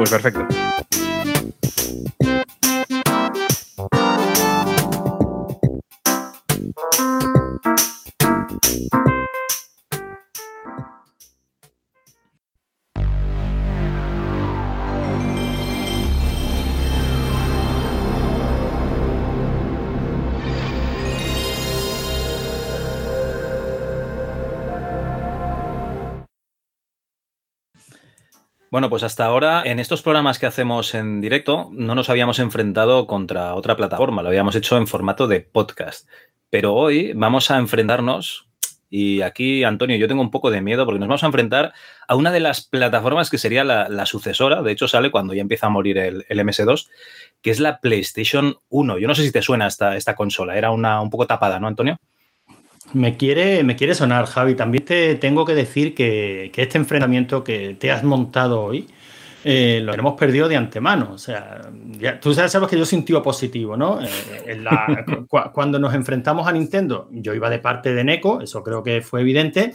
Pues perfecto. Pues hasta ahora en estos programas que hacemos en directo no nos habíamos enfrentado contra otra plataforma, lo habíamos hecho en formato de podcast. Pero hoy vamos a enfrentarnos, y aquí, Antonio, yo tengo un poco de miedo porque nos vamos a enfrentar a una de las plataformas que sería la, sucesora, de hecho sale cuando ya empieza a morir el, MS2, que es la PlayStation 1. Yo no sé si te suena esta, esta consola, era una un poco tapada, ¿no, Antonio? Me quiere, me quiere sonar, Javi. También te tengo que decir que, este enfrentamiento que te has montado hoy eh, lo hemos perdido de antemano. O sea, tú sabes, que yo soy positivo, ¿no? Eh, cuando nos enfrentamos a Nintendo, yo iba de parte de Neko, eso creo que fue evidente,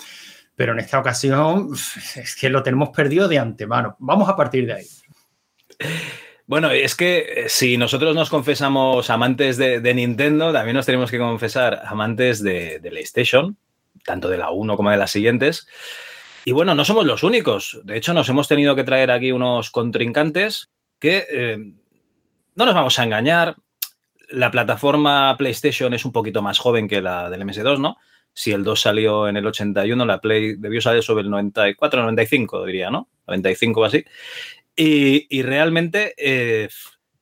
pero en esta ocasión es que lo tenemos perdido de antemano. Vamos a partir de ahí. Bueno, es que eh, si nosotros nos confesamos amantes de, Nintendo, también nos tenemos que confesar amantes de, PlayStation, tanto de la 1 como de las siguientes. Y bueno, no somos los únicos. De hecho, nos hemos tenido que traer aquí unos contrincantes que eh, no nos vamos a engañar. La plataforma PlayStation es un poquito más joven que la del MS2, ¿no? Si el 2 salió en el 81, la Play debió salir sobre el 94, 95, diría, ¿no? 95 o así. Y, realmente, eh,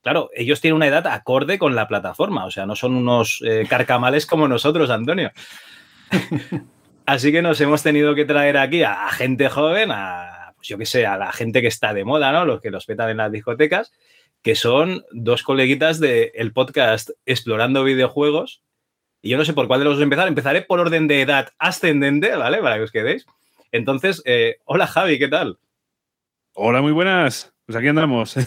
claro, ellos tienen una edad acorde con la plataforma, o sea, no son unos eh, carcamales como nosotros, Antonio. Así que nos hemos tenido que traer aquí a, gente joven, a, pues yo qué sé, a la gente que está de moda, ¿no? Los que los petan en las discotecas, que son dos coleguitas del podcast Explorando Videojuegos. Y yo no sé por cuál de los empezar. Empezaré por orden de edad ascendente, ¿vale? Para que os quedéis. Entonces, eh, hola Javi, ¿qué tal? Hola, muy buenas. Pues aquí andamos.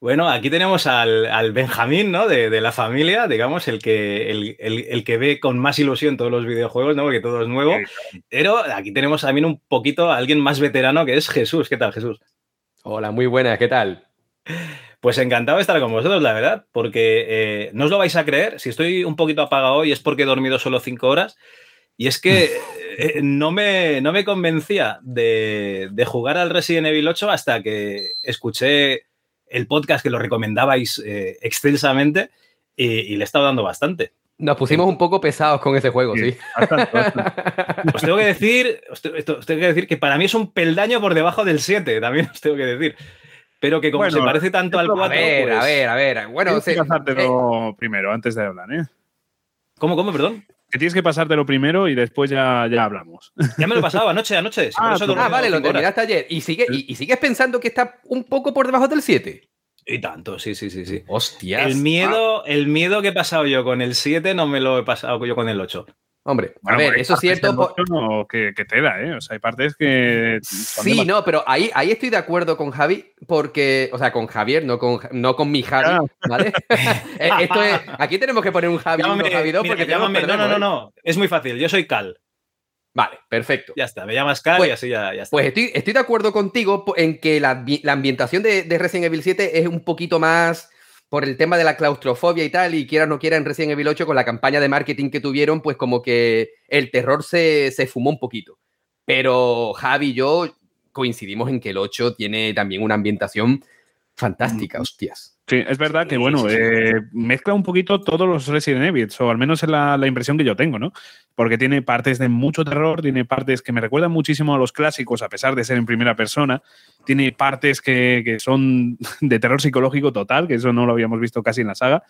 Bueno, aquí tenemos al, Benjamín, ¿no? De, la familia, digamos, el que, el, que ve con más ilusión todos los videojuegos, ¿no? Porque todo es nuevo. Pero aquí tenemos también un poquito a alguien más veterano que es Jesús. ¿Qué tal, Jesús? Hola, muy buenas, ¿qué tal? Pues encantado de estar con vosotros, la verdad, porque eh, no os lo vais a creer. Si estoy un poquito apagado hoy es porque he dormido solo cinco horas. Y es que eh, no, me, no me convencía de, jugar al Resident Evil 8 hasta que escuché el podcast que lo recomendabais eh, extensamente y, le he estado dando bastante. Nos pusimos un poco pesados con ese juego, sí. os, tengo que decir, tengo que decir que para mí es un peldaño por debajo del 7, también os tengo que decir. Pero que como se parece tanto al 4. A ver, a pues ver, a ver. Bueno, sí, que primero, antes de hablar, ¿eh? ¿Cómo, cómo, perdón? Que tienes que pasártelo primero y después ya, ya hablamos. Ya me lo he pasado anoche, anoche. ah, ah vale, lo terminaste ayer. ¿Y, sigue, y, sigues pensando que está un poco por debajo del 7? Y tanto, sí, sí, sí, sí. Hostias. El miedo, el miedo que he pasado yo con el 7 no me lo he pasado yo con el 8. Hombre, a ver, eso es cierto. que, te da, ¿eh? O sea, hay partes que. Sí, no, pero ahí, ahí estoy de acuerdo con Javi, porque. O sea, con Javier, no con, no con mi Javi, ¿vale? Eh, esto es, aquí tenemos que poner un Javi llámame, Javi 2 porque llámame, No, no, no, ¿eh? no. Es muy fácil. Yo soy Cal. Vale, perfecto. Ya está, me llamas Cal y pues, así ya, está. Pues estoy, estoy, de acuerdo contigo en que la, la ambientación de, de Resident Evil 7 es un poquito más por el tema de la claustrofobia y tal, y quiera o no quiera en Resident Evil 8 con la campaña de marketing que tuvieron, pues como que el terror se, se fumó un poquito. Pero Javi y yo coincidimos en que el 8 tiene también una ambientación fantástica, hostias. Sí, es verdad que, bueno, eh, mezcla un poquito todos los Resident Evil, o al menos es la, impresión que yo tengo, ¿no? Porque tiene partes de mucho terror, tiene partes que me recuerdan muchísimo a los clásicos, a pesar de ser en primera persona, tiene partes que, que son de terror psicológico total, que eso no lo habíamos visto casi en la saga,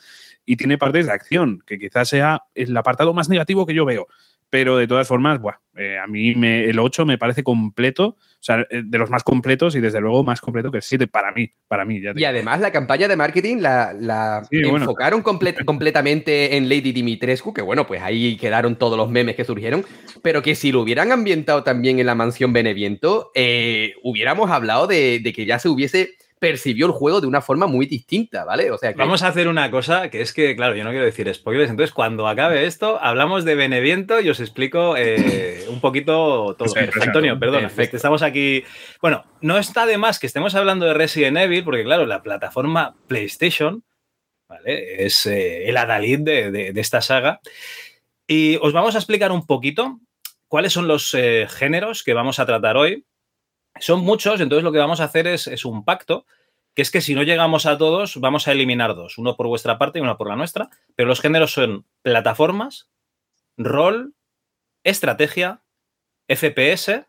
y tiene partes de acción, que quizás sea el apartado más negativo que yo veo. Pero de todas formas, eh, a mí me, el 8 me parece completo, o sea, eh, de los más completos y desde luego más completo que el 7 para mí. Para mí y además la campaña de marketing la, enfocaron completamente en Lady Dimitrescu, que bueno, pues ahí quedaron todos los memes que surgieron, pero que si lo hubieran ambientado también en la mansión Beneviento, eh, hubiéramos hablado de, de que ya se hubiese percibió el juego de una forma muy distinta, ¿vale? O sea, que... Vamos a hacer una cosa que es que, claro, yo no quiero decir spoilers, entonces cuando acabe esto, hablamos de Beneviento y os explico eh, un poquito todo. Antonio, perdón, estamos aquí. Bueno, no está de más que estemos hablando de Resident Evil, porque, claro, la plataforma PlayStation ¿vale? es eh, el adalid de, esta saga. Y os vamos a explicar un poquito cuáles son los eh, géneros que vamos a tratar hoy son muchos, entonces lo que vamos a hacer es, un pacto, que es que si no llegamos a todos, vamos a eliminar dos, uno por vuestra parte y uno por la nuestra, pero los géneros son plataformas, rol, estrategia, FPS,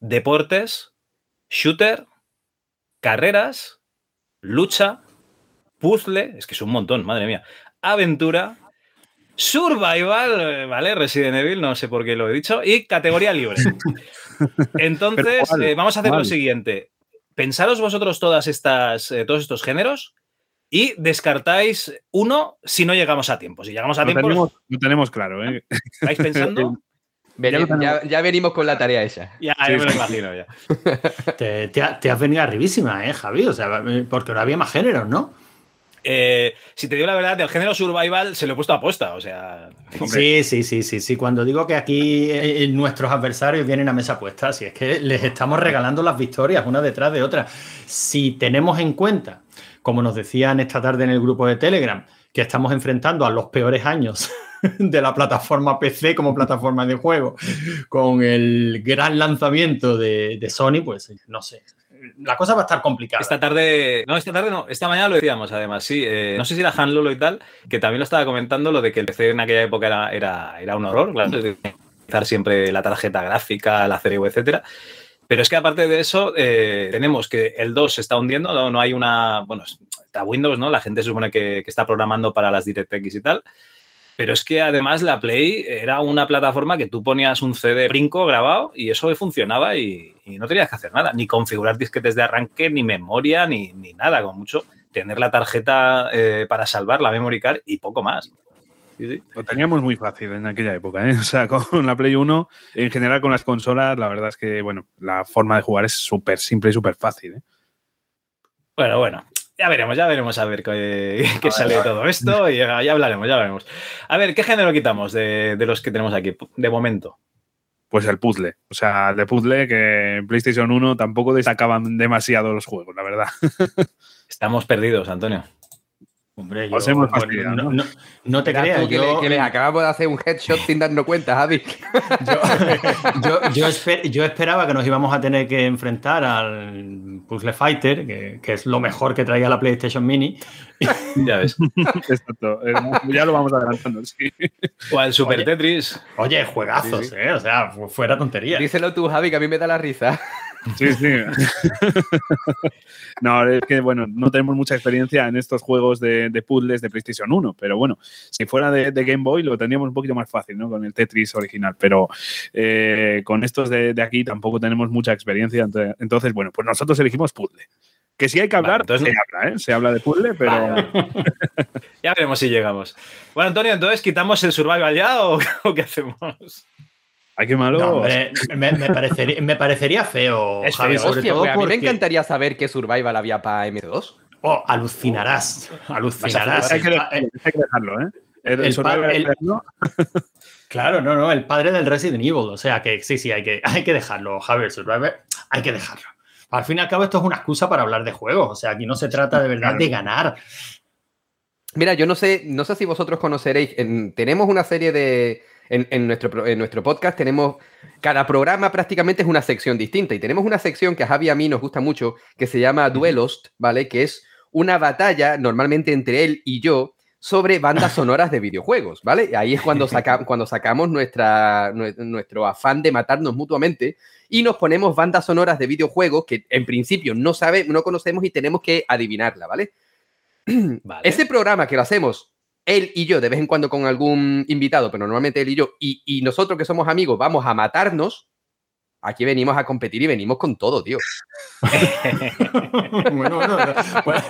deportes, shooter, carreras, lucha, puzzle, es que es un montón, madre mía, aventura, survival, ¿vale? Resident Evil, no sé por qué lo he dicho, y categoría libre. Entonces, eh, vamos a hacer lo siguiente. Pensaros vosotros todas estas, eh, todos estos géneros y descartáis uno si no llegamos a tiempo. Si llegamos a tiempo. Tenemos, lo tenemos claro, ¿eh? ¿Estáis pensando? ya, venimos con la tarea esa. Ya, me lo imagino ya. te, te, has venido arribísima, ¿eh, Javi? O sea, porque ahora había más géneros, ¿no? Eh, si te digo la verdad, del género survival se lo he puesto a aposta, o sea... Sí, sí, sí, sí, sí. Cuando digo que aquí eh, eh, nuestros adversarios vienen a mesa puesta, si es que les estamos regalando las victorias una detrás de otra. Si tenemos en cuenta, como nos decían esta tarde en el grupo de Telegram, que estamos enfrentando a los peores años de la plataforma PC como plataforma de juego, con el gran lanzamiento de Sony, pues no sé, la cosa va a estar complicada. Esta tarde, no, esta tarde no, esta mañana lo decíamos además, sí. Eh, no sé si era Han Lolo y tal, que también lo estaba comentando, lo de que el PC en aquella época era, era, era un horror, claro, utilizar siempre la tarjeta gráfica, la CPU, etcétera. Pero es que aparte de eso, eh, tenemos que el 2 se está hundiendo, no, no, hay una, bueno, está Windows, ¿no? La gente se supone que, que está programando para las DirectX y tal. Pero es que además la Play era una plataforma que tú ponías un CD brinco grabado y eso funcionaba y, no tenías que hacer nada, ni configurar disquetes de arranque, ni memoria, ni, nada, con mucho tener la tarjeta eh, para salvar la memory card y poco más. Lo teníamos muy fácil en aquella época, ¿eh? O sea, con la Play 1, en general con las consolas, la verdad es que, bueno, la forma de jugar es súper simple y súper fácil, ¿eh? Bueno, bueno, ya veremos, ya veremos a ver qué, sale de todo esto y ya, hablaremos, ya hablaremos. A ver, ¿qué género quitamos de, los que tenemos aquí de momento? Pues el puzzle. O sea, el de puzzle que en PlayStation 1 tampoco destacaban demasiado los juegos, la verdad. Estamos perdidos, Antonio. Hombre, yo, no, te creas. que, les acabamos de hacer un headshot sin darnos cuenta, Javi. yo, esperaba que nos íbamos a tener que enfrentar al Puzzle Fighter, que, es lo mejor que traía la PlayStation Mini. ya ves. Exacto. Eh, ya lo vamos adelantando, sí. O al Super Tetris. Oye, juegazos, ¿eh? O sea, fuera tontería. Díselo tú, Javi, que a mí me da la risa. Sí, sí. no, es que, bueno, no tenemos mucha experiencia en estos juegos de, puzzles de PlayStation 1, pero bueno, si fuera de, Game Boy lo tendríamos un poquito más fácil, ¿no? Con el Tetris original, pero eh, con estos de, aquí tampoco tenemos mucha experiencia, entonces, bueno, pues nosotros elegimos puzzle. Que si hay que hablar, entonces, se habla, ¿eh? Se habla de puzzle, pero. ya veremos si llegamos. Bueno, Antonio, entonces, ¿quitamos el survival ya o qué hacemos? Ay, qué malo. me, parecería, feo, Javi, sobre todo pues a mí me encantaría saber qué Survival había para M2. Oh, alucinarás. Alucinarás. Hay que, dejarlo, ¿eh? claro, no, no, el padre del Resident Evil. O sea que sí, sí, hay que, hay que dejarlo, Javier Survivor. Hay que dejarlo. Al fin y al cabo, esto es una excusa para hablar de juegos. O sea, aquí no se trata de verdad de ganar. Mira, yo no sé, no sé si vosotros conoceréis. tenemos una serie de, en, nuestro, en nuestro podcast tenemos, cada programa prácticamente es una sección distinta y tenemos una sección que a Javi y a mí nos gusta mucho que se llama Duelost, ¿vale? Que es una batalla normalmente entre él y yo sobre bandas sonoras de videojuegos, ¿vale? Ahí es cuando, saca, cuando sacamos nuestra, nuestro afán de matarnos mutuamente y nos ponemos bandas sonoras de videojuegos que en principio no, sabe, no conocemos y tenemos que adivinarla, ¿vale? ¿vale? Ese programa que lo hacemos él y yo, de vez en cuando con algún invitado, pero normalmente él y yo, y, nosotros que somos amigos, vamos a matarnos, aquí venimos a competir y venimos con todo, tío. bueno, bueno, pues,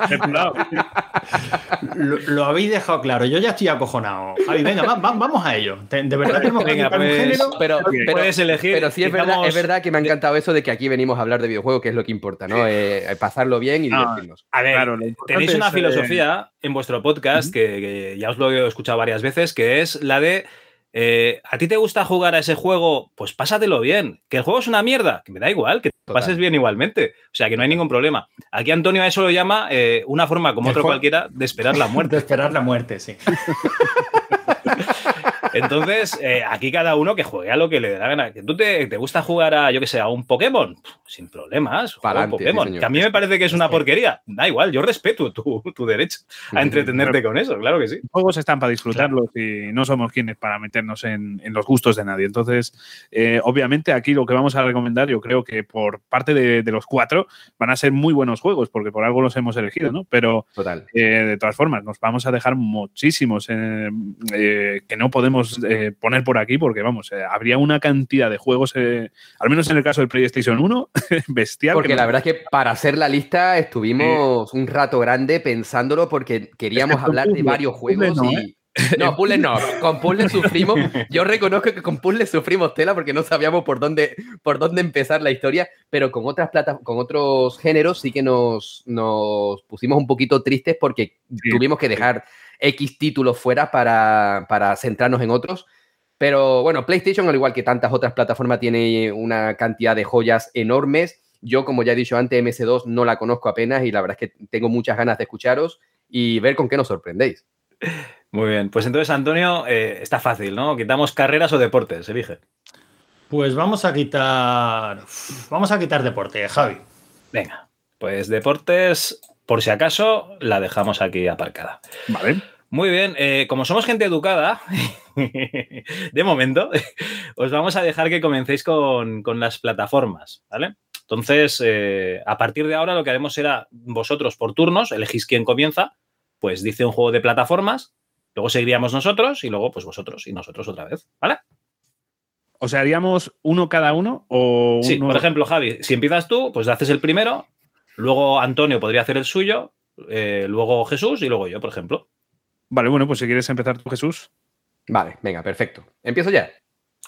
lo, lo, habéis dejado claro. Yo ya estoy acojonado. Javi, venga, va, va, vamos a ello. De verdad tenemos que venga, pues, un género. Pero, pero, puedes elegir. Pero sí es verdad, es verdad que me ha encantado eso de que aquí venimos a hablar de videojuegos, que es lo que importa, ¿no? Eh, pasarlo bien y divertirnos. A ver, claro, tenéis una filosofía en vuestro podcast que, que ya os lo he escuchado varias veces, que es la de eh, ¿A ti te gusta jugar a ese juego? Pues pásatelo bien. ¿Que el juego es una mierda? Que me da igual, que te pases bien igualmente. O sea, que no hay ningún problema. Aquí Antonio a eso lo llama eh, una forma como otro cualquiera de esperar la muerte. De esperar la muerte, sí. Entonces, eh, aquí cada uno que juegue a lo que le dé la gana. ¿Que tú te, gusta jugar a, yo que sé, a un Pokémon? Sin problemas, Para un Pokémon. que a mí me parece que es una porquería. Da igual, yo respeto tu, derecho a entretenerte con eso, claro que sí. Los juegos están para disfrutarlos y no somos quienes para meternos en, los gustos de nadie. Entonces, eh, obviamente, aquí lo que vamos a recomendar, yo creo que por parte de, los cuatro van a ser muy buenos juegos, porque por algo los hemos elegido, ¿no? Pero, eh, de todas formas, nos vamos a dejar muchísimos que no podemos eh, poner por aquí porque, vamos, eh, habría una cantidad de juegos, eh, al menos en el caso del PlayStation 1, bestial. Porque la verdad es que para hacer la lista estuvimos un rato grande pensándolo porque queríamos hablar de varios juegos y... No, puzzles no. Con puzzles sufrimos. Yo reconozco que con puzzles sufrimos tela porque no sabíamos por dónde, por dónde empezar la historia, pero con otras plata, con otros géneros sí que nos, nos pusimos un poquito tristes porque tuvimos que dejar X títulos fuera para, para centrarnos en otros. Pero bueno, PlayStation, al igual que tantas otras plataformas, tiene una cantidad de joyas enormes. Yo, como ya he dicho antes, MS2 no la conozco apenas y la verdad es que tengo muchas ganas de escucharos y ver con qué nos sorprendéis. Muy bien, pues entonces, Antonio, eh, está fácil, ¿no? ¿Quitamos carreras o deportes? Elige. Pues vamos a quitar. Vamos a quitar deporte, Javi. Venga, pues deportes por si acaso, la dejamos aquí aparcada. Vale. Muy bien, eh, como somos gente educada, de momento, os vamos a dejar que comencéis con, las plataformas, ¿vale? Entonces, eh, a partir de ahora lo que haremos será vosotros por turnos, elegís quién comienza, pues dice un juego de plataformas, luego seguiríamos nosotros y luego pues vosotros y nosotros otra vez, ¿vale? O sea, haríamos uno cada uno o... Sí, por ejemplo, Javi, si empiezas tú, pues haces el primero Luego Antonio podría hacer el suyo, eh, luego Jesús y luego yo, por ejemplo. Vale, bueno, pues si quieres empezar tú, Jesús. Vale, venga, perfecto. ¿Empiezo ya?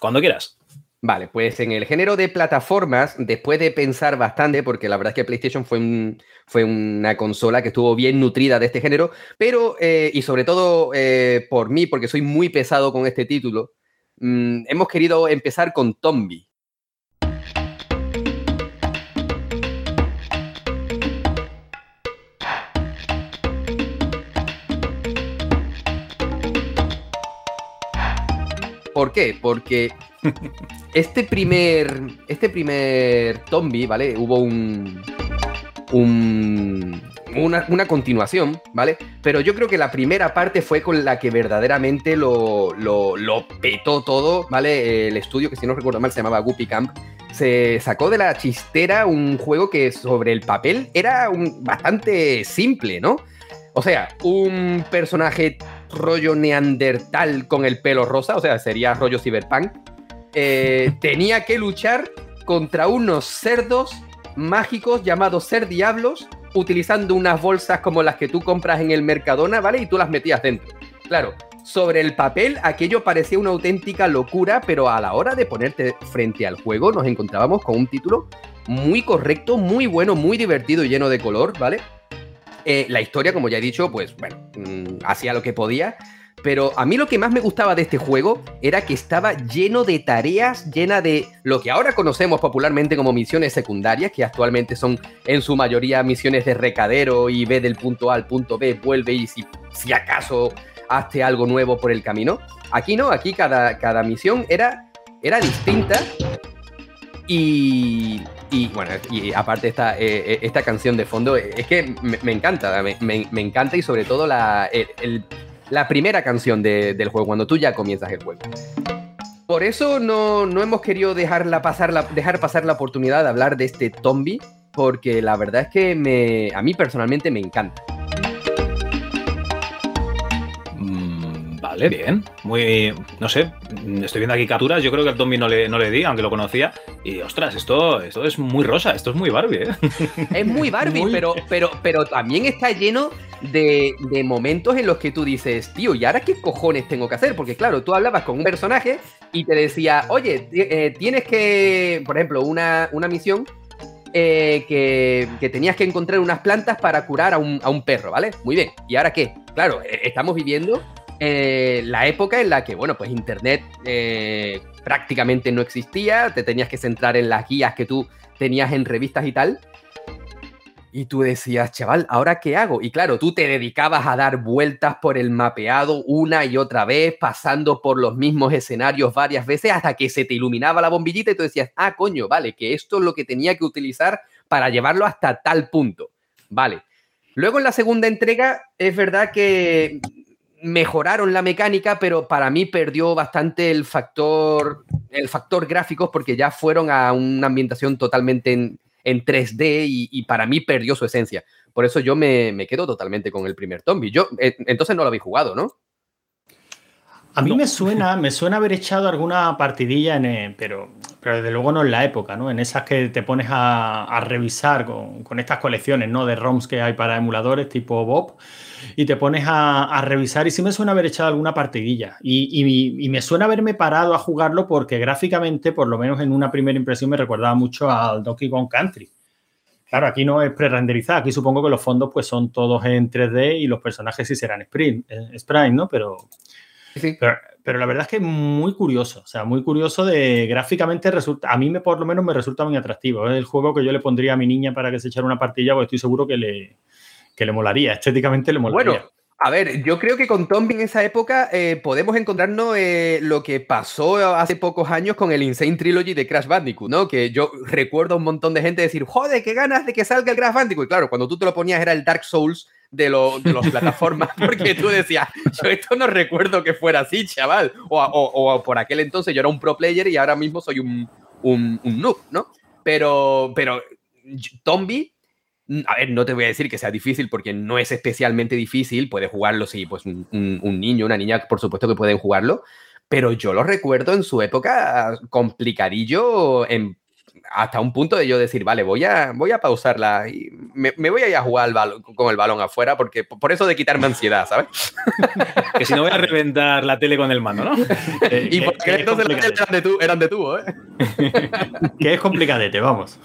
Cuando quieras. Vale, pues en el género de plataformas, después de pensar bastante, porque la verdad es que PlayStation fue, fue una consola que estuvo bien nutrida de este género, pero, eh, y sobre todo eh, por mí, porque soy muy pesado con este título, mm, hemos querido empezar con Tombi. ¿Por qué? Porque este primer, este primer Tombi, ¿vale? Hubo un, una, continuación, ¿vale? Pero yo creo que la primera parte fue con la que verdaderamente lo, lo, petó todo, ¿vale? El estudio, que si no recuerdo mal se llamaba Guppy Camp, se sacó de la chistera un juego que sobre el papel era un, bastante simple, ¿no? O sea, un personaje rollo neandertal con el pelo rosa, o sea, sería rollo cyberpunk, eh, tenía que luchar contra unos cerdos mágicos llamados ser diablos, utilizando unas bolsas como las que tú compras en el Mercadona, ¿vale? Y tú las metías dentro. Claro, sobre el papel aquello parecía una auténtica locura, pero a la hora de ponerte frente al juego nos encontrábamos con un título muy correcto, muy bueno, muy divertido y lleno de color, ¿vale? Eh, la historia, como ya he dicho, pues bueno, mm, hacía lo que podía. Pero a mí lo que más me gustaba de este juego era que estaba lleno de tareas, llena de lo que ahora conocemos popularmente como misiones secundarias, que actualmente son en su mayoría misiones de recadero y ve del punto A al punto B, vuelve y si, si acaso hazte algo nuevo por el camino. Aquí no, aquí cada, cada misión era, era distinta y y bueno, y aparte esta, eh, eh, esta canción de fondo, eh, es que me, encanta, me, encanta y sobre todo la, la primera canción del juego, cuando tú ya comienzas el juego. Por eso no, hemos querido dejarla pasar la, dejar pasar la oportunidad de hablar de este Tombi, porque la verdad es que me, a mí personalmente me encanta. Vale, bien. Muy, no sé, estoy viendo aquí capturas. Yo creo que al Tommy no le, no le di, aunque lo conocía. Y ostras, esto, esto es muy rosa, esto es muy Barbie, ¿eh? Es muy Barbie, Pero, pero, pero también está lleno de, momentos en los que tú dices, tío, ¿y ahora qué cojones tengo que hacer? Porque claro, tú hablabas con un personaje y te decía, oye, eh, tienes que, por ejemplo, una, una misión eh, que, tenías que encontrar unas plantas para curar a un, a un, perro, ¿vale? Muy bien. ¿Y ahora qué? Claro, eh, estamos viviendo la época en la que, bueno, pues Internet prácticamente no existía, te tenías que centrar en las guías que tú tenías en revistas y tal. Y tú decías, chaval, ¿ahora qué hago? Y claro, tú te dedicabas a dar vueltas por el mapeado una y otra vez, pasando por los mismos escenarios varias veces hasta que se te iluminaba la bombillita y tú decías, ah, coño, vale, que esto es lo que tenía que utilizar para llevarlo hasta tal punto. Vale. Luego en la segunda entrega es verdad que mejoraron la mecánica, pero para mí perdió bastante el factor, el factor gráficos porque ya fueron a una ambientación totalmente en, en 3D y, para mí perdió su esencia. Por eso yo me, quedo totalmente con el primer Tombi. Yo, eh, entonces no lo habéis jugado, ¿no? A mí me suena, me suena haber echado alguna partidilla, en, eh, pero, pero desde luego no en la época, ¿no? En esas que te pones a, revisar con, estas colecciones, ¿no? De ROMs que hay para emuladores tipo Bob y te pones a, revisar y sí me suena haber echado alguna partidilla y, me suena haberme parado a jugarlo porque gráficamente, por lo menos en una primera impresión, me recordaba mucho al Donkey Kong Country. Claro, aquí no es pre-renderizado, aquí supongo que los fondos pues son todos en 3D y los personajes sí serán sprint, eh, sprite, ¿no? Pero, pero, la verdad es que muy curioso, o sea, muy curioso de gráficamente resulta, a mí me, por lo menos me resulta muy atractivo. Es el juego que yo le pondría a mi niña para que se echara una partilla, porque estoy seguro que le, que le molaría, estéticamente le molaría. Bueno, a ver, yo creo que con Tombi en esa época eh, podemos encontrarnos eh, lo que pasó hace pocos años con el Insane Trilogy de Crash Bandicoot, ¿no? Que yo recuerdo a un montón de gente decir, joder, qué ganas de que salga el Crash Bandicoot. Y claro, cuando tú te lo ponías era el Dark Souls de, lo, de las plataformas, porque tú decías, yo esto no recuerdo que fuera así, chaval. O, o, por aquel entonces yo era un pro player y ahora mismo soy un, un, un noob, ¿no? Pero, pero Tombi a ver, no te voy a decir que sea difícil porque no es especialmente difícil, puede jugarlo, sí, pues un, niño, una niña, por supuesto que pueden jugarlo, pero yo lo recuerdo en su época complicadillo hasta un punto de yo decir, vale, voy a, voy a pausarla y me, voy a ir a jugar con el balón afuera porque por eso de quitarme ansiedad, ¿sabes? que si no voy a reventar la tele con el mando, ¿no? y porque entonces las teles eran de, tu, eran de tubo, ¿eh? que es complicadete, vamos.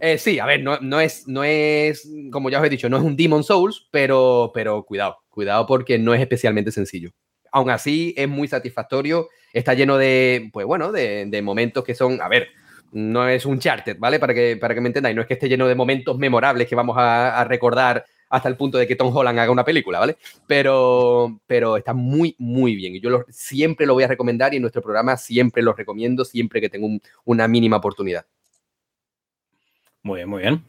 Eh, sí, a ver, no, es, no es, como ya os he dicho, no es un Demon Souls, pero, pero cuidado, cuidado porque no es especialmente sencillo. Aún así, es muy satisfactorio, está lleno de, pues bueno, de, momentos que son, a ver, no es un charter, ¿vale? Para que, para que me entendáis, no es que esté lleno de momentos memorables que vamos a, recordar hasta el punto de que Tom Holland haga una película, ¿vale? Pero, pero está muy, muy bien. Y yo siempre lo voy a recomendar y en nuestro programa siempre lo recomiendo, siempre que tengo una mínima oportunidad. Muy bien, muy bien.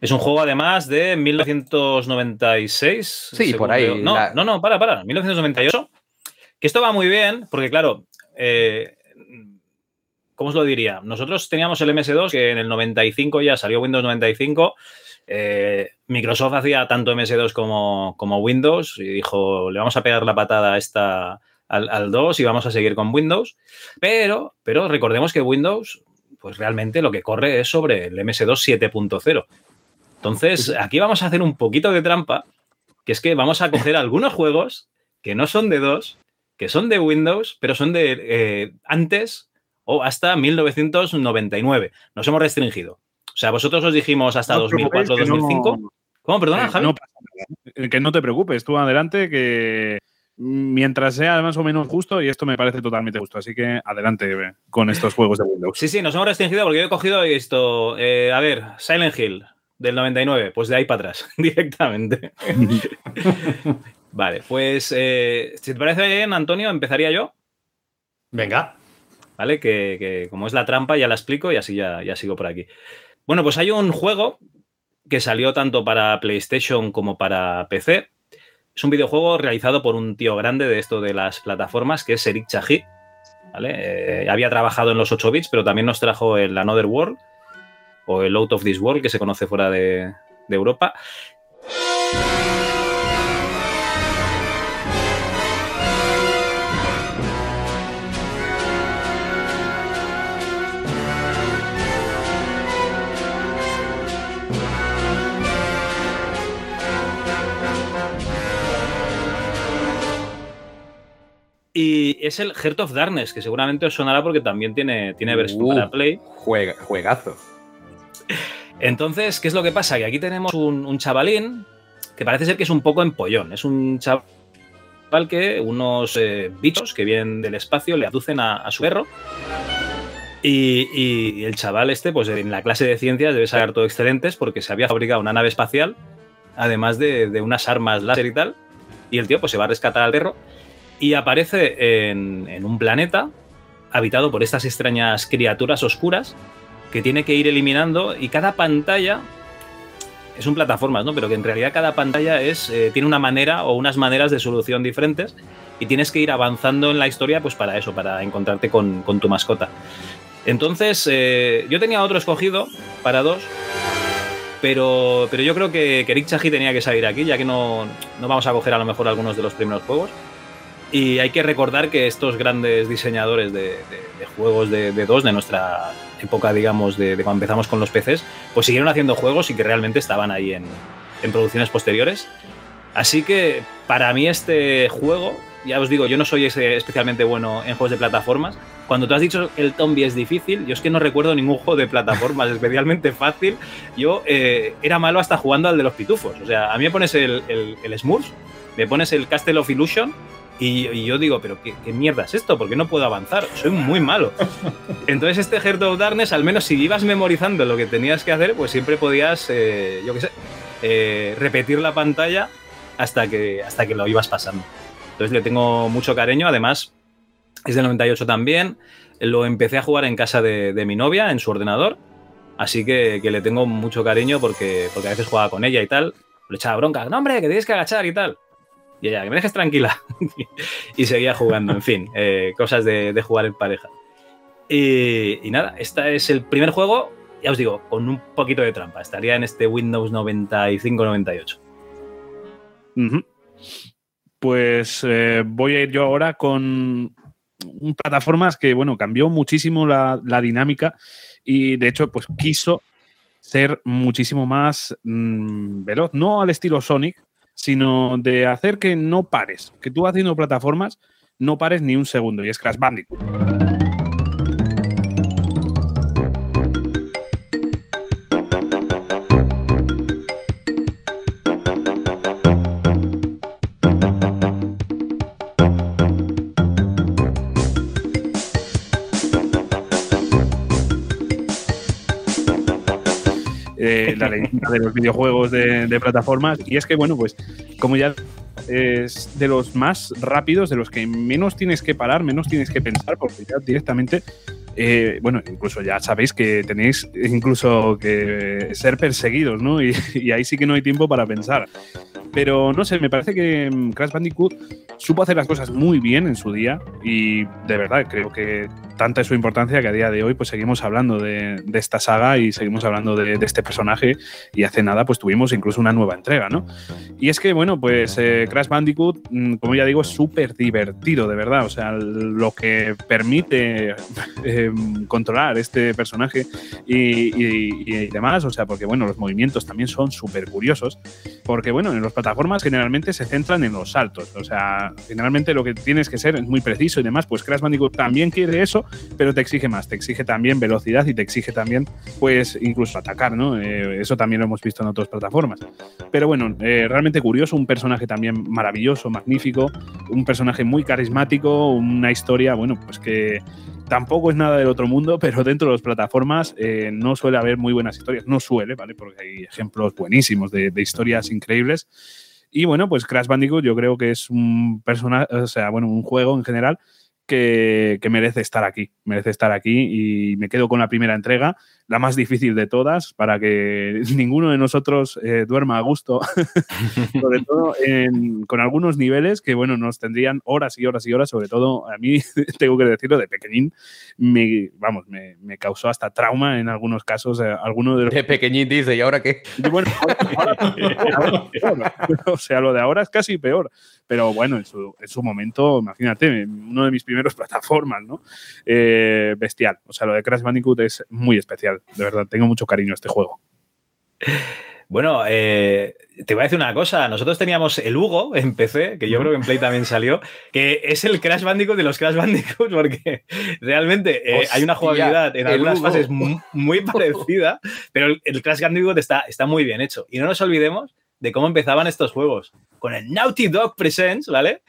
Es un juego además de 1996. Sí, por ahí. No, no, no, para, para. 1998. Que esto va muy bien porque, claro, eh, ¿cómo os lo diría? Nosotros teníamos el MS2 que en el 95 ya salió Windows 95. Eh, Microsoft hacía tanto MS2 como, como, Windows y dijo, le vamos a pegar la patada a esta, al, al 2 y vamos a seguir con Windows. Pero, pero recordemos que Windows pues realmente lo que corre es sobre el MS2 7.0. Entonces, aquí vamos a hacer un poquito de trampa, que es que vamos a coger algunos juegos que no son de 2, que son de Windows, pero son de eh, antes o hasta 1999. Nos hemos restringido. O sea, vosotros os dijimos hasta 2004, 2005. ¿Cómo? Perdona, Javi. que no te preocupes, tú adelante, que mientras sea más o menos justo, y esto me parece totalmente justo. Así que adelante con estos juegos de Windows. Sí, sí, nos hemos restringido porque yo he cogido esto. Eh, a ver, Silent Hill del 99, pues de ahí para atrás, directamente. vale, pues eh, si te parece bien, Antonio, empezaría yo. Venga. Vale, que, como es la trampa, ya la explico y así ya, ya sigo por aquí. Bueno, pues hay un juego que salió tanto para PlayStation como para PC, es un videojuego realizado por un tío grande de esto de las plataformas, que es Eric Chahi. ¿vale? Eh, había trabajado en los 8 bits, pero también nos trajo el Another World o el Out of This World, que se conoce fuera de Europa. Es el Heart of Darkness, que seguramente os sonará porque también tiene, tiene versión para Play. juegazo. Entonces, ¿qué es lo que pasa? Que aquí tenemos un, chavalín que parece ser que es un poco empollón. Es un chaval que unos eh, bichos que vienen del espacio le aducen a, su perro. Y, el chaval este, pues en la clase de ciencias debe sacar todo excelentes porque se había fabricado una nave espacial, además de, de unas armas láser y tal. Y el tío pues se va a rescatar al perro y aparece en, un planeta habitado por estas extrañas criaturas oscuras que tiene que ir eliminando y cada pantalla es un plataformas, ¿no? Pero que en realidad cada pantalla es, eh, tiene una manera o unas maneras de solución diferentes y tienes que ir avanzando en la historia pues para eso, para encontrarte con, tu mascota. Entonces, eh, yo tenía otro escogido para dos, pero, pero yo creo que, que Rick tenía que salir aquí, ya que no, no vamos a coger a lo mejor algunos de los primeros juegos. Y hay que recordar que estos grandes diseñadores de, juegos de, dos, de nuestra época, digamos, de, cuando empezamos con los PCs, pues siguieron haciendo juegos y que realmente estaban ahí en, producciones posteriores. Así que para mí este juego, ya os digo, yo no soy especialmente bueno en juegos de plataformas. Cuando tú has dicho el Tombi es difícil, yo es que no recuerdo ningún juego de plataformas especialmente fácil. Yo eh, era malo hasta jugando al de los pitufos. O sea, a mí me pones el, el, el Smurf, me pones el Castle of Illusion y, yo digo, pero ¿qué, mierda es esto? ¿Por qué no puedo avanzar? Soy muy malo. Entonces este Heart of Darkness, al menos si ibas memorizando lo que tenías que hacer, pues siempre podías, eh, yo qué sé, eh, repetir la pantalla hasta que, hasta que lo ibas pasando. Entonces le tengo mucho cariño, además es del 98 también, lo empecé a jugar en casa de, mi novia, en su ordenador, así que, le tengo mucho cariño porque, porque a veces jugaba con ella y tal, le echaba bronca, no hombre, que tienes que agachar y tal. Y ella, que me dejes tranquila. y seguía jugando, en fin, eh, cosas de, jugar en pareja. Y, nada, este es el primer juego, ya os digo, con un poquito de trampa. Estaría en este Windows 95-98. Pues eh, voy a ir yo ahora con plataformas que, bueno, cambió muchísimo la, dinámica y de hecho, pues quiso ser muchísimo más mm, veloz, no al estilo Sonic, sino de hacer que no pares, que tú haciendo plataformas no pares ni un segundo, y es Crash Bandicoot. La leyenda de los videojuegos de, plataformas. Y es que, bueno, pues como ya es de los más rápidos, de los que menos tienes que parar, menos tienes que pensar, porque ya directamente, eh, bueno, incluso ya sabéis que tenéis incluso que ser perseguidos, ¿no? Y, y, ahí sí que no hay tiempo para pensar. Pero no sé, me parece que mm, Crash Bandicoot supo hacer las cosas muy bien en su día y de verdad creo que tanta es su importancia que a día de hoy pues seguimos hablando de, esta saga y seguimos hablando de, este personaje y hace nada pues tuvimos incluso una nueva entrega, ¿no? Y es que bueno, pues eh, Crash Bandicoot, mm, como ya digo, es súper divertido, de verdad, o sea, lo que permite eh, controlar este personaje y, demás, o sea, porque bueno, los movimientos también son súper curiosos, porque bueno, en los plataformas generalmente se centran en los saltos, o sea, generalmente lo que tienes que ser es muy preciso y demás, pues Crash Bandicoot también quiere eso, pero te exige más, te exige también velocidad y te exige también, pues, incluso atacar, ¿no? Eh, eso también lo hemos visto en otras plataformas. Pero bueno, eh, realmente curioso, un personaje también maravilloso, magnífico, un personaje muy carismático, una historia, bueno, pues que tampoco es nada del otro mundo, pero dentro de las plataformas eh, no suele haber muy buenas historias, no suele, ¿vale? Porque hay ejemplos buenísimos de, historias increíbles. Y bueno, pues Crash Bandicoot yo creo que es un personaje, o sea, bueno, un juego en general que, merece estar aquí, merece estar aquí y me quedo con la primera entrega, la más difícil de todas, para que ninguno de nosotros eh, duerma a gusto, sobre todo con algunos niveles que, bueno, nos tendrían horas y horas y horas, sobre todo a mí, tengo que decirlo, de pequeñín, me, vamos, me, causó hasta trauma en algunos casos, eh, alguno de los... De pequeñín dice, ¿y ahora qué? bueno, o sea, lo de ahora es casi peor, pero bueno, en su, en su momento, imagínate, uno de mis primeros plataformas, ¿no? Eh, bestial. O sea, lo de Crash Bandicoot es muy especial, de verdad. Tengo mucho cariño a este juego. Bueno, eh, te voy a decir una cosa. Nosotros teníamos el Hugo en PC, que yo creo que en Play también salió, que es el Crash Bandicoot de los Crash Bandicoot, porque realmente eh, hay una jugabilidad en algunas fases muy, parecida, pero el, Crash Bandicoot está, está muy bien hecho. Y no nos olvidemos de cómo empezaban estos juegos. Con el Naughty Dog Presents, ¿vale?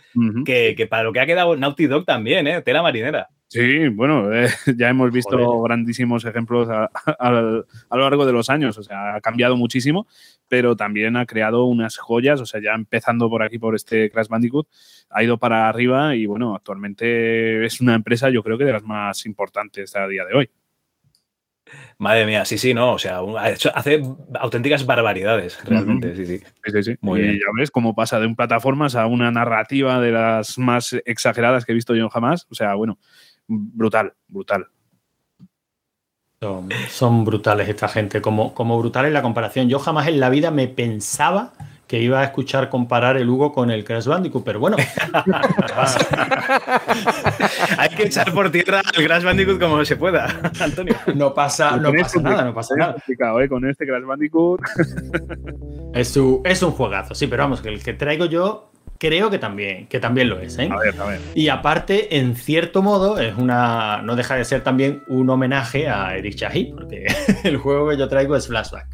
que, para lo que ha quedado Naughty Dog también, ¿eh? Tela marinera. Sí, bueno, eh, ya hemos visto grandísimos ejemplos a, lo largo de los años. O sea, ha cambiado muchísimo, pero también ha creado unas joyas. O sea, ya empezando por aquí, por este Crash Bandicoot, ha ido para arriba y, bueno, actualmente es una empresa, yo creo que de las más importantes a día de hoy. Madre mía, sí, sí, no, o sea, hace auténticas barbaridades, realmente, sí, sí. Sí, sí, Muy y ya ves cómo pasa de un plataformas a una narrativa de las más exageradas que he visto yo jamás. O sea, bueno, brutal, brutal. Son, brutales esta gente, como, como brutal en la comparación. Yo jamás en la vida me pensaba que iba a escuchar comparar el Hugo con el Crash Bandicoot, pero bueno. Hay que echar por tierra el Crash Bandicoot como se pueda, Antonio. No pasa, no pasa nada, no pasa nada. ¿eh? Con este Crash Bandicoot. Es, es un juegazo, sí, pero vamos, que el que traigo yo creo que también, que también lo es. ¿eh? A ver, a ver. Y aparte, en cierto modo, es una. no deja de ser también un homenaje a Eric Chahi, porque el juego que yo traigo es Flashback.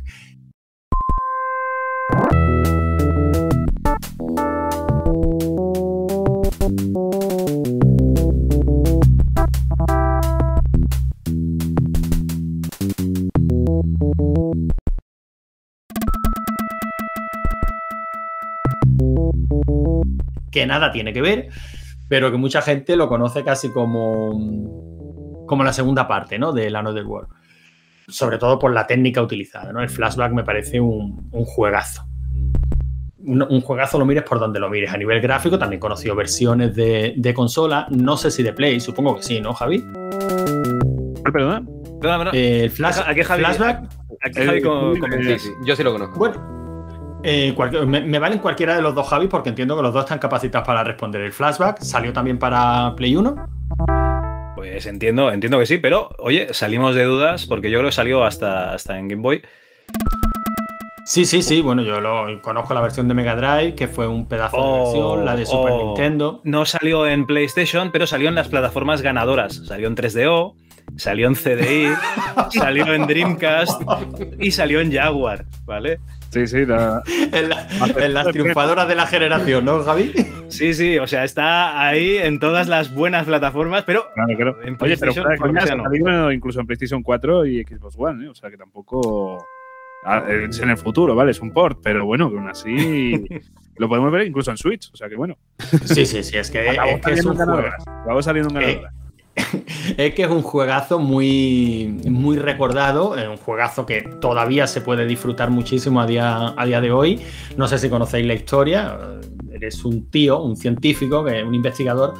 Que nada tiene que ver, pero que mucha gente lo conoce casi como, como la segunda parte ¿no? de Another World. Sobre todo por la técnica utilizada. ¿no? El flashback me parece un, juegazo. Un, juegazo lo mires por donde lo mires. A nivel gráfico también he conocido versiones de, consola. No sé si de Play, supongo que sí, ¿no, Javi? Perdona. el flashback. Yo sí lo conozco. Bueno, eh, me, valen cualquiera de los dos Javi porque entiendo que los dos están capacitados para responder. El flashback salió también para Play 1. Pues entiendo, entiendo que sí, pero oye, salimos de dudas porque yo creo que salió hasta, hasta en Game Boy. Sí, sí, sí. Bueno, yo lo, conozco la versión de Mega Drive, que fue un pedazo de oh, versión, la de Super oh. Nintendo. No salió en PlayStation, pero salió en las plataformas ganadoras. Salió en 3DO, salió en CDI, salió en Dreamcast y salió en Jaguar, ¿vale? Sí, sí. en, las triunfadoras de la generación, ¿no, Javi? Sí, sí, o sea, está ahí en todas las buenas plataformas, pero en Oye, pero no. incluso en PlayStation 4 y Xbox One, ¿eh? o sea que tampoco ah, es en el futuro, ¿vale? Es un port, pero bueno, aún así lo podemos ver incluso en Switch, o sea que bueno. Sí, sí, sí, es que, es, que es un juego. Vamos saliendo en ganadora. es que es un juegazo muy, muy recordado, un juegazo que todavía se puede disfrutar muchísimo a día, a día de hoy. No sé si conocéis la historia, eres un tío, un científico, un investigador,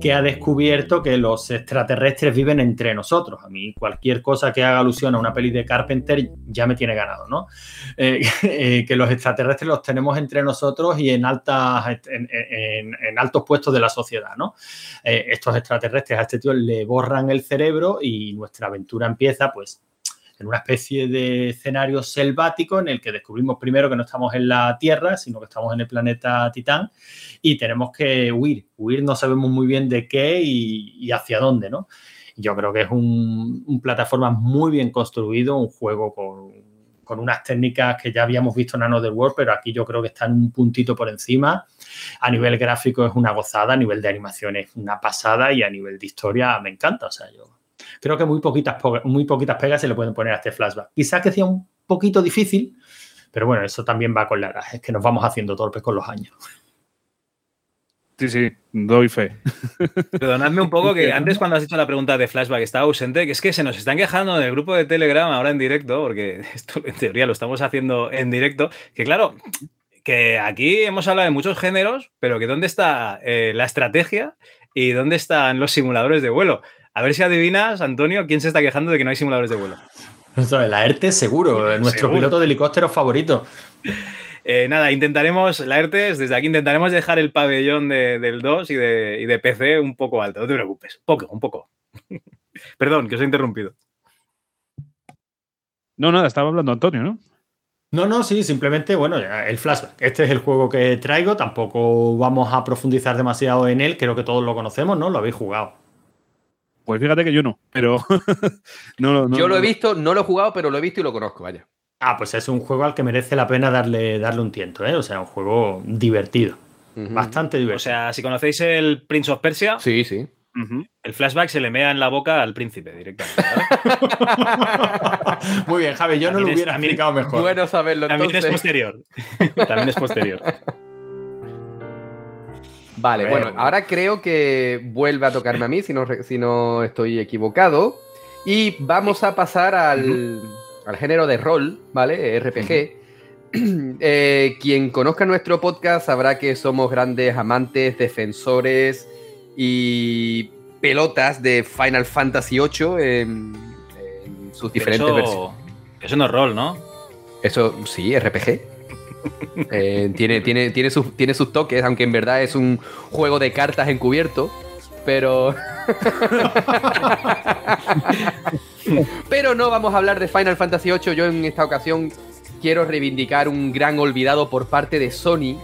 que ha descubierto que los extraterrestres viven entre nosotros. A mí cualquier cosa que haga alusión a una peli de Carpenter ya me tiene ganado, ¿no? Eh, eh, que los extraterrestres los tenemos entre nosotros y en, altas, en, altos puestos de la sociedad, ¿no? Eh, estos extraterrestres a este tío le borran el cerebro y nuestra aventura empieza, pues, en una especie de escenario selvático en el que descubrimos primero que no estamos en la Tierra, sino que estamos en el planeta Titán y tenemos que huir. Huir no sabemos muy bien de qué y, hacia dónde, ¿no? Yo creo que es un, plataforma muy bien construido, un juego con, unas técnicas que ya habíamos visto en Another World, pero aquí yo creo que está en un puntito por encima. A nivel gráfico es una gozada, a nivel de animación es una pasada y a nivel de historia me encanta. O sea, yo creo que muy poquitas, muy poquitas pegas se le pueden poner a este flashback. Quizás que sea un poquito difícil, pero bueno, eso también va con la edad, es que nos vamos haciendo torpes con los años. Sí, sí, doy fe. Perdonadme un poco que antes cuando has hecho la pregunta de flashback estaba ausente, que es que se nos están quejando en el grupo de Telegram ahora en directo, porque esto en teoría lo estamos haciendo en directo, que claro, que aquí hemos hablado de muchos géneros, pero que dónde está eh, la estrategia y dónde están los simuladores de vuelo. A ver si adivinas, Antonio, quién se está quejando de que no hay simuladores de vuelo. La ERTE seguro, nuestro piloto de helicóptero favorito. Eh, nada, intentaremos, la ERTE, desde aquí intentaremos dejar el pabellón del 2 y de, PC un poco alto, no te preocupes, poco, un poco. Perdón, que os he interrumpido. No, nada, estaba hablando Antonio, ¿no? No, no, sí, simplemente, bueno, el flashback. Este es el juego que traigo, tampoco vamos a profundizar demasiado en él, creo que todos lo conocemos, ¿no? Lo habéis jugado. Pues fíjate que yo no, pero no, Yo lo he visto, no lo he jugado, pero lo he visto y lo conozco, vaya. Ah, pues es un juego al que merece la pena darle, darle un tiento, ¿eh? O sea, un juego divertido. Bastante divertido. O sea, si conocéis el Prince of Persia. Sí, sí. El flashback se le mea en la boca al príncipe directamente. Muy bien, Javi, yo no lo hubiera explicado mejor. Bueno saberlo. También es posterior. También es posterior. Vale, bueno, ahora creo que vuelve a tocarme a mí, si no, si no estoy equivocado. Y vamos a pasar al, género de rol, ¿vale? RPG. Eh, quien conozca nuestro podcast sabrá que somos grandes amantes, defensores y pelotas de Final Fantasy VIII en, sus diferentes versiones. Eso no es rol, ¿no? Eso sí, RPG. Eh, tiene, tiene, tiene, sus, tiene sus toques, aunque en verdad es un juego de cartas encubierto. Pero. pero no vamos a hablar de Final Fantasy VIII. Yo en esta ocasión quiero reivindicar un gran olvidado por parte de Sony.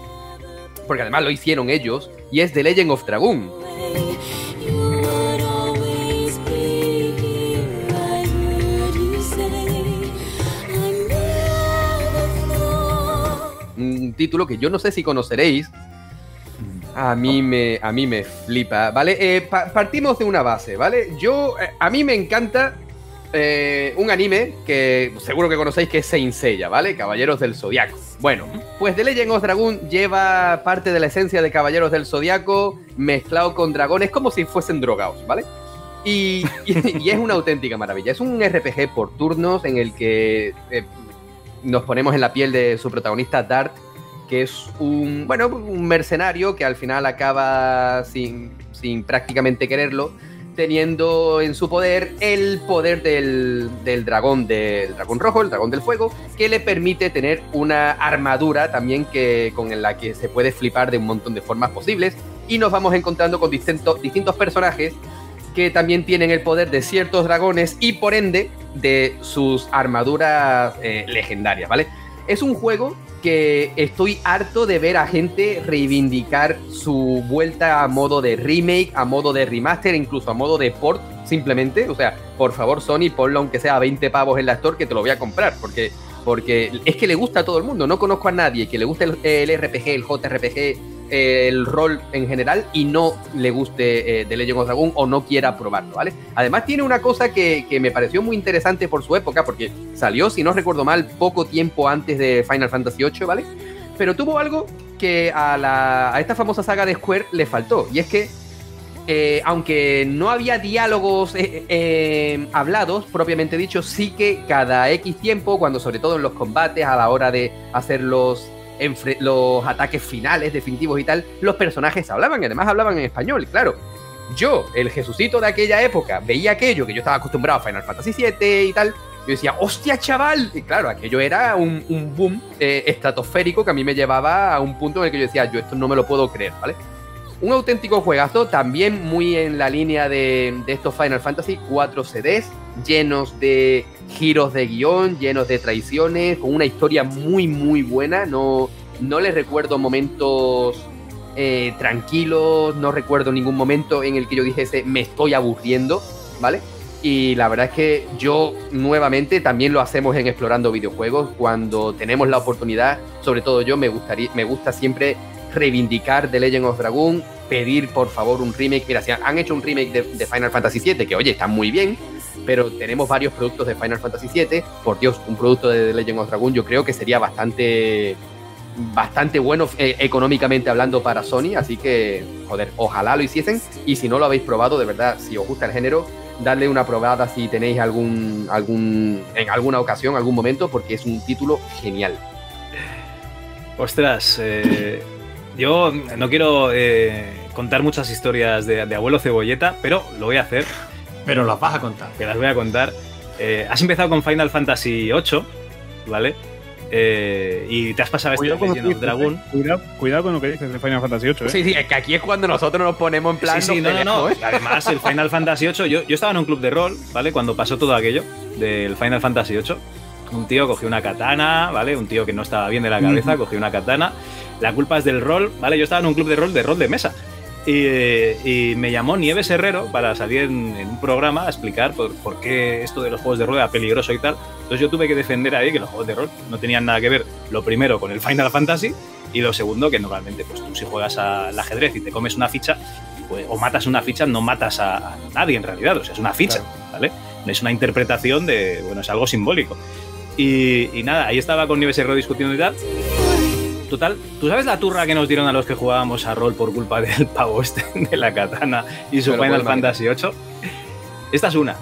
Porque además lo hicieron ellos. Y es The Legend of Dragon. Título que yo no sé si conoceréis. A mí me, a mí me flipa, ¿vale? Eh, partimos de una base, ¿vale? Yo, eh, a mí me encanta eh, un anime que seguro que conocéis que es Saint Seiya, ¿vale? Caballeros del Zodiaco. Bueno, pues The Legend of Dragon lleva parte de la esencia de Caballeros del Zodiaco mezclado con dragones como si fuesen drogados, ¿vale? Y, y, es una auténtica maravilla. Es un RPG por turnos en el que nos ponemos en la piel de su protagonista Dart, que es un, bueno, un mercenario que al final acaba sin, sin prácticamente quererlo, teniendo en su poder el poder del, del, dragón, del dragón rojo, el dragón del fuego, que le permite tener una armadura también que, con la que se puede flipar de un montón de formas posibles. Y nos vamos encontrando con distintos, distintos personajes que también tienen el poder de ciertos dragones y por ende de sus armaduras eh, legendarias, ¿vale? Es un juego que estoy harto de ver a gente reivindicar su vuelta a modo de remake, a modo de remaster, incluso a modo de port, simplemente. O sea, por favor, Sony, ponlo aunque sea 20 pavos en la store, que te lo voy a comprar, porque, porque es que le gusta a todo el mundo. No conozco a nadie que le guste el, el RPG, el JRPG, el rol en general y no le guste eh, The Legend of Dragon o no quiera probarlo, ¿vale? Además tiene una cosa que, me pareció muy interesante por su época, porque salió, si no recuerdo mal, poco tiempo antes de Final Fantasy VIII, ¿vale? Pero tuvo algo que a, la, a esta famosa saga de Square le faltó, y es que eh, aunque no había diálogos eh, hablados, propiamente dicho, sí que cada X tiempo, cuando sobre todo en los combates, a la hora de hacer los los ataques finales, definitivos y tal, los personajes hablaban y además hablaban en español, claro. Yo, el Jesucito de aquella época, veía aquello que yo estaba acostumbrado a Final Fantasy VII y tal, yo decía, hostia, chaval. Y claro, aquello era un, boom eh, estratosférico que a mí me llevaba a un punto en el que yo decía, yo esto no me lo puedo creer, ¿vale? Un auténtico juegazo, también muy en la línea de, estos Final Fantasy, 4 CDs, llenos de giros de guion, llenos de traiciones, con una historia muy, muy buena. No, no les recuerdo momentos eh, tranquilos, no recuerdo ningún momento en el que yo dijese me estoy aburriendo, ¿vale? Y la verdad es que yo nuevamente también lo hacemos en Explorando Videojuegos. Cuando tenemos la oportunidad, sobre todo yo, me, gustaría, me gusta siempre reivindicar The Legend of Dragon, pedir por favor un remake. Mira, si han hecho un remake de, de Final Fantasy VII, que oye, está muy bien, pero tenemos varios productos de Final Fantasy VII. Por Dios, un producto de The Legend of Dragon yo creo que sería bastante bastante bueno eh, económicamente hablando para Sony, así que, joder, ojalá lo hiciesen. Y si no lo habéis probado, de verdad, si os gusta el género, darle una probada si tenéis algún, algún, en alguna ocasión, algún momento, porque es un título genial. Ostras, eh, yo no quiero eh, contar muchas historias de, de, abuelo cebolleta, pero lo voy a hacer. Pero las vas a contar. Que las voy a contar. Eh, has empezado con Final Fantasy VIII, ¿vale? Eh, y te has pasado este Legend of Dragon. Cuidado, cuidado, con lo que dices de Final Fantasy VIII. ¿eh? Sí, sí, es que aquí es cuando nosotros nos ponemos en plan. Sí, sí, no, no, no. ¿eh? Además, el Final Fantasy VIII, yo, yo estaba en un club de rol, ¿vale? Cuando pasó todo aquello del Final Fantasy VIII. un tío cogió una katana, ¿vale? Un tío que no estaba bien de la cabeza, cogió una katana. La culpa es del rol, ¿vale? Yo estaba en un club de rol de rol de mesa. Y, me llamó Nieves Herrero para salir en, un programa a explicar por, por, qué esto de los juegos de rol era peligroso y tal. Entonces yo tuve que defender ahí que los juegos de rol no tenían nada que ver, lo primero, con el Final Fantasy y lo segundo, que normalmente pues tú si juegas al ajedrez y te comes una ficha, pues, o matas una ficha, no matas a, nadie en realidad, o sea, es una ficha, ¿vale? Es una interpretación de, bueno, es algo simbólico. Y, y nada, ahí estaba con Nieves Herrero discutiendo y tal. Total, ¿tú sabes la turra que nos dieron a los que jugábamos a rol por culpa del pavo este de la katana y su Final Fantasy VIII? Esta es una.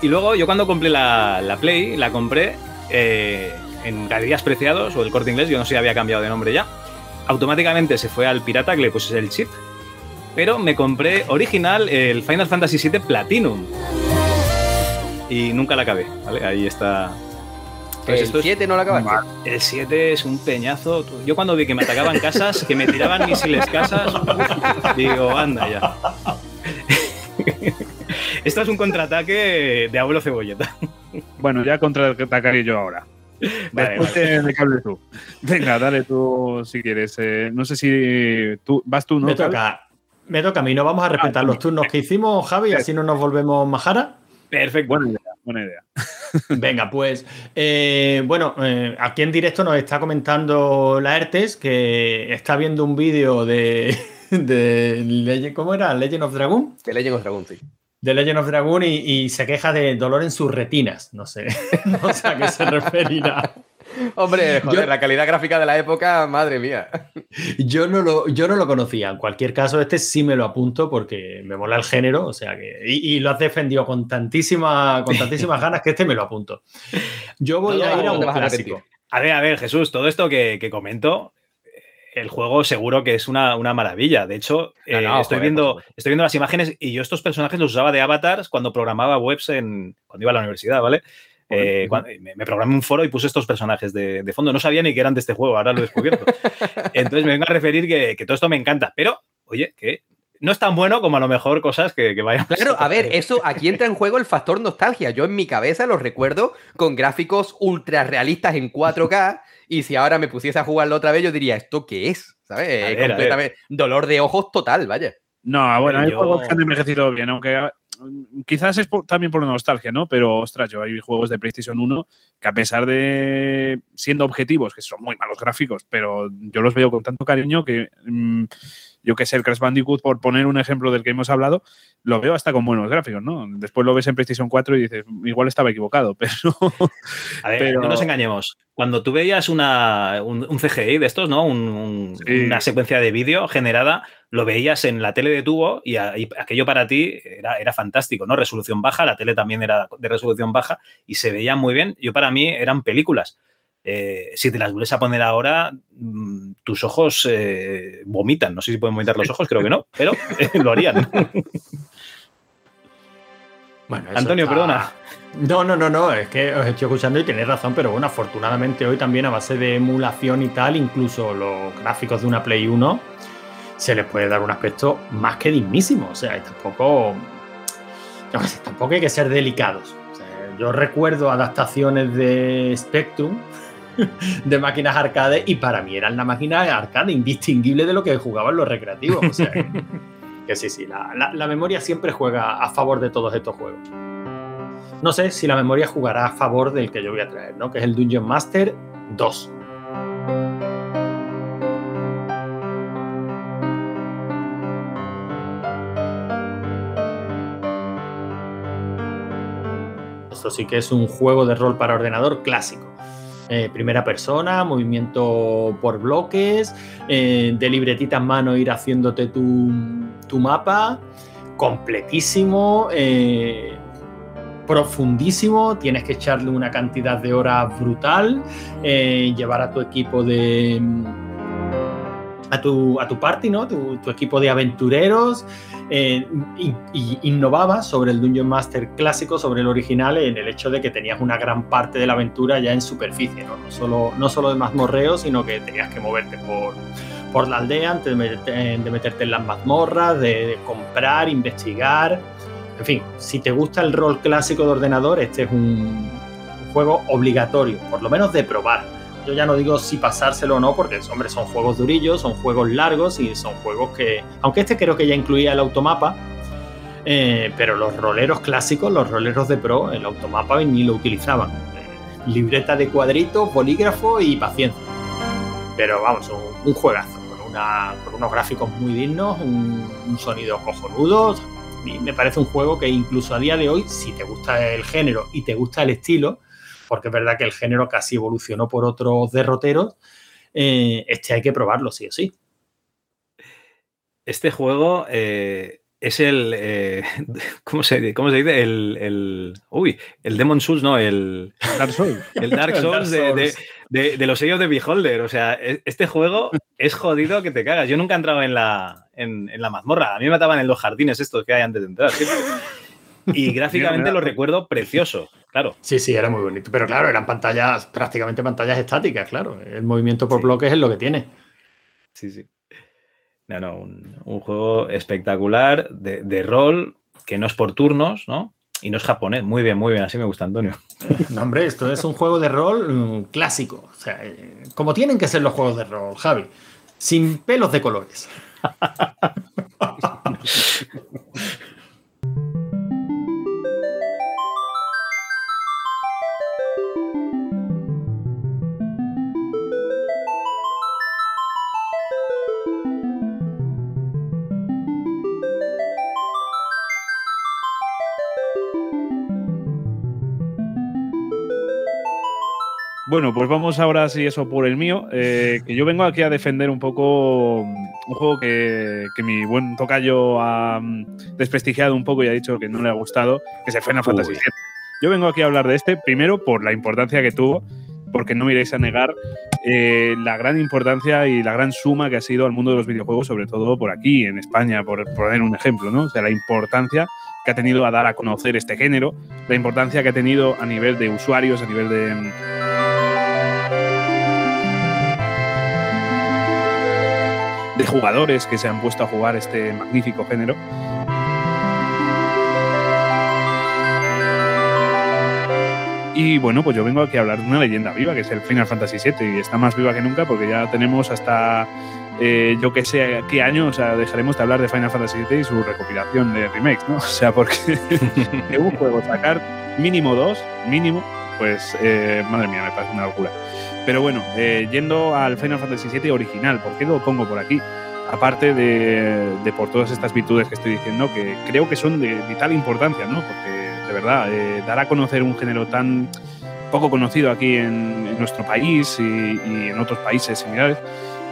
Y luego yo cuando compré la, Play, la compré eh, en Galerías Preciados o el Corte Inglés, yo no sé si había cambiado de nombre ya. Automáticamente se fue al pirata que le puse el chip. Pero me compré original el Final Fantasy VII Platinum. Y nunca la acabé, ¿vale? Ahí está, pues ¿El 7 no lo acabaste? El 7 es un peñazo. Yo cuando vi que me atacaban casas, que me tiraban misiles casas, digo, anda ya. Esto es un contraataque de abuelo cebolleta. Bueno, ya contraatacaré yo ahora. Vale, Después tú. Venga, dale tú si quieres. Eh, no sé si tú vas tú, ¿no? Me toca. Me toca a mí. No vamos a respetar ah, los turnos que hicimos, Javi, así no nos volvemos majara. Perfecto. Idea, buena idea. Venga, pues eh, bueno, eh, aquí en directo nos está comentando la ERTES que está viendo un vídeo de, de, ¿cómo era? Legend of Dragon. De Legend of Dragon, sí. De Legend of Dragon y, se queja de dolor en sus retinas. No sé, no sé a qué se referirá. Hombre, joder, la calidad gráfica de la época, madre mía. Yo no, lo, yo no lo conocía. En cualquier caso, este sí me lo apunto porque me mola el género, o sea que. Y, lo has defendido con, tantísima, con tantísimas ganas que este me lo apunto. Yo voy a ir a un clásico. A ver, a ver, Jesús, todo esto que, comento, el juego seguro que es una, maravilla. De hecho, eh, estoy, viendo, estoy viendo las imágenes y yo estos personajes los usaba de avatars cuando programaba webs en, cuando iba a la universidad, ¿vale? Eh, me, programé un foro y puse estos personajes de, fondo. No sabía ni que eran de este juego, ahora lo he descubierto. Entonces me vengo a referir que, todo esto me encanta. Pero, oye, que no es tan bueno como a lo mejor cosas que, vayan. Claro, a ver, eso aquí entra en juego el factor nostalgia. Yo en mi cabeza los recuerdo con gráficos ultra realistas en 4K. y si ahora me pusiese a jugarlo otra vez, yo diría, ¿esto qué es? ¿Sabes? completamente dolor de ojos total, vaya. No, bueno, hay juegos que han envejecido bien, aunque quizás es también por nostalgia, ¿no? Pero, ostras, yo hay juegos de PlayStation 1 que a pesar de siendo objetivos, que son muy malos gráficos, pero yo los veo con tanto cariño que mm, yo que sé, el Crash Bandicoot, por poner un ejemplo del que hemos hablado, lo veo hasta con buenos gráficos, ¿no? Después lo ves en PlayStation 4 y dices, igual estaba equivocado, pero... A ver, no nos engañemos. Cuando tú veías una, un, CGI de estos, ¿no? Una secuencia de vídeo generada, lo veías en la tele de tubo y, aquello para ti era, era, fantástico, ¿no? Resolución baja, la tele también era de resolución baja y se veía muy bien. Yo para mí eran películas. Eh, si te las vuelves a poner ahora, mm, tus ojos eh, vomitan. No sé si pueden vomitar los ojos, creo que no, pero eh, lo harían. Bueno, Antonio, perdona. No, no, no, no, es que os estoy escuchando y tenéis razón, pero bueno, afortunadamente hoy también a base de emulación y tal, incluso los gráficos de una Play 1, se les puede dar un aspecto más que dignísimo. O sea, tampoco, tampoco hay que ser delicados. yo recuerdo adaptaciones de Spectrum de máquinas arcade y para mí eran la máquina arcade indistinguible de lo que jugaban los recreativos. O sea, que, sí, sí, la, memoria siempre juega a favor de todos estos juegos. No sé si la memoria jugará a favor del que yo voy a traer, ¿no? Que es el Dungeon Master 2. Esto sí que es un juego de rol para ordenador clásico. Eh, primera persona, movimiento por bloques, eh, de libretita en mano ir haciéndote tu, mapa, completísimo, eh, profundísimo, tienes que echarle una cantidad de horas brutal, llevar a tu equipo de... A tu, a tu party, ¿no? Tu, tu equipo de aventureros, eh, innovaba sobre el Dungeon Master clásico, sobre el original, en el hecho de que tenías una gran parte de la aventura ya en superficie, no, no, solo, no solo de mazmorreo, sino que tenías que moverte por, por la aldea antes de meterte, en las mazmorras, de, comprar, investigar. En fin, si te gusta el rol clásico de ordenador, este es un juego obligatorio, por lo menos de probar. Yo ya no digo si pasárselo o no, porque hombre, son juegos durillos, son juegos largos y son juegos que, aunque este creo que ya incluía el automapa, eh, pero los roleros clásicos, los roleros de pro, el automapa ni lo utilizaban. Eh, libreta de cuadritos, bolígrafo y paciencia. Pero vamos, un, juegazo, con, unos gráficos muy dignos, un, sonido cojonudo. me parece un juego que incluso a día de hoy, si te gusta el género y te gusta el estilo, porque es verdad que el género casi evolucionó por otros derroteros, eh, este hay que probarlo sí o sí. Este juego es el. Eh, ¿cómo, se, dice? El, Uy, el Demon Souls, no, el. Dark Souls. El Dark Souls, de, los sellos de Beholder. O sea, e, este juego es jodido que te cagas. Yo nunca he entrado en la, en, la mazmorra. A mí me mataban en los jardines estos que hay antes de entrar. Y gráficamente lo recuerdo precioso, claro. Sí, sí, era muy bonito. Pero claro, eran pantallas, prácticamente pantallas estáticas, claro. El movimiento por bloques es lo que tiene. Sí, sí. No, no, un, juego espectacular de, rol que no es por turnos, ¿no? Y no es japonés. Muy bien, muy bien. Así me gusta, Antonio. No, hombre, esto es un juego de rol mm, clásico. O sea, eh, como tienen que ser los juegos de rol, Javi. Sin pelos de colores. Bueno, pues vamos ahora sí eso por el mío, eh, que yo vengo aquí a defender un poco mm, un juego que, mi buen tocayo ha mm, desprestigiado un poco y ha dicho que no le ha gustado, que es el Final Fantasy VII. Yo vengo aquí a hablar de este, primero por la importancia que tuvo, porque no iréis a negar eh, la gran importancia y la gran suma que ha sido al mundo de los videojuegos, sobre todo por aquí, en España, por poner un ejemplo, ¿no? O sea, la importancia que ha tenido a dar a conocer este género, la importancia que ha tenido a nivel de usuarios, a nivel de de jugadores que se han puesto a jugar este magnífico género. Y bueno, pues yo vengo aquí a hablar de una leyenda viva, que es el Final Fantasy VII, y está más viva que nunca porque ya tenemos hasta, eh, yo que sé, qué año, o sea, dejaremos de hablar de Final Fantasy VII y su recopilación de remakes, ¿no? O sea, porque de un juego sacar mínimo dos, mínimo, pues eh, madre mía, me parece una locura. Pero bueno, eh, yendo al Final Fantasy VII original, ¿por qué lo pongo por aquí? Aparte de, por todas estas virtudes que estoy diciendo, que creo que son de vital importancia, ¿no? Porque de verdad, eh, dar a conocer un género tan poco conocido aquí en, nuestro país y, en otros países similares,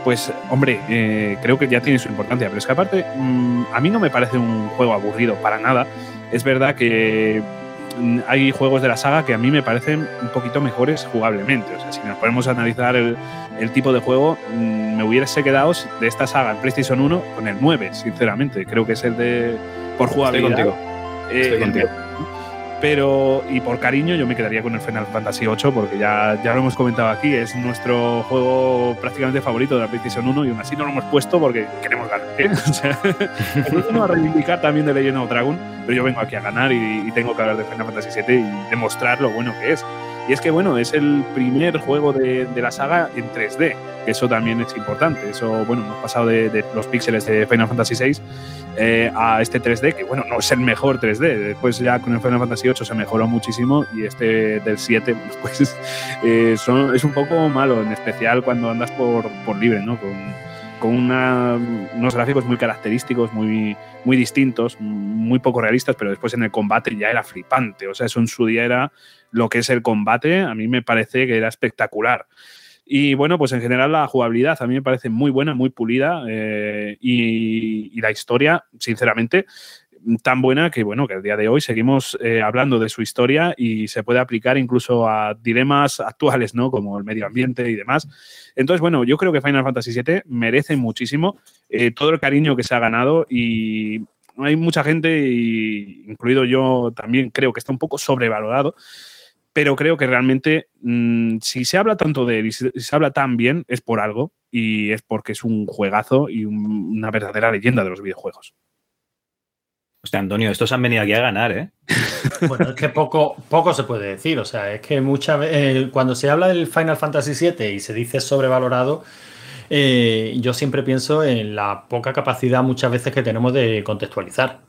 pues hombre, eh, creo que ya tiene su importancia. Pero es que aparte, mm, a mí no me parece un juego aburrido para nada. Es verdad que hay juegos de la saga que a mí me parecen un poquito mejores jugablemente. O sea, si nos ponemos a analizar el, tipo de juego, mm, me hubiese quedado de esta saga en PlayStation 1 con el 9, sinceramente. Creo que es el de por jugabilidad. Estoy contigo. Eh, Estoy contigo. Pero, y por cariño, yo me quedaría con el Final Fantasy VIII, porque ya, ya lo hemos comentado aquí, es nuestro juego prácticamente favorito de la PlayStation 1 y aún así no lo hemos puesto porque queremos ganar. ¿eh? O sea, a reivindicar también de Legend of Dragon, pero yo vengo aquí a ganar y, tengo que hablar de Final Fantasy VII y demostrar lo bueno que es. Y es que, bueno, es el primer juego de, la saga en 3D, que eso también es importante. Eso, bueno, hemos pasado de, de los píxeles de Final Fantasy VI eh, a este 3D, que bueno, no es el mejor 3D. Después ya con el Final Fantasy VIII se mejoró muchísimo y este del 7, pues eh, es un poco malo, en especial cuando andas por, por libre, ¿no? Con, con unos gráficos muy característicos, muy, muy distintos, muy poco realistas, pero después en el combate ya era flipante. O sea, eso en su día era lo que es el combate, a mí me parece que era espectacular. Y bueno, pues en general la jugabilidad a mí me parece muy buena, muy pulida eh, y, la historia, sinceramente, tan buena que bueno, que el día de hoy seguimos eh, hablando de su historia y se puede aplicar incluso a dilemas actuales, ¿no? Como el medio ambiente y demás. Entonces, bueno, yo creo que Final Fantasy VII merece muchísimo eh, todo el cariño que se ha ganado y hay mucha gente, incluido yo también, creo que está un poco sobrevalorado pero creo que realmente mm, si se habla tanto de él y se, habla tan bien es por algo y es porque es un juegazo y una verdadera leyenda de los videojuegos. Hostia, Antonio, estos han venido aquí a ganar, ¿eh? Bueno, es que poco, poco se puede decir. O sea, es que muchas eh, cuando se habla del Final Fantasy VII y se dice sobrevalorado, eh, yo siempre pienso en la poca capacidad muchas veces que tenemos de contextualizar.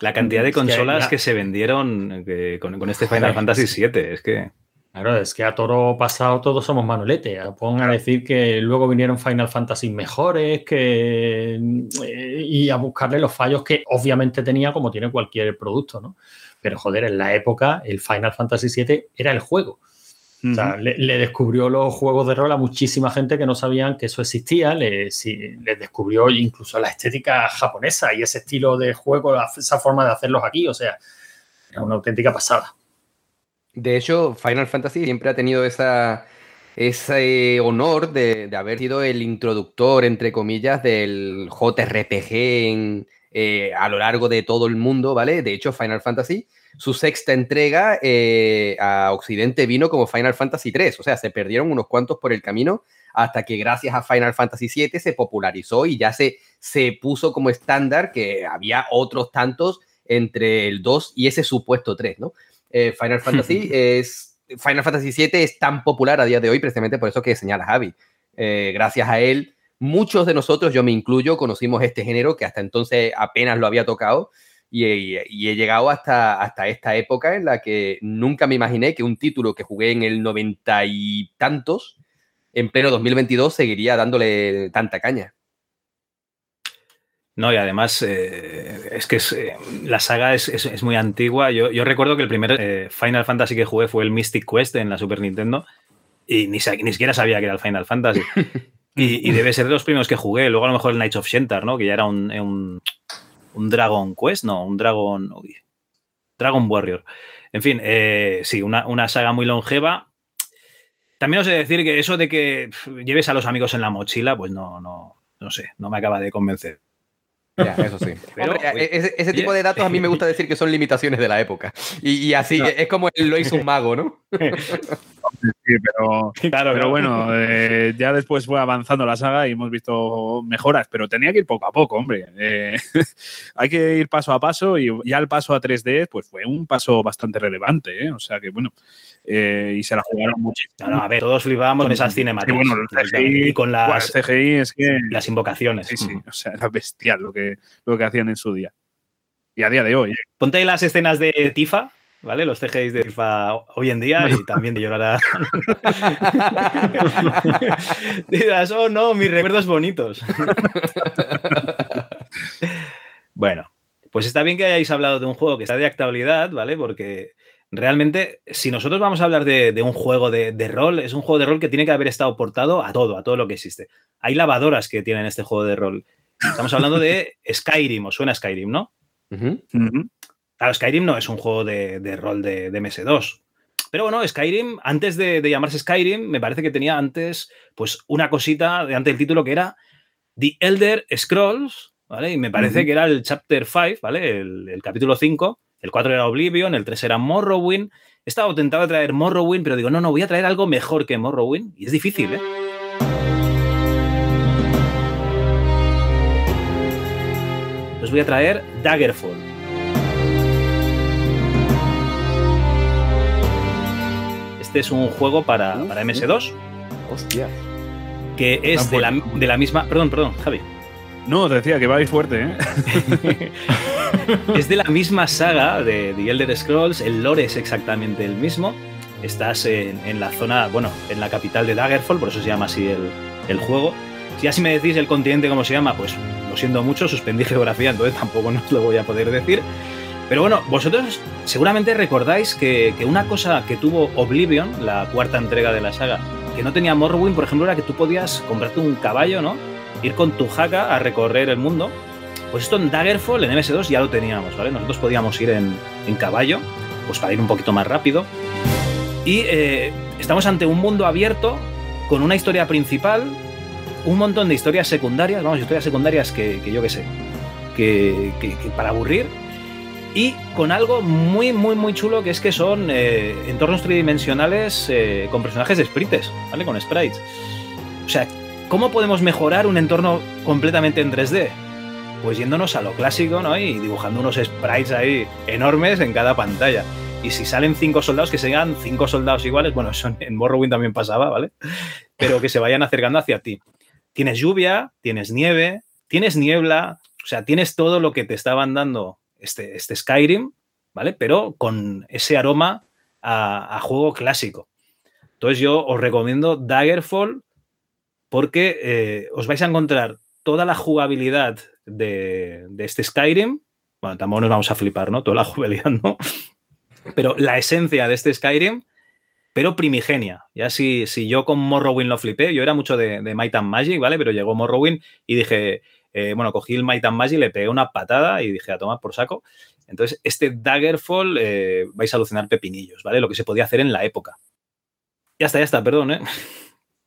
La cantidad de consolas que, se vendieron eh, con, este Final Fantasy VII, es que... Claro, es que a toro pasado todos somos manolete. Pongan a decir que luego vinieron Final Fantasy mejores que, eh, y a buscarle los fallos que obviamente tenía como tiene cualquier producto, ¿no? Pero joder, en la época el Final Fantasy VII era el juego. O sea, le, descubrió los juegos de rol a muchísima gente que no sabían que eso existía. Les, descubrió incluso la estética japonesa y ese estilo de juego, esa forma de hacerlos aquí. O sea, era una auténtica pasada. De hecho, Final Fantasy siempre ha tenido esa, ese honor de, haber sido el introductor, entre comillas, del JRPG eh, a lo largo de todo el mundo, ¿vale? De hecho, Final Fantasy, su sexta entrega eh, a Occidente vino como Final Fantasy 3, o sea, se perdieron unos cuantos por el camino hasta que gracias a Final Fantasy 7 se popularizó y ya se, se puso como estándar que había otros tantos entre el 2 y ese supuesto 3, ¿no? Eh, Final Fantasy es. Final Fantasy VII es tan popular a día de hoy precisamente por eso que señala Javi. Eh, gracias a él, muchos de nosotros, yo me incluyo, conocimos este género que hasta entonces apenas lo había tocado y, he llegado hasta, hasta esta época en la que nunca me imaginé que un título que jugué en el noventa y tantos, en pleno 2022, seguiría dándole tanta caña. No, y además eh, es que eh, la saga es, muy antigua. Yo, recuerdo que el primer eh, Final Fantasy que jugué fue el Mystic Quest en la Super Nintendo y ni, ni siquiera sabía que era el Final Fantasy. y, debe ser de los primeros que jugué. Luego a lo mejor el Knights of Shentar, ¿no? Que ya era un, un, Dragon Quest, no, un Dragon... Dragon Warrior. En fin, sí, una, una saga muy longeva. También os he de decir que eso de que lleves a los amigos en la mochila, pues no, no, no sé, no me acaba de convencer. Ya, eso sí. E-, ese, tipo de datos a mí me gusta decir que son limitaciones de la época. Y, así, es como lo hizo un mago, ¿no? Sí, pero, claro, pero bueno, eh, ya después fue avanzando la saga y hemos visto mejoras, pero tenía que ir poco a poco, hombre. Eh, hay que ir paso a paso y ya el paso a 3D pues fue un paso bastante relevante, ¿eh? o sea que bueno, y se la jugaron muchísimo. a ver, todos flipábamos con esas cinemáticas. bueno, y con las, CGI es que, las invocaciones. Sí, sí, o sea, era bestial lo que, lo que hacían en su día. Y a día de hoy. Ponte ahí las escenas de Tifa ¿vale? Los CGI de FIFA hoy en día y también de llorar Dirás, oh no, mis recuerdos bonitos. bueno, pues está bien que hayáis hablado de un juego que está de actualidad, ¿vale? Porque realmente, si nosotros vamos a hablar de, un juego de, rol, es un juego de rol que tiene que haber estado portado a todo, a todo lo que existe. Hay lavadoras que tienen este juego de rol. Estamos hablando de Skyrim, os suena Skyrim, ¿no? Claro, Skyrim no es un juego de, rol de, MS2. Pero bueno, Skyrim, antes de, llamarse Skyrim, me parece que tenía antes, pues, una cosita de antes del título que era The Elder Scrolls, ¿vale? Y me parece que era el Chapter 5, ¿vale? El, capítulo 5. El 4 era Oblivion, el 3 era Morrowind. He estado tentado de traer Morrowind, pero digo, no, no, voy a traer algo mejor que Morrowind. Y es difícil, ¿eh? Os voy a traer Daggerfall. Este es un juego para, MS2. Hostia. Que es de la, misma. Perdón, perdón, Javi. No, te decía que va a ir fuerte, ¿eh? es de la misma saga de The Elder Scrolls, el lore es exactamente el mismo. Estás en, la zona, bueno, en la capital de Daggerfall, por eso se llama así el, juego. Si así me decís el continente cómo se llama, pues lo siento mucho, suspendí geografía, entonces tampoco no lo voy a poder decir. Pero bueno, vosotros seguramente recordáis que, una cosa que tuvo Oblivion, la cuarta entrega de la saga, que no tenía Morrowind, por ejemplo, era que tú podías comprarte un caballo, ¿no? Ir con tu jaca a recorrer el mundo. Pues esto en Daggerfall, en MS2, ya lo teníamos, ¿vale? Nosotros podíamos ir en, caballo, pues para ir un poquito más rápido. Y eh, estamos ante un mundo abierto con una historia principal, un montón de historias secundarias, vamos, historias secundarias que, yo qué sé, que, que para aburrir y con algo muy, muy, muy chulo que es que son eh, entornos tridimensionales eh, con personajes de sprites, ¿vale? Con sprites. O sea, ¿cómo podemos mejorar un entorno completamente en 3D? pues yéndonos a lo clásico, ¿no? Y dibujando unos sprites ahí enormes en cada pantalla. Y si salen cinco soldados, que sean cinco soldados iguales, bueno, eso en Morrowind también pasaba, ¿vale? Pero que se vayan acercando hacia ti. Tienes lluvia, tienes nieve, tienes niebla, o sea, tienes todo lo que te estaban dando este, este Skyrim, ¿vale? Pero con ese aroma a, juego clásico. Entonces yo os recomiendo Daggerfall porque eh, os vais a encontrar toda la jugabilidad de, este Skyrim. Bueno, tampoco nos vamos a flipar, ¿no? Toda la jugabilidad, ¿no? Pero la esencia de este Skyrim, pero primigenia. Ya si, si yo con Morrowind lo flipé, yo era mucho de, Might and Magic, ¿vale? Pero llegó Morrowind y dije, eh, bueno, cogí el Might and Magic, le pegué una patada y dije a tomar por saco. Entonces, este Daggerfall eh, vais a alucinar pepinillos, ¿vale? Lo que se podía hacer en la época. Ya está, ya está, perdón, ¿eh?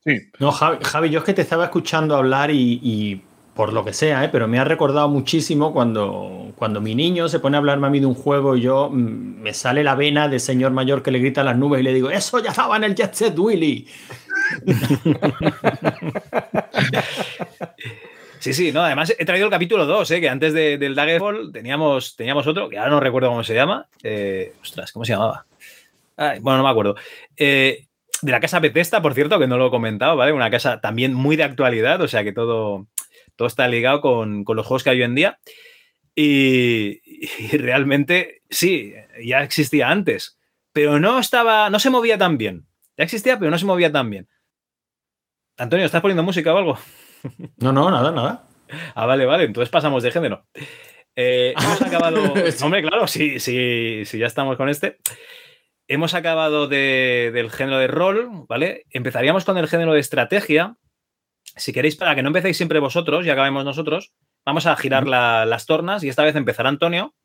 Sí. No, Javi, yo es que te estaba escuchando hablar y, por lo que sea, ¿eh? pero me ha recordado muchísimo cuando, cuando mi niño se pone a hablarme a mí de un juego y yo mm, me sale la vena de señor mayor que le grita a las nubes y le digo, eso ya estaba en el Jet Set Willy. Sí, sí, no, además he traído el capítulo 2, ¿eh? que antes del Daggerfall teníamos, teníamos otro, que ahora no recuerdo cómo se llama. Eh, ostras, ¿cómo se llamaba? bueno, no me acuerdo. Eh, de la casa Bethesda, por cierto, que no lo he comentado, ¿vale? Una casa también muy de actualidad, o sea que todo, todo está ligado con, los juegos que hay hoy en día. Y, y, realmente, sí, ya existía antes, pero no estaba, no se movía tan bien. Ya existía, pero no se movía tan bien. Antonio, ¿estás poniendo música o algo? No, no, nada, nada. Ah, vale, vale. Entonces pasamos de género. Eh, hemos acabado. Hombre, claro, sí, sí, sí, ya estamos con este. Hemos acabado del género de rol, ¿vale? Empezaríamos con el género de estrategia. Si queréis, para que no empecéis siempre vosotros y acabemos nosotros, vamos a girar las tornas y esta vez empezará Antonio,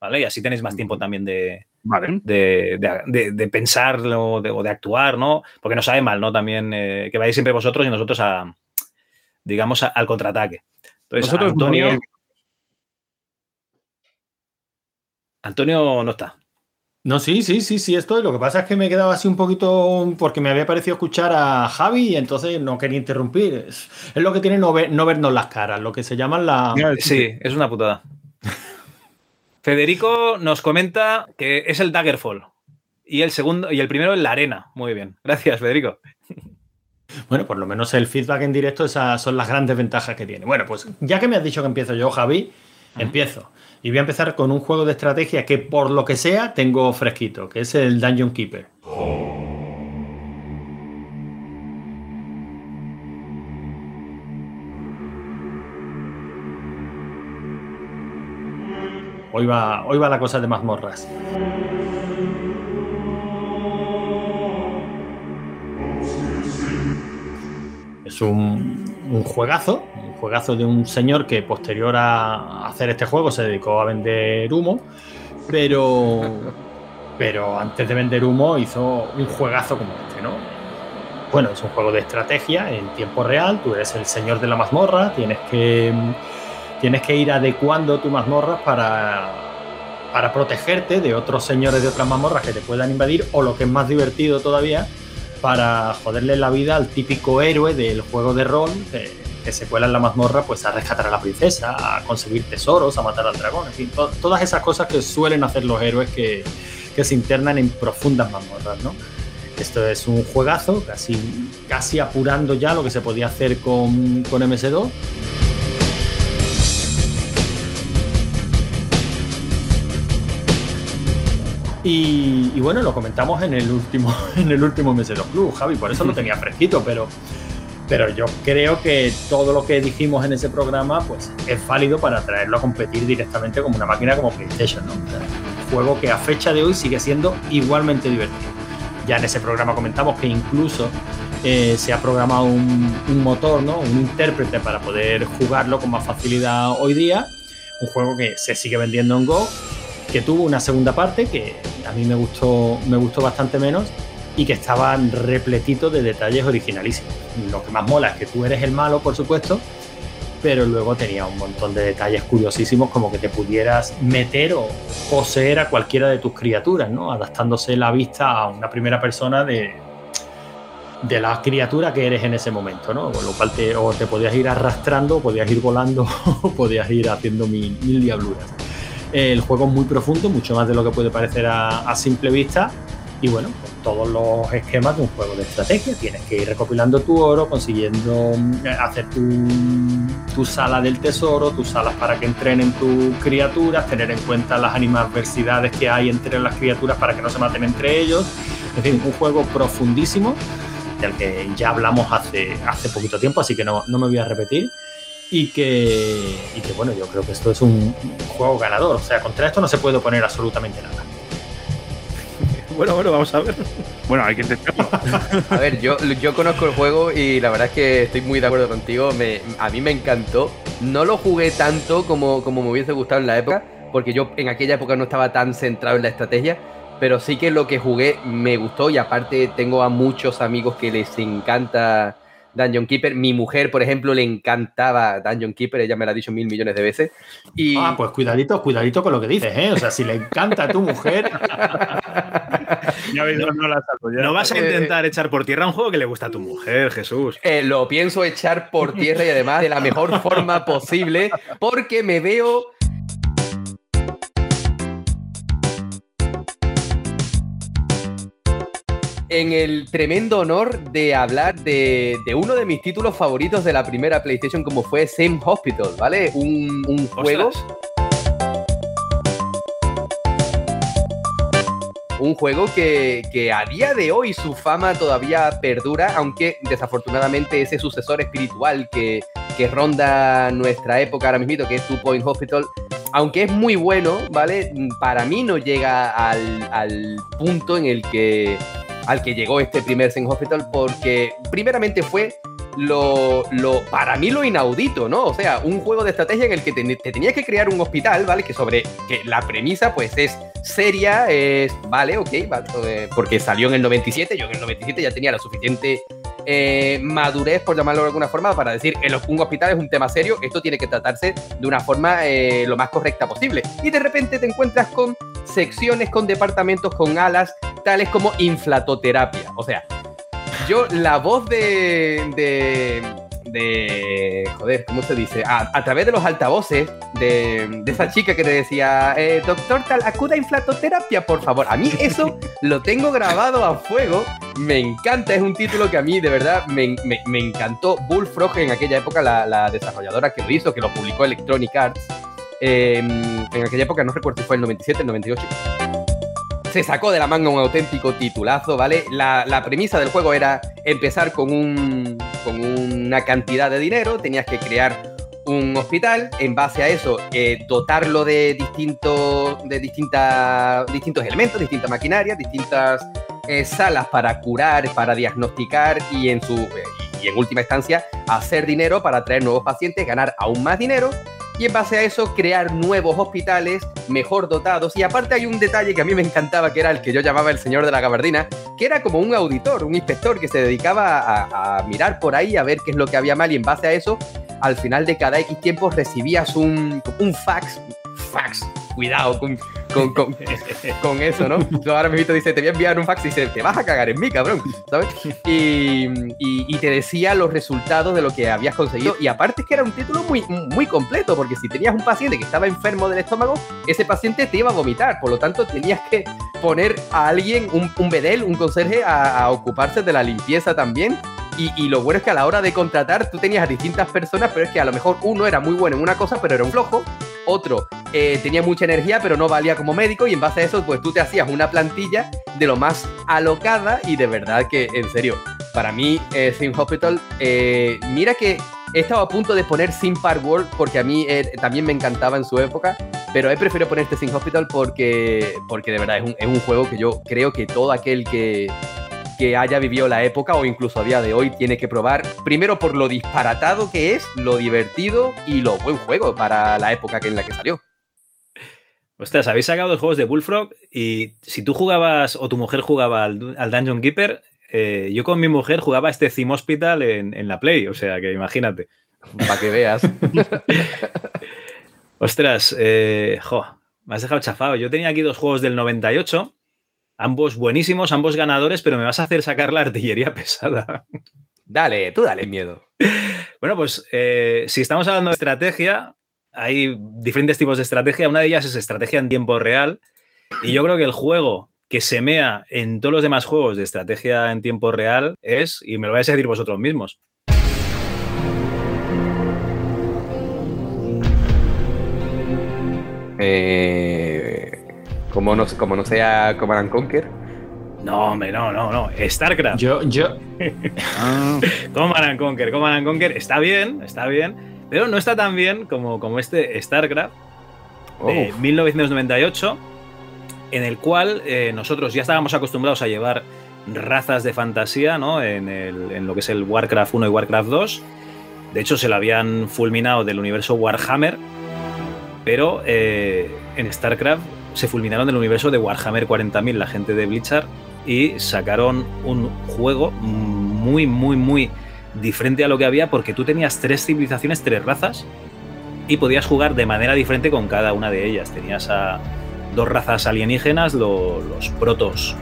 ¿vale? Y así tenéis más tiempo también de, de, pensarlo o de, actuar, ¿no? Porque no sabe mal, ¿no? También eh, que vayáis siempre vosotros y nosotros a, digamos, al contraataque. Entonces, Antonio. Antonio no está. No, sí, sí, sí, sí, estoy. Lo que pasa es que me he quedado así un poquito porque me había parecido escuchar a Javi y entonces no quería interrumpir. Es, lo que tiene no, no vernos las caras, lo que se llaman la. Sí, es una putada. Federico nos comenta que es el Daggerfall. Y el segundo, y el primero en la arena. Muy bien. Gracias, Federico. Bueno, por lo menos el feedback en directo, esas son las grandes ventajas que tiene. Bueno, pues ya que me has dicho que empiezo yo, Javi, empiezo. Y voy a empezar con un juego de estrategia que por lo que sea tengo fresquito, que es el Dungeon Keeper. Hoy va, hoy va la cosa de mazmorras. Es un, juegazo, un juegazo de un señor que posterior a hacer este juego se dedicó a vender humo, pero, pero antes de vender humo hizo un juegazo como este, ¿no? Bueno, es un juego de estrategia en tiempo real, tú eres el señor de la mazmorra, tienes que, tienes que ir adecuando tu mazmorra para, para protegerte de otros señores de otras mazmorras que te puedan invadir, o lo que es más divertido todavía, para joderle la vida al típico héroe del juego de rol se cuela en la mazmorra pues a rescatar a la princesa, a conseguir tesoros, a matar al dragón, en fin, todas esas cosas que suelen hacer los héroes que, se internan en profundas mazmorras, ¿no? Esto es un juegazo, casi, casi apurando ya lo que se podía hacer con, con MS2. Y, bueno, lo comentamos en el último, en el último mes de los clubs, Javi, por eso lo tenía fresquito, pero, pero yo creo que todo lo que dijimos en ese programa pues, es válido para traerlo a competir directamente como una máquina como PlayStation, ¿no? un juego que a fecha de hoy sigue siendo igualmente divertido. Ya en ese programa comentamos que incluso eh, se ha programado un, un, motor, ¿no? un intérprete para poder jugarlo con más facilidad hoy día. Un juego que se sigue vendiendo en Go que tuvo una segunda parte que a mí me gustó, me gustó bastante menos y que estaba repletito de detalles originalísimos. Lo que más mola es que tú eres el malo, por supuesto, pero luego tenía un montón de detalles curiosísimos como que te pudieras meter o poseer a cualquiera de tus criaturas, ¿no? Adaptándose la vista a una primera persona de, de la criatura que eres en ese momento, ¿no? Con lo cual te, o te podías ir arrastrando, o podías ir volando, o podías ir haciendo mil, diabluras. El juego es muy profundo, mucho más de lo que puede parecer a, a simple vista. Y bueno, todos los esquemas de un juego de estrategia, tienes que ir recopilando tu oro, consiguiendo mm, hacer tu, tu sala del tesoro, tus salas para que entrenen tus criaturas, tener en cuenta las animadversidades que hay entre las criaturas para que no se maten entre ellos. En fin, un juego profundísimo del que ya hablamos hace, hace poquito tiempo, así que no, no me voy a repetir. Y que, y que, bueno, yo creo que esto es un, un juego ganador. O sea, contra esto no se puede oponer absolutamente nada. Bueno, bueno, vamos a ver. Bueno, hay que intentarlo. A ver, yo, yo conozco el juego y la verdad es que estoy muy de acuerdo contigo. Me, a mí me encantó. No lo jugué tanto como, como me hubiese gustado en la época, porque yo en aquella época no estaba tan centrado en la estrategia, pero sí que lo que jugué me gustó y aparte tengo a muchos amigos que les encanta Dungeon Keeper. Mi mujer, por ejemplo, le encantaba Dungeon Keeper, ella me lo ha dicho mil millones de veces. Y... Ah, pues cuidadito, cuidadito con lo que dices, ¿eh? O sea, si le encanta a tu mujer. Ya veis, no, no la saco. Ya. No vas a intentar echar por tierra un juego que le gusta a tu mujer, Jesús. Eh, lo pienso echar por tierra y además de la mejor forma posible, porque me veo en el tremendo honor de hablar de, de uno de mis títulos favoritos de la primera PlayStation, como fue Same Hospital, ¿vale? Un, un juego. Ostras. Un juego que, que a día de hoy su fama todavía perdura, aunque desafortunadamente ese sucesor espiritual que, que ronda nuestra época ahora mismo, que es Two Point Hospital, aunque es muy bueno, ¿vale? Para mí no llega al, al punto en el que al que llegó este primer Zen Hospital porque primeramente fue lo, lo, para mí lo inaudito, ¿no? O sea, un juego de estrategia en el que te, te tenías que crear un hospital, ¿vale? Que sobre que la premisa pues es seria, es, vale, ok, vale, eh, porque salió en el 97, yo en el 97 ya tenía la suficiente eh, madurez, por llamarlo de alguna forma, para decir, el, un hospital es un tema serio, esto tiene que tratarse de una forma eh, lo más correcta posible. Y de repente te encuentras con secciones, con departamentos, con alas, tales como inflatoterapia. O sea, yo la voz de... de de joder, ¿cómo se dice? A, través de los altavoces de, de, esa chica que te decía, eh, doctor tal, acuda a inflatoterapia, por favor. A mí eso lo tengo grabado a fuego, me encanta, es un título que a mí de verdad me, me, encantó. Bullfrog en aquella época, la, la, desarrolladora que lo hizo, que lo publicó Electronic Arts, eh, en aquella época no recuerdo si fue el 97, el 98 se sacó de la manga un auténtico titulazo, ¿vale? La, la premisa del juego era empezar con, un, con una cantidad de dinero, tenías que crear un hospital, en base a eso eh, dotarlo de, distintos de distintas, distintos elementos, distintas maquinarias, distintas eh, salas para curar, para diagnosticar y en, su, y en última instancia hacer dinero para atraer nuevos pacientes, ganar aún más dinero y en base a eso crear nuevos hospitales mejor dotados. Y aparte hay un detalle que a mí me encantaba, que era el que yo llamaba el señor de la gabardina, que era como un auditor, un inspector que se dedicaba a, mirar por ahí, a ver qué es lo que había mal y en base a eso, al final de cada X tiempo recibías un, un fax, fax, cuidado con, con, con, con, eso, ¿no? Yo ahora mismo dice, te voy a enviar un fax y dice, te vas a cagar en mí, cabrón, ¿sabes? Y, y, y, te decía los resultados de lo que habías conseguido. Y aparte es que era un título muy, muy completo, porque si tenías un paciente que estaba enfermo del estómago, ese paciente te iba a vomitar. Por lo tanto, tenías que poner a alguien, un, un bedel, un conserje, a, a ocuparse de la limpieza también. Y, y, lo bueno es que a la hora de contratar tú tenías a distintas personas, pero es que a lo mejor uno era muy bueno en una cosa, pero era un flojo. Otro eh, tenía mucha energía, pero no valía como médico. Y en base a eso, pues tú te hacías una plantilla de lo más alocada. Y de verdad que, en serio, para mí, eh, Sim Hospital, eh, mira que he estado a punto de poner Sim Park World porque a mí eh, también me encantaba en su época. Pero he preferido poner este Sim Hospital porque, porque de verdad es un, es un juego que yo creo que todo aquel que que haya vivido la época o incluso a día de hoy tiene que probar, primero por lo disparatado que es, lo divertido y lo buen juego para la época en la que salió. Ostras, habéis sacado los juegos de Bullfrog y si tú jugabas o tu mujer jugaba al, al Dungeon Keeper, eh, yo con mi mujer jugaba este Theme Hospital en, en la Play, o sea que imagínate. Para que veas. Ostras, eh, jo, me has dejado chafado. Yo tenía aquí dos juegos del 98 Ambos buenísimos, ambos ganadores, pero me vas a hacer sacar la artillería pesada. Dale, tú dale miedo. Bueno, pues eh, si estamos hablando de estrategia, hay diferentes tipos de estrategia. Una de ellas es estrategia en tiempo real. Y yo creo que el juego que se mea en todos los demás juegos de estrategia en tiempo real es, y me lo vais a decir vosotros mismos, Eh, como, no, como no sea Command Conquer. No, hombre, no, no, no. StarCraft. Yo, yo. ah. Command Conquer, Command Conquer está bien, está bien, pero no está tan bien como, como este StarCraft de 1998, en el cual eh, nosotros ya estábamos acostumbrados a llevar razas de fantasía, ¿no? En, el, en, lo que es el Warcraft 1 y Warcraft 2. De hecho, se lo habían fulminado del universo Warhammer, pero eh, en StarCraft se fulminaron del universo de Warhammer 40.000, la gente de Blizzard, y sacaron un juego muy, muy, muy diferente a lo que había porque tú tenías tres civilizaciones, tres razas, y podías jugar de manera diferente con cada una de ellas. Tenías a dos razas alienígenas, lo, los protos,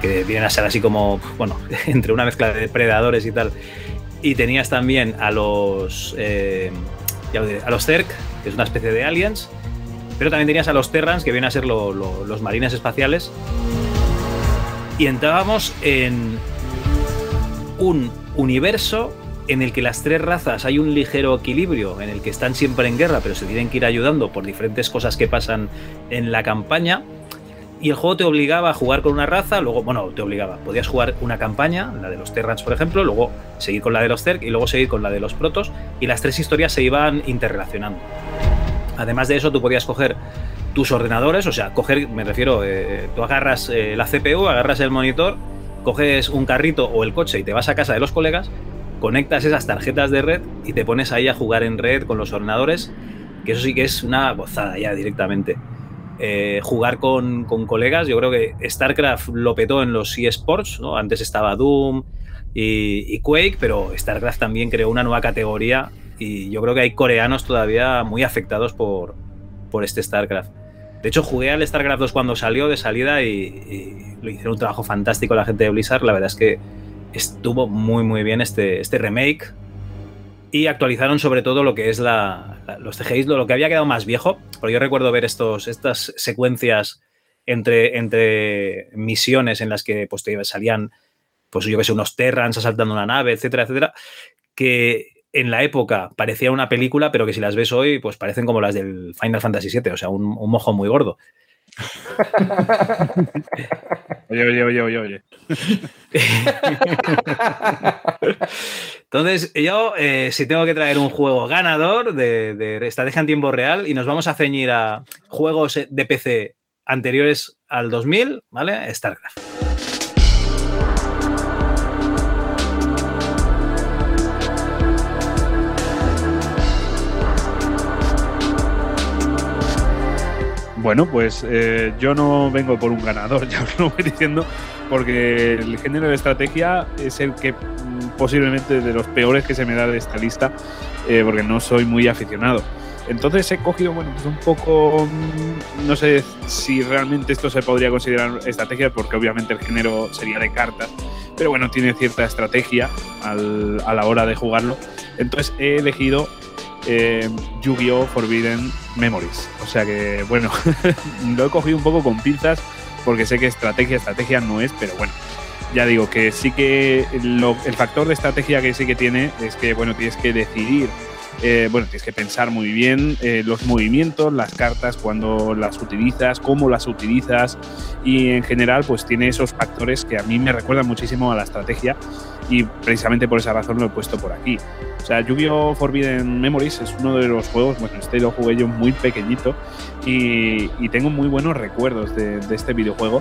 que vienen a ser así como, bueno, entre una mezcla de predadores y tal. Y tenías también a los, eh, a los Zerg, que es una especie de aliens, pero también tenías a los Terrans, que vienen a ser lo, lo, los marines espaciales. Y entrábamos en un universo en el que las tres razas hay un ligero equilibrio, en el que están siempre en guerra, pero se tienen que ir ayudando por diferentes cosas que pasan en la campaña. Y el juego te obligaba a jugar con una raza, luego, bueno, te obligaba, podías jugar una campaña, la de los Terrans, por ejemplo, luego seguir con la de los Zerg y luego seguir con la de los Protos, y las tres historias se iban interrelacionando. Además de eso, tú podías coger tus ordenadores, o sea, coger, me refiero, eh, tú agarras eh, la CPU, agarras el monitor, coges un carrito o el coche y te vas a casa de los colegas, conectas esas tarjetas de red y te pones ahí a jugar en red con los ordenadores, que eso sí que es una gozada ya directamente. Eh, jugar con, con, colegas, yo creo que StarCraft lo petó en los eSports, ¿no? Antes estaba Doom y, y Quake, pero StarCraft también creó una nueva categoría y yo creo que hay coreanos todavía muy afectados por, por este StarCraft. De hecho, jugué al StarCraft 2 cuando salió de salida y, lo hicieron un trabajo fantástico la gente de Blizzard. La verdad es que estuvo muy, muy bien este, este remake. Y actualizaron sobre todo lo que es la, los CGIs, lo, lo, que había quedado más viejo. Porque yo recuerdo ver estos, estas secuencias entre, entre misiones en las que pues, te salían, pues yo que sé, unos Terrans asaltando una nave, etcétera, etcétera. Que en la época parecía una película, pero que si las ves hoy, pues parecen como las del Final Fantasy VII, o sea, un, un mojo muy gordo. oye, oye, oye, oye, oye. Entonces, yo, eh, si tengo que traer un juego ganador de, de, estrategia en tiempo real y nos vamos a ceñir a juegos de PC anteriores al 2000, ¿vale? StarCraft. Bueno, pues eh, yo no vengo por un ganador, ya os lo voy diciendo, porque el género de estrategia es el que mm, posiblemente de los peores que se me da de esta lista, eh, porque no soy muy aficionado. Entonces he cogido, bueno, pues un poco, mm, no sé si realmente esto se podría considerar estrategia, porque obviamente el género sería de cartas, pero bueno, tiene cierta estrategia a la hora de jugarlo. Entonces he elegido eh, Yu-Gi-Oh! Forbidden Memories. O sea que, bueno, lo he cogido un poco con pinzas porque sé que estrategia, estrategia no es, pero bueno, ya digo que sí que el factor de estrategia que sí que tiene es que, bueno, tienes que decidir, eh, bueno, tienes que pensar muy bien eh, los movimientos, las cartas, cuando las utilizas, cómo las utilizas y en general pues tiene esos factores que a mí me recuerdan muchísimo a la estrategia y precisamente por esa razón lo he puesto por aquí. O sea, Yu-Gi-Oh! Forbidden Memories es uno de los juegos, bueno, este lo jugué yo muy pequeñito y, tengo muy buenos recuerdos de este videojuego.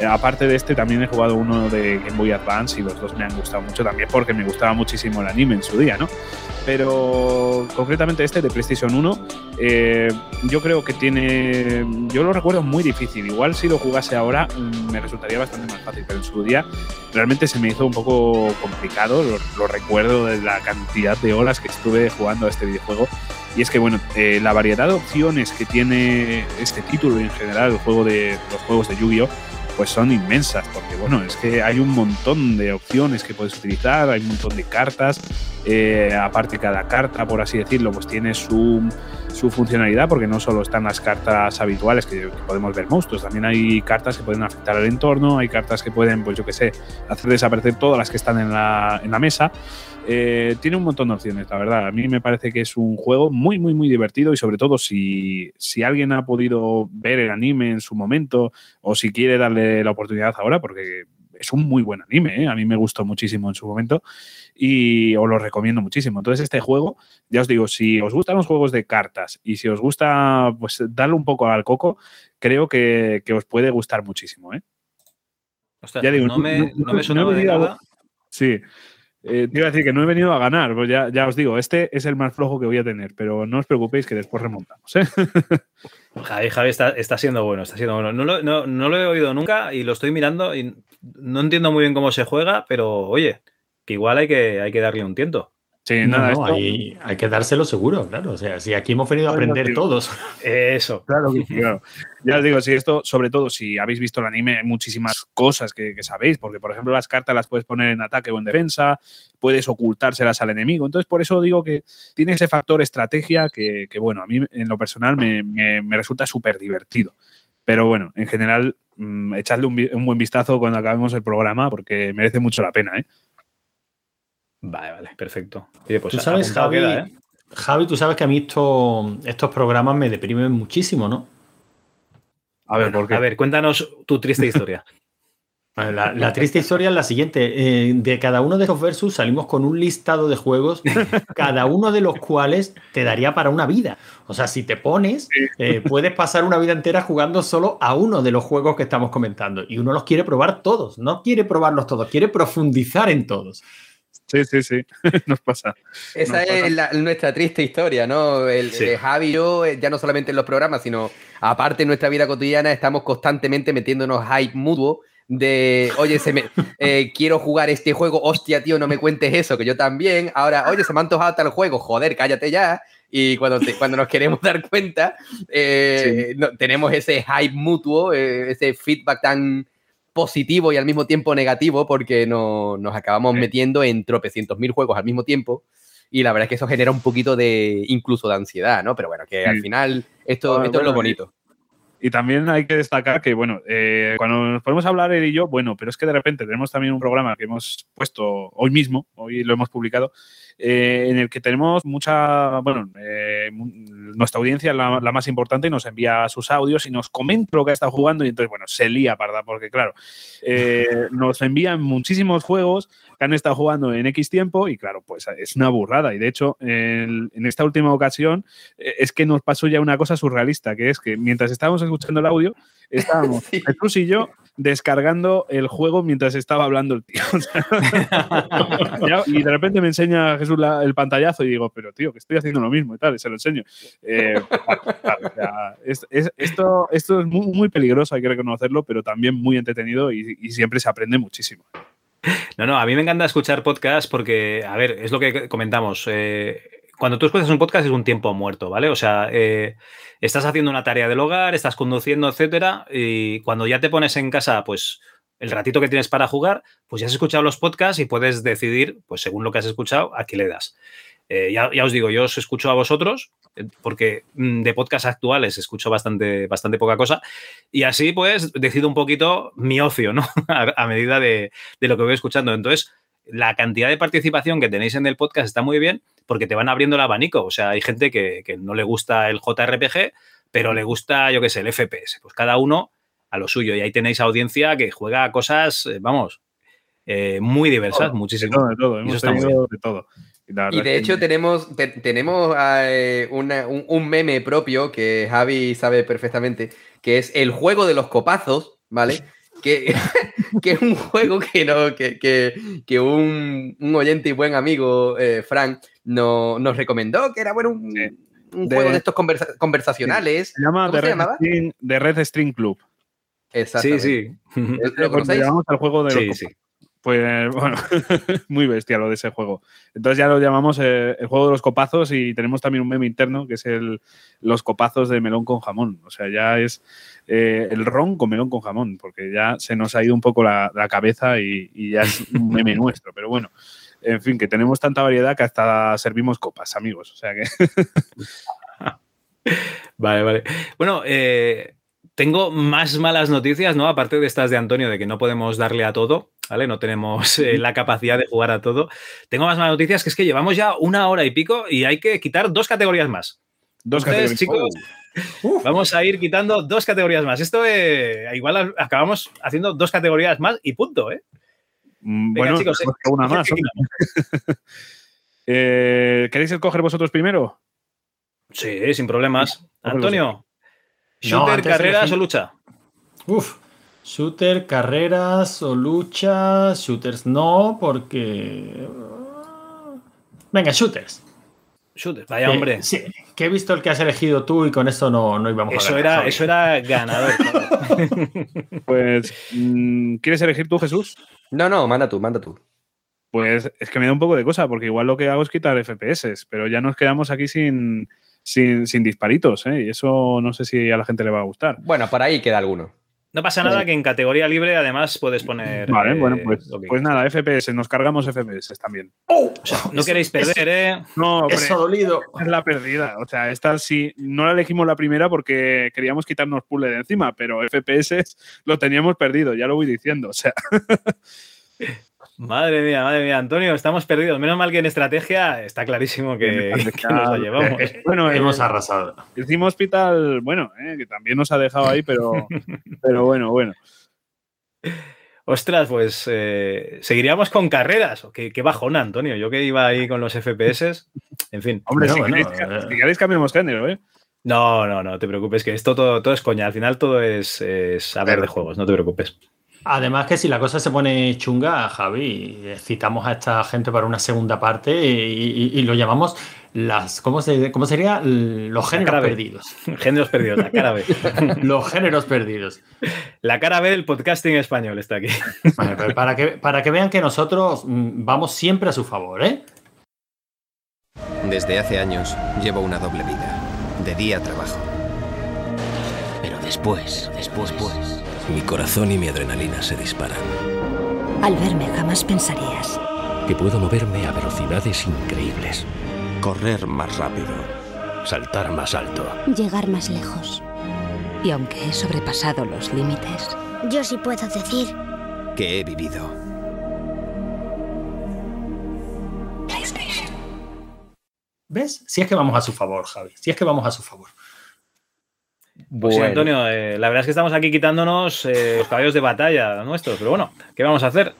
Eh, aparte de este, también he jugado uno de Game Boy Advance y los dos me han gustado mucho también porque me gustaba muchísimo el anime en su día, ¿no? Pero concretamente este de PlayStation 1, eh, yo creo que tiene. Yo lo recuerdo muy difícil. Igual si lo jugase ahora mm, me resultaría bastante más fácil, pero en su día realmente se me hizo un poco complicado. Lo, recuerdo de la cantidad de horas que estuve jugando a este videojuego. Y es que, bueno, eh, la variedad de opciones que tiene este título y en general el juego de, los juegos de Yu-Gi-Oh! Pues son inmensas, porque bueno, es que hay un montón de opciones que puedes utilizar, hay un montón de cartas, eh, aparte cada carta, por así decirlo, pues tiene su, su, funcionalidad, porque no solo están las cartas habituales que, podemos ver monstruos, también hay cartas que pueden afectar al entorno, hay cartas que pueden, pues yo qué sé, hacer desaparecer todas las que están en la, en la mesa. Eh, tiene un montón de opciones, la verdad. A mí me parece que es un juego muy, muy, muy divertido y sobre todo si, si alguien ha podido ver el anime en su momento o si quiere darle la oportunidad ahora, porque es un muy buen anime, ¿eh? a mí me gustó muchísimo en su momento y os lo recomiendo muchísimo. Entonces este juego, ya os digo, si os gustan los juegos de cartas y si os gusta pues darle un poco al coco, creo que, os puede gustar muchísimo. ¿eh? ya digo, no, me, no, me sonaba de nada. Sí, eh, te iba a decir que no he venido a ganar, pues ya, ya, os digo, este es el más flojo que voy a tener, pero no os preocupéis que después remontamos. ¿eh? Javi, Javi está, está, siendo bueno, está siendo bueno. No lo, no, no lo, he oído nunca y lo estoy mirando y no entiendo muy bien cómo se juega, pero oye, que igual hay que, hay que darle un tiento. Sí, nada, hay, que dárselo seguro, claro. O sea, si aquí hemos venido a aprender todos. Eso. Claro, claro. Ya os digo, si esto, sobre todo, si habéis visto el anime, hay muchísimas cosas que, sabéis, porque, por ejemplo, las cartas las puedes poner en ataque o en defensa, puedes ocultárselas al enemigo. Entonces, por eso digo que tiene ese factor estrategia que, bueno, a mí en lo personal me, resulta súper divertido. Pero bueno, en general, mm, echadle un, un buen vistazo cuando acabemos el programa, porque merece mucho la pena, ¿eh? Vale, vale, perfecto. pues tú sabes, Javi, ¿eh? Javi, tú sabes que a mí estos programas me deprimen muchísimo, ¿no? A ver, A ver, cuéntanos tu triste historia. La, triste historia es la siguiente. Eh, de cada uno de esos versus salimos con un listado de juegos, cada uno de los cuales te daría para una vida. O sea, si te pones, eh, puedes pasar una vida entera jugando solo a uno de los juegos que estamos comentando. Y uno los quiere probar todos, no quiere probarlos todos, quiere profundizar en todos. Sí, sí, sí, nos pasa. Esa es nuestra triste historia, ¿no? El, Javi y yo, eh, ya no solamente en los programas, sino aparte en nuestra vida cotidiana, estamos constantemente metiéndonos hype mutuo de, oye, se me, eh, quiero jugar este juego, hostia, tío, no me cuentes eso, que yo también. Ahora, oye, se me ha antojado tal juego, joder, cállate ya. Y cuando, cuando nos queremos dar cuenta, eh, tenemos ese hype mutuo, ese feedback tan positivo y al mismo tiempo negativo porque no, nos acabamos metiendo en tropecientos mil juegos al mismo tiempo y la verdad es que eso genera un poquito de incluso de ansiedad, ¿no? Pero bueno, que al final esto, esto es lo bonito. Y, también hay que destacar que, bueno, eh, cuando nos podemos hablar él y yo, bueno, pero es que de repente tenemos también un programa que hemos puesto hoy mismo, hoy lo hemos publicado, eh, en el que tenemos mucha, bueno, eh, nuestra audiencia es la, más importante y nos envía sus audios y nos comenta lo que ha estado jugando y entonces, bueno, se lía, parda, porque claro, eh, nos envían muchísimos juegos que han estado jugando en X tiempo y claro, pues es una burrada. Y de hecho, en, esta última ocasión es que nos pasó ya una cosa surrealista, que es que mientras estábamos escuchando el audio, estábamos Jesús y yo descargando el juego mientras estaba hablando el tío. y de repente me enseña Jesús el pantallazo y digo, pero tío, que estoy haciendo lo mismo y tal, y se lo enseño. Eh, esto, esto es muy, peligroso, hay que reconocerlo, pero también muy entretenido y, siempre se aprende muchísimo. No, no, a mí me encanta escuchar podcasts porque, a ver, es lo que comentamos. Eh, cuando tú escuchas un podcast es un tiempo muerto, ¿vale? O sea, eh, estás haciendo una tarea del hogar, estás conduciendo, etcétera, y cuando ya te pones en casa, pues el ratito que tienes para jugar, pues ya has escuchado los podcasts y puedes decidir, pues según lo que has escuchado, a qué le das. Eh, ya, os digo, yo os escucho a vosotros, porque mm, de podcasts actuales escucho bastante, bastante poca cosa, y así pues decido un poquito mi ocio, ¿no? a, medida de, de, lo que voy escuchando. Entonces, la cantidad de participación que tenéis en el podcast está muy bien, porque te van abriendo el abanico. O sea, hay gente que, no le gusta el JRPG, pero le gusta, yo qué sé, el FPS. Pues cada uno a lo suyo. Y ahí tenéis audiencia que juega cosas, eh, vamos, eh, muy diversas, muchísimo. De todo, hemos tenido de todo. Y, de hecho tenemos, tenemos eh, un, meme propio que Javi sabe perfectamente, que es el juego de los copazos, ¿vale? que, que es un juego que, no, que, que, un, un, oyente y buen amigo, Frank, no, nos recomendó, que era bueno un, juego de estos conversacionales. Se llama The, Red String, The Red String Club. Sí, sí. ¿Lo conocéis? Llamamos al juego de sí, sí. Pues bueno, muy bestia lo de ese juego. Entonces ya lo llamamos eh, el juego de los copazos y tenemos también un meme interno que es el los copazos de melón con jamón. O sea, ya es eh, el ron con melón con jamón, porque ya se nos ha ido un poco la, la cabeza y, y, ya es un meme nuestro. Pero bueno, en fin, que tenemos tanta variedad que hasta servimos copas, amigos. O sea que. vale, vale. Bueno, eh, tengo más malas noticias, ¿no? Aparte de estas de Antonio, de que no podemos darle a todo, ¿vale? No tenemos eh, la capacidad de jugar a todo. Tengo más malas noticias que es que llevamos ya una hora y pico y hay que quitar dos categorías más. Dos Entonces, categorías. chicos, Oh. vamos a ir quitando dos categorías más. Esto eh, igual acabamos haciendo dos categorías más y punto, ¿eh? Mm, Venga, bueno, chicos, que una ¿qué más. Eh, ¿Queréis escoger vosotros primero? Sí, sin problemas. Antonio, No, ¿shooter, antes carreras elegí- o lucha? Uf. Shooter, carreras o luchas. Shooters no, porque. Venga, shooters. Shooter, vaya Eh, hombre. sí, que he visto el que has elegido tú y con eso no, no íbamos a Eso ganar, era, eso era ganador. Pues, mm, ¿quieres elegir tú, Jesús? No, no, manda tú, manda tú. Pues es que me da un poco de cosa, porque igual lo que hago es quitar FPS, pero ya nos quedamos aquí sin, sin, sin disparitos, ¿eh? Y eso no sé si a la gente le va a gustar. Bueno, por ahí queda alguno. No pasa nada que en categoría libre además puedes poner. Vale, eh, bueno, pues, pues nada, FPS, nos cargamos FPS también. O sea, no Eso- queréis perder, ¿eh? No, hombre, Eso dolido. es la perdida. O sea, esta sí, no la elegimos la primera porque queríamos quitarnos puzzle de encima, pero FPS lo teníamos perdido, ya lo voy diciendo. O sea, Madre mía, madre mía, Antonio, estamos perdidos. Menos mal que en estrategia está clarísimo que, que nos la llevamos. Eh, bueno, eh, Hemos arrasado. Encima Hospital, bueno, eh, que también nos ha dejado ahí, pero, pero bueno, bueno. Ostras, pues eh, seguiríamos con carreras. Qué, qué bajona, Antonio. Yo que iba ahí con los FPS. En fin. Hombre, Bueno, si, bueno, queréis, eh. si queréis cambiamos género, ¿eh? No, no, no te preocupes, que esto todo, todo es coña. Al final todo es, es saber de juegos, no te preocupes. Además que si la cosa se pone chunga, Javi, eh, citamos a esta gente para una segunda parte y, y- y lo llamamos las, ¿cómo, se, cómo sería? Los géneros perdidos. Géneros perdidos, la cara B. Los géneros perdidos. La cara B del podcasting español está aquí. Vale, pero para, que, para que vean que nosotros mm, vamos siempre a su favor, ¿eh? Desde hace años llevo una doble vida. De día trabajo. Pero después, después, después. Mi corazón y mi adrenalina se disparan. Al verme jamás pensarías. Que puedo moverme a velocidades increíbles. Correr más rápido. Saltar más alto. Llegar más lejos. Y aunque he sobrepasado los límites, Yo sí puedo decir Que he vivido. ¿Ves? Si es que vamos a su favor, Javi. Si es que vamos a su favor. Pues sí, Antonio, eh, la verdad es que estamos aquí quitándonos eh, los caballos de batalla nuestros, pero bueno, ¿qué vamos a hacer?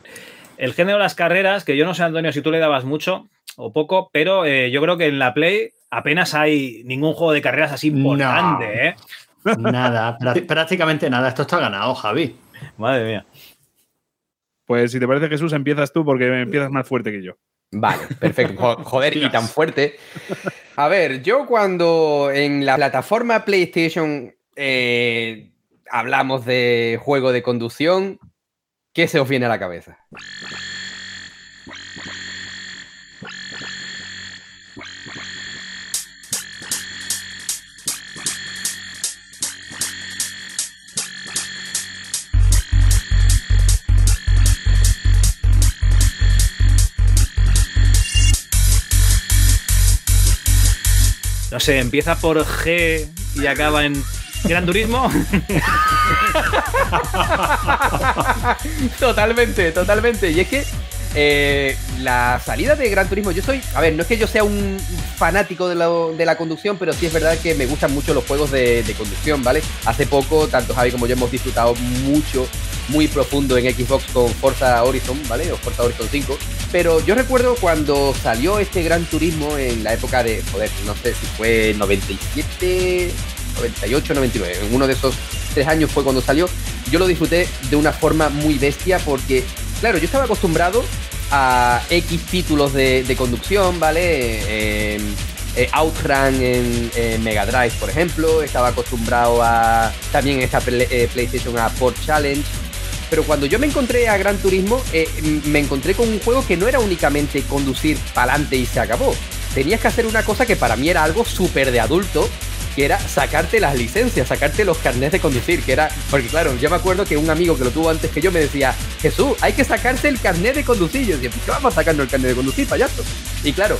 El género de las carreras, que yo no sé, Antonio, si tú le dabas mucho o poco, pero eh, yo creo que en la Play apenas hay ningún juego de carreras así importante, No. ¿eh? Nada, prá- prácticamente nada. Esto está ganado, Javi. Madre mía. Pues si te parece, Jesús, empiezas tú porque empiezas más fuerte que yo. Vale, perfecto. Jo- Joder, y tan fuerte. A ver, yo cuando en la plataforma PlayStation eh, hablamos de juego de conducción, ¿qué se os viene a la cabeza? No sé, empieza por G y acaba en Gran Turismo. Totalmente, totalmente. Y es que eh, la salida de Gran Turismo, yo soy, a ver, no es que yo sea un fanático de, lo- de la conducción, pero sí es verdad que me gustan mucho los juegos de, de conducción, ¿vale? Hace poco, tanto Javi como yo hemos disfrutado mucho, muy profundo en Xbox con Forza Horizon, ¿vale? O Forza Horizon 5. Pero yo recuerdo cuando salió este Gran Turismo en la época de, joder, no sé si fue 97, 98, 99, en uno de esos tres años fue cuando salió, yo lo disfruté de una forma muy bestia porque, claro, yo estaba acostumbrado a X títulos de, conducción, ¿vale? Eh, eh, Outrun en, en Mega Drive, por ejemplo, estaba acostumbrado a también esta eh, PlayStation a Port Challenge, Pero cuando yo me encontré a Gran Turismo, eh, me encontré con un juego que no era únicamente conducir para adelante y se acabó. Tenías que hacer una cosa que para mí era algo súper de adulto, que era sacarte las licencias, sacarte los carnets de conducir, que era, porque claro, yo me acuerdo que un amigo que lo tuvo antes que yo me decía, Jesús, hay que sacarse el carnet de conducir. Yo decía, ¿qué vamos sacando el carnet de conducir, payaso? Y claro,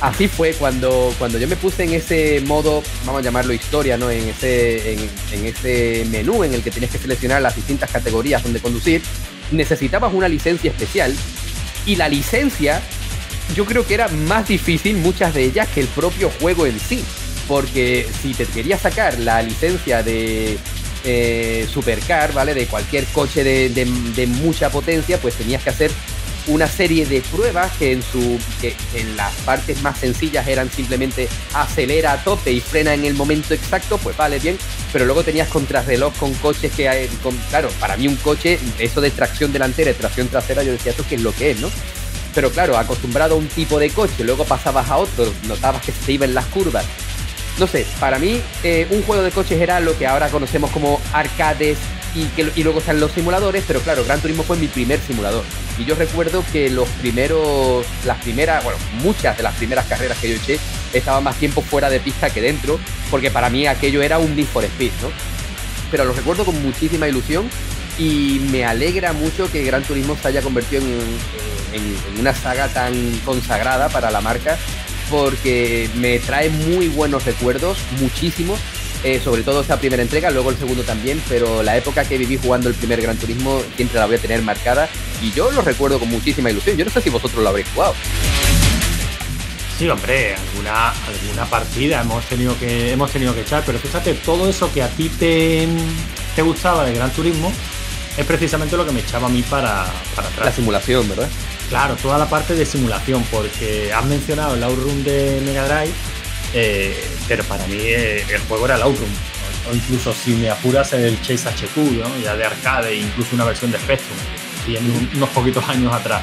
así fue cuando, cuando yo me puse en ese modo, vamos a llamarlo historia, ¿no? En ese, en, ese menú en el que tenías que seleccionar las distintas categorías donde conducir, necesitabas una licencia especial y la licencia yo creo que era más difícil muchas de ellas que el propio juego en sí. Porque si te querías sacar la licencia de eh, supercar, ¿vale? De cualquier coche de, de mucha potencia, pues tenías que hacer una serie de pruebas que en su que en las partes más sencillas eran simplemente acelera a tope y frena en el momento exacto, pues vale bien, pero luego tenías contrarreloj con coches que con, claro, para mí un coche, eso de tracción delantera y tracción trasera, yo decía, esto qué es lo que es, ¿no? Pero claro, acostumbrado a un tipo de coche, luego pasabas a otro, notabas que se iban las curvas. No sé, para mí eh, un juego de coches era lo que ahora conocemos como arcades y, luego están los simuladores, pero claro, Gran Turismo fue mi primer simulador. Y yo recuerdo que los primeros, las primeras, bueno, muchas de las primeras carreras que yo eché estaban más tiempo fuera de pista que dentro, porque para mí aquello era un Need for Speed, ¿no? Pero lo recuerdo con muchísima ilusión y me alegra mucho que Gran Turismo se haya convertido en una saga tan consagrada para la marca porque me trae muy buenos recuerdos, muchísimos, eh, sobre todo esta primera entrega, luego el segundo también, pero la época que viví jugando el primer Gran Turismo siempre la voy a tener marcada y yo lo recuerdo con muchísima ilusión. Yo no sé si vosotros lo habréis jugado. Sí, hombre, alguna, alguna partida hemos tenido que hemos tenido que echar, pero fíjate, todo eso que a ti te, te gustaba de Gran Turismo es precisamente lo que me echaba a mí para, para atrás. La simulación, ¿verdad? Claro, toda la parte de simulación, porque has mencionado el Outrun de Mega Drive eh, pero para mí eh, el juego era el Outrun. O incluso si me apuras el Chase HQ, ¿no? ya de arcade, incluso una versión de Spectrum, y unos poquitos años atrás.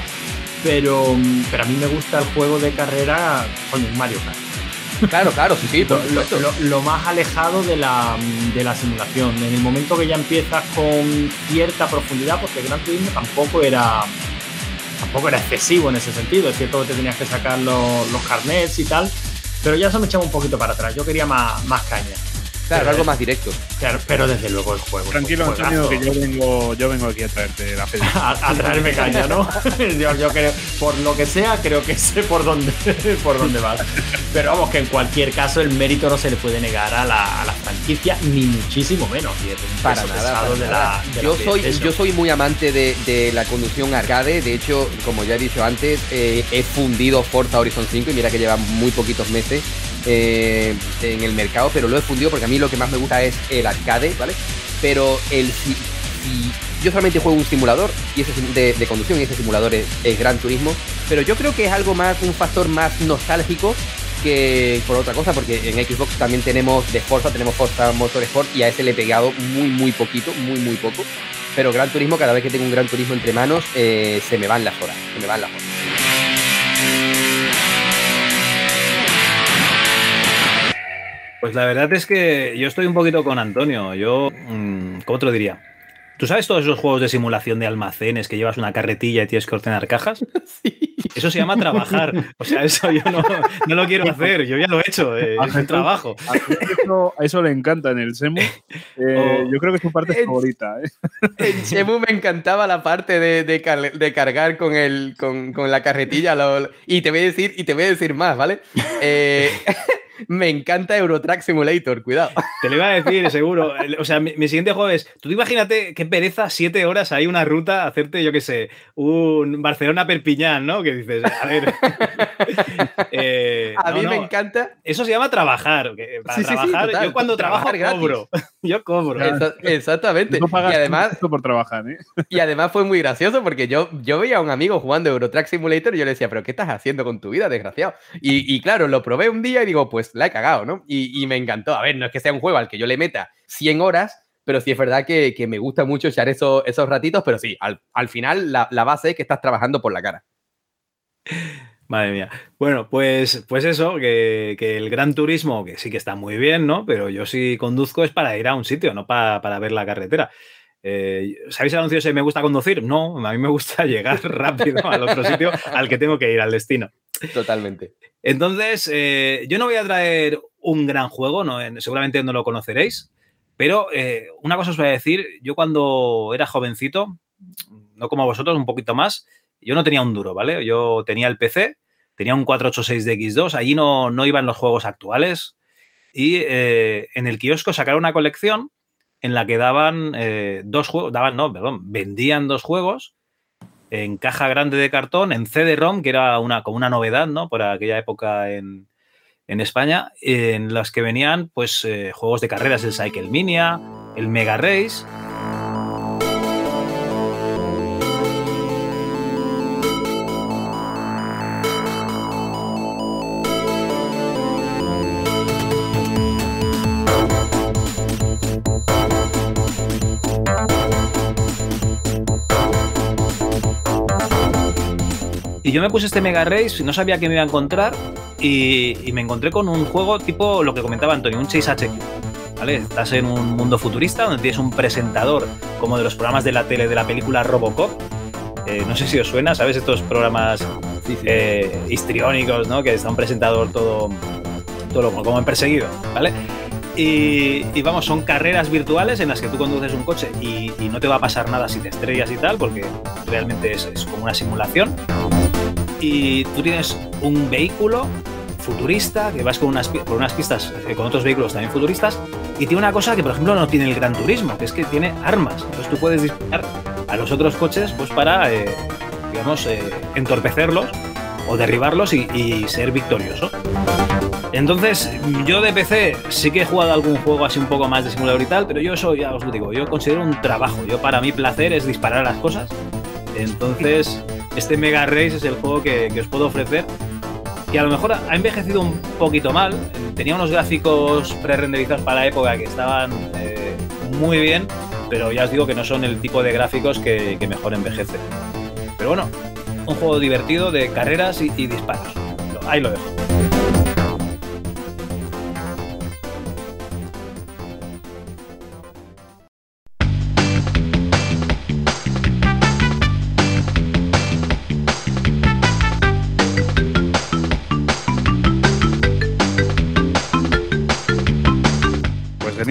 Pero, pero a mí me gusta el juego de carrera con un Mario Kart. Claro, claro, sí, sí. lo, más alejado de la, de la, simulación. En el momento que ya empiezas con cierta profundidad, porque Gran Turismo tampoco era tampoco era excesivo en ese sentido. Es cierto que te tenías que sacar los, los carnets y tal, pero ya eso me echaba un poquito para atrás. Yo quería más, más caña. Claro, algo más directo. Claro, pero desde luego el juego. Tranquilo, Antonio, que yo vengo, yo vengo aquí a traerte la fe. a, traerme caña, ¿no? yo, creo, por lo que sea, creo que sé por dónde, por dónde vas. Pero vamos, que en cualquier caso el mérito no se le puede negar a la, a la franquicia, ni muchísimo menos. para nada. yo, soy, yo soy muy amante de, de, la conducción arcade. De hecho, como ya he dicho antes, eh, he fundido Forza Horizon 5 y mira que lleva muy poquitos meses eh, en el mercado, pero lo he fundido porque a mí lo que más me gusta es el arcade, ¿vale? Pero el si, yo solamente juego un simulador y ese de, conducción y ese simulador es, Gran Turismo, pero yo creo que es algo más, un factor más nostálgico que por otra cosa, porque en Xbox también tenemos de Forza, tenemos Forza Motorsport y a ese le he pegado muy, muy poquito, muy, muy poco. Pero Gran Turismo, cada vez que tengo un Gran Turismo entre manos, eh, se me van las horas, se me van las horas. Pues la verdad es que yo estoy un poquito con Antonio. Yo, mm, ¿cómo te lo diría? ¿Tú sabes todos esos juegos de simulación de almacenes que llevas una carretilla y tienes que ordenar cajas? Sí. Eso se llama trabajar. O sea, eso yo no, lo quiero hacer. Yo ya lo he hecho. Eh, es un trabajo. A eso, le encanta en el Semu. Eh, yo creo que es su parte favorita. ¿eh? En Semu me encantaba la parte de, cargar con, el, con, la carretilla. y, te voy a decir, y te voy a decir más, ¿vale? Me encanta Eurotrack Simulator, cuidado. Te lo iba a decir, seguro. O sea, mi, siguiente juego es, tú imagínate qué pereza, siete horas ahí una ruta, hacerte, yo qué sé, un Barcelona-Perpiñán, ¿no? Que dices, a ver. Eh, a mí me encanta. Eso se llama trabajar. Para trabajar, yo cuando trabajo cobro. yo cobro. exactamente. y además, por trabajar, ¿eh? Y además fue muy gracioso porque yo, yo veía a un amigo jugando Eurotrack Simulator y yo le decía, pero ¿qué estás haciendo con tu vida, desgraciado? Y, y claro, lo probé un día y digo, pues la he cagado, ¿no? Y, me encantó. A ver, no es que sea un juego al que yo le meta 100 horas, pero sí es verdad que, me gusta mucho echar esos, ratitos, pero sí, al, final la, base es que estás trabajando por la cara. Madre mía. Bueno, pues, pues eso, que, el gran turismo, que sí que está muy bien, ¿no? Pero yo sí conduzco es para ir a un sitio, no para, ver la carretera. Eh, ¿Sabéis el anuncio ese me gusta conducir? No, a mí me gusta llegar rápido al otro sitio al que tengo que ir, al destino. Totalmente. Entonces, eh, yo no voy a traer un gran juego, no, seguramente no lo conoceréis, pero eh, una cosa os voy a decir, yo cuando era jovencito, no como vosotros, un poquito más, yo no tenía un duro, ¿vale? Yo tenía el PC, tenía un 486 de X2, allí no, no iban los juegos actuales y en el kiosco sacaron una colección en la que daban eh, dos juegos, daban, no, perdón, vendían dos juegos en caja grande de cartón, en CD-ROM, que era una, como una novedad, ¿no? Por aquella época en, España, en las que venían, pues, eh, juegos de carreras, el Cycle Minia, el Mega Race yo me puse este Mega Race, no sabía que me iba a encontrar y, me encontré con un juego tipo lo que comentaba Antonio, un Chase HQ. ¿Vale? Estás en un mundo futurista donde tienes un presentador como de los programas de la tele de la película Robocop. Eh, no sé si os suena, ¿sabes? Estos programas eh, histriónicos, ¿no? Que está un presentador todo, todo como en perseguido, ¿vale? Y, vamos, son carreras virtuales en las que tú conduces un coche y, no te va a pasar nada si te estrellas y tal, porque realmente es, es como una simulación y tú tienes un vehículo futurista que vas con unas, por unas pistas eh, con otros vehículos también futuristas y tiene una cosa que por ejemplo no tiene el Gran Turismo, que es que tiene armas. Entonces tú puedes disparar a los otros coches pues para, eh, digamos, eh, entorpecerlos o derribarlos y, ser victorioso. Entonces, yo de PC sí que he jugado algún juego así un poco más de simulador y tal, pero yo eso ya os lo digo, yo considero un trabajo. Yo para mí placer es disparar las cosas. Entonces, este Mega Race es el juego que, os puedo ofrecer, que a lo mejor ha envejecido un poquito mal. Tenía unos gráficos pre-renderizados para la época que estaban eh, muy bien, pero ya os digo que no son el tipo de gráficos que, mejor envejecen. Pero bueno, un juego divertido de carreras y disparos. Ahí lo dejo.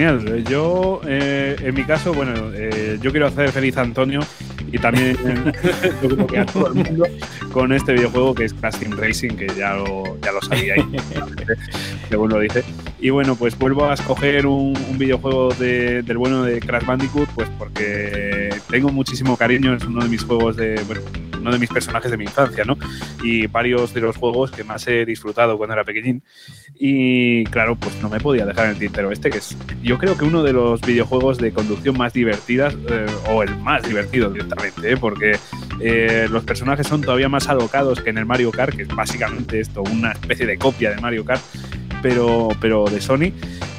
Genial. Yo, eh, en mi caso, bueno, eh, yo quiero hacer feliz a Antonio y también a todo el mundo con este videojuego que es Crash Team Racing, que ya lo, ya lo sabíais, según lo dice. Y bueno, pues vuelvo a escoger un, videojuego del bueno de Crash Bandicoot, pues porque tengo muchísimo cariño, es uno de mis juegos de, bueno, uno de mis personajes de mi infancia, ¿no? Y varios de los juegos que más he disfrutado cuando era pequeñín. Y claro, pues no me podía dejar en el tintero este, que es yo creo que uno de los videojuegos de conducción más divertidas, eh, o el más divertido directamente, ¿eh? porque eh, los personajes son todavía más alocados que en el Mario Kart, que es básicamente esto, una especie de copia de Mario Kart, pero, pero de Sony.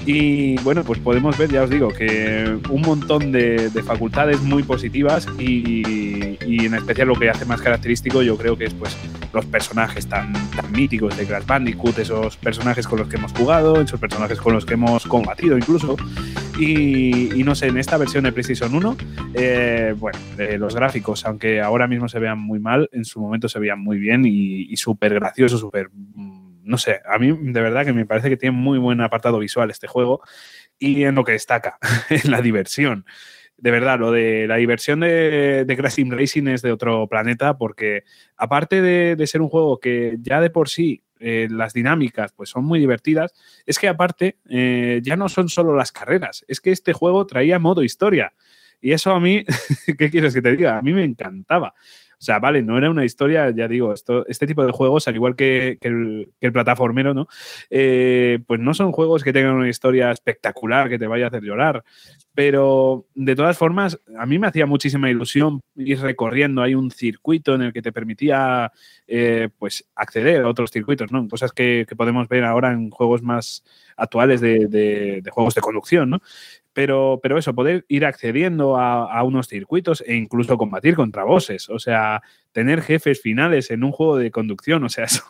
Y bueno, pues podemos ver, ya os digo, que un montón de, facultades muy positivas y, en especial lo que hace más característico yo creo que es pues los personajes tan, tan míticos de Crash Bandicoot, esos personajes con los que hemos jugado, esos personajes con los que hemos combatido incluso. Y, no sé, en esta versión de PlayStation 1, eh, bueno, los gráficos, aunque ahora mismo se vean muy mal, en su momento se veían muy bien y, y súper gracioso, súper no sé, a mí de verdad que me parece que tiene muy buen apartado visual este juego y en lo que destaca, en la diversión. De verdad, lo de la diversión de, de Crash Team Racing es de otro planeta porque aparte de, ser un juego que ya de por sí eh, las dinámicas pues son muy divertidas, es que aparte eh, ya no son solo las carreras, es que este juego traía modo historia. Y eso a mí, ¿qué quieres que te diga? A mí me encantaba. O sea, vale, no era una historia, ya digo, esto, este tipo de juegos, al igual que, el, plataformero, ¿no? Eh, pues no son juegos que tengan una historia espectacular que te vaya a hacer llorar. Pero de todas formas, a mí me hacía muchísima ilusión ir recorriendo. Hay un circuito en el que te permitía eh, pues acceder a otros circuitos, ¿no? Cosas que, podemos ver ahora en juegos más actuales de, de juegos de conducción, ¿no? Pero, pero eso, poder ir accediendo a, unos circuitos e incluso combatir contra bosses. O sea, tener jefes finales en un juego de conducción. O sea, eso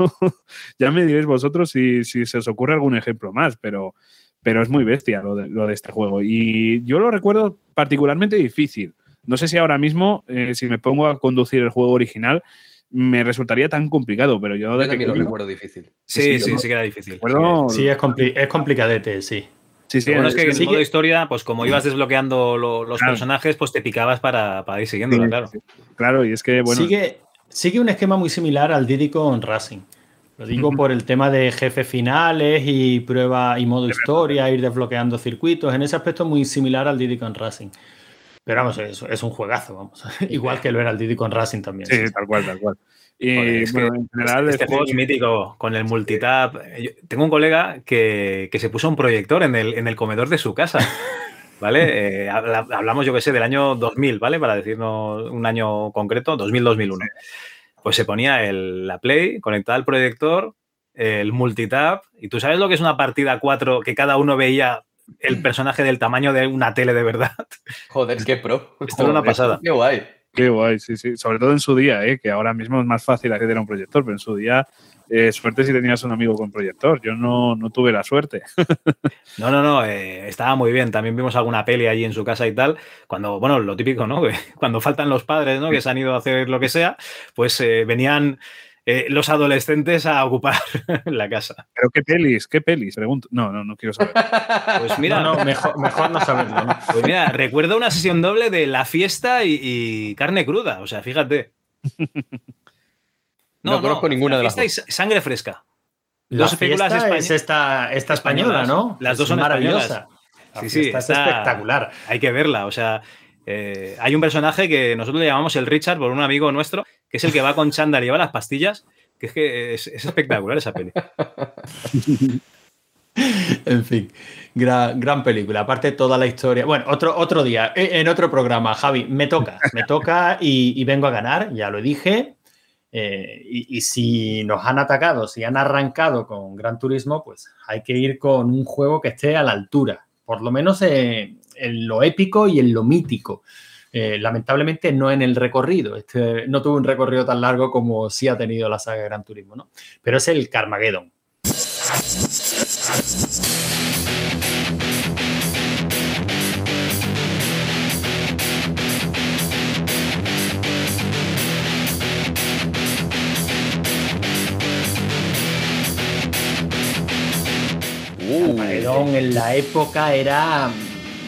ya me diréis vosotros si, se os ocurre algún ejemplo más, pero, pero es muy bestia lo de, lo de este juego. Y yo lo recuerdo particularmente difícil. No sé si ahora mismo, eh, si me pongo a conducir el juego original, me resultaría tan complicado, pero yo... Yo también lo recuerdo difícil. Sí, sí, sí, que era difícil. Recuerdo- Sí, es, compli- es complicadete, sí. Sí, sí, bueno es que en sí, el modo historia, pues como ibas desbloqueando lo- los Claro. personajes, pues te picabas para, para ir siguiéndolo, sí, claro. sí. Claro, y es que, bueno, sigue, sigue un esquema muy similar al Diddy con Racing. Lo digo por el tema de jefes finales y prueba y modo historia, ir desbloqueando circuitos. En ese aspecto muy similar al Diddy con Racing. Pero vamos, es, es un juegazo, vamos. Igual que lo era el Diddy con Racing también. sí, tal cual, tal cual. Y Joder, es que bueno, en general, Este juego es mítico, con el multitap. Yo tengo un colega que, que se puso un proyector en el, en el comedor de su casa. ¿Vale? Eh, habla- hablamos, yo que sé, del año 2000, ¿vale? Para decirnos un año concreto, 2000-2001. Pues se ponía el- la Play, conectada al proyector, el multitap, y tú sabes lo que es una partida 4 que cada uno veía el personaje del tamaño de una tele de verdad. Joder, qué pro. Esto era una pasada. Qué guay. Qué guay, sí, sí. Sobre todo en su día, ¿eh? que ahora mismo es más fácil acceder a un proyector, pero en su día, eh, suerte si tenías un amigo con proyector. Yo no, no tuve la suerte. No, no, no, eh, estaba muy bien. También vimos alguna peli allí en su casa y tal. Cuando, bueno, lo típico, ¿no? Cuando faltan los padres, ¿no? Que se han ido a hacer lo que sea, pues venían eh, los adolescentes a ocupar la casa. Pero qué pelis, qué pelis, pregunto. No, no, no quiero saber. Pues mira, No, no, mejor, mejor no saberlo. ¿no? pues mira, recuerdo una sesión doble de la fiesta y, y carne cruda. O sea, fíjate. No conozco ninguna la de las y sa- sangre fresca. La Dos películas es esta, esta española, españolas. ¿no? Las dos Es son maravillosa. La Sí, sí, está- espectacular. Hay que verla. O sea, eh, hay un personaje que nosotros le llamamos el Richard por un amigo nuestro, que es el que va con chándal y lleva las pastillas, que es que es, es espectacular esa peli. En fin, gran, gran película. Aparte toda la historia. Bueno, otro, otro día, eh, en otro programa, Javi, me toca, me toca y, vengo a ganar, ya lo dije. Eh, y, si nos han atacado, si han arrancado con Gran Turismo, pues hay que ir con un juego que esté a la altura, por lo menos en lo épico y en lo mítico. Eh, lamentablemente no en el recorrido, este no tuvo un recorrido tan largo como sí ha tenido la saga Gran Turismo, ¿no? Pero es el Carmageddon. Carmageddon en la época era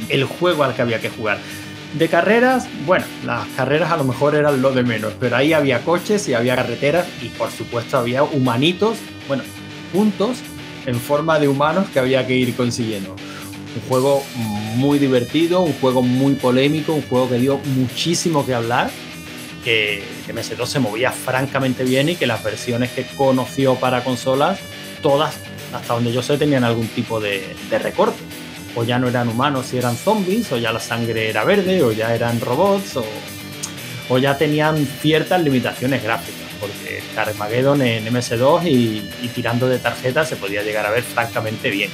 el juego al que había que jugar. De carreras, bueno, las carreras a lo mejor eran lo de menos, pero ahí había coches y había carreteras y por supuesto había humanitos, bueno, puntos en forma de humanos que había que ir consiguiendo. Un juego muy divertido, un juego muy polémico, un juego que dio muchísimo que hablar, que MS2 se movía francamente bien y que las versiones que conoció para consolas, todas, hasta donde yo sé, tenían algún tipo de, de recorte. O ya no eran humanos y eran zombies, o ya la sangre era verde, o ya eran robots, o, o ya tenían ciertas limitaciones gráficas, porque Carmageddon en MS2 y, tirando de tarjetas se podía llegar a ver francamente bien.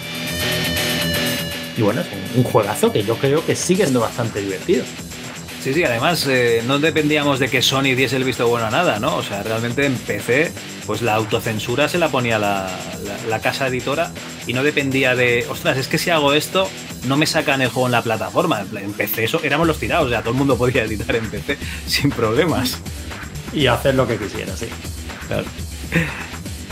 Y bueno, es un, un juegazo que yo creo que sigue siendo bastante divertido. Sí, sí, además eh, no dependíamos de que Sony diese el visto bueno a nada, ¿no? O sea, realmente en PC, pues la autocensura se la ponía la, la- la casa editora y no dependía de, ostras, es que si hago esto, no me sacan el juego en la plataforma. En PC eso, éramos los tirados, o sea, todo el mundo podía editar en PC sin problemas. Y hacer lo que quisiera, sí. Claro.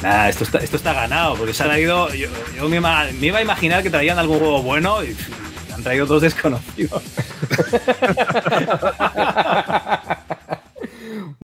Nada, esto está, esto está ganado, porque se han traído. Yo, yo me, me iba a imaginar que traían algún juego bueno y han traído dos desconocidos.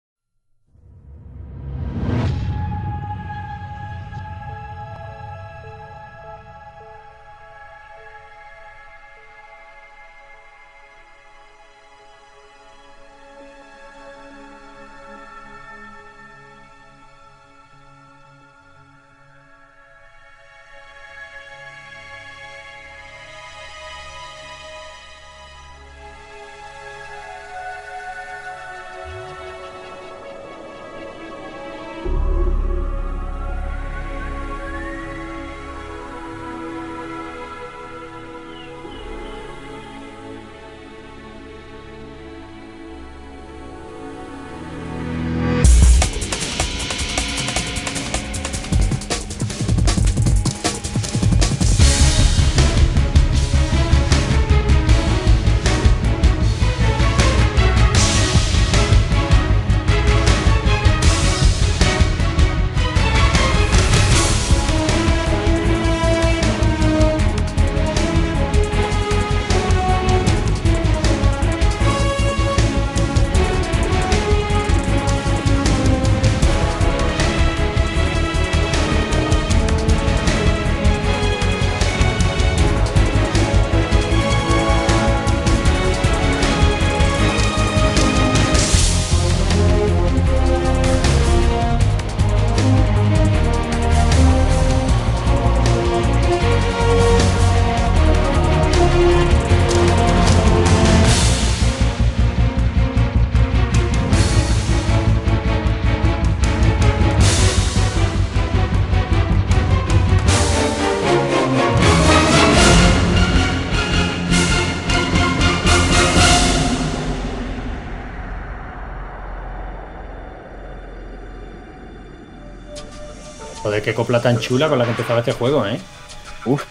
qué copla tan chula con la que empezaba este juego, ¿eh? Uf,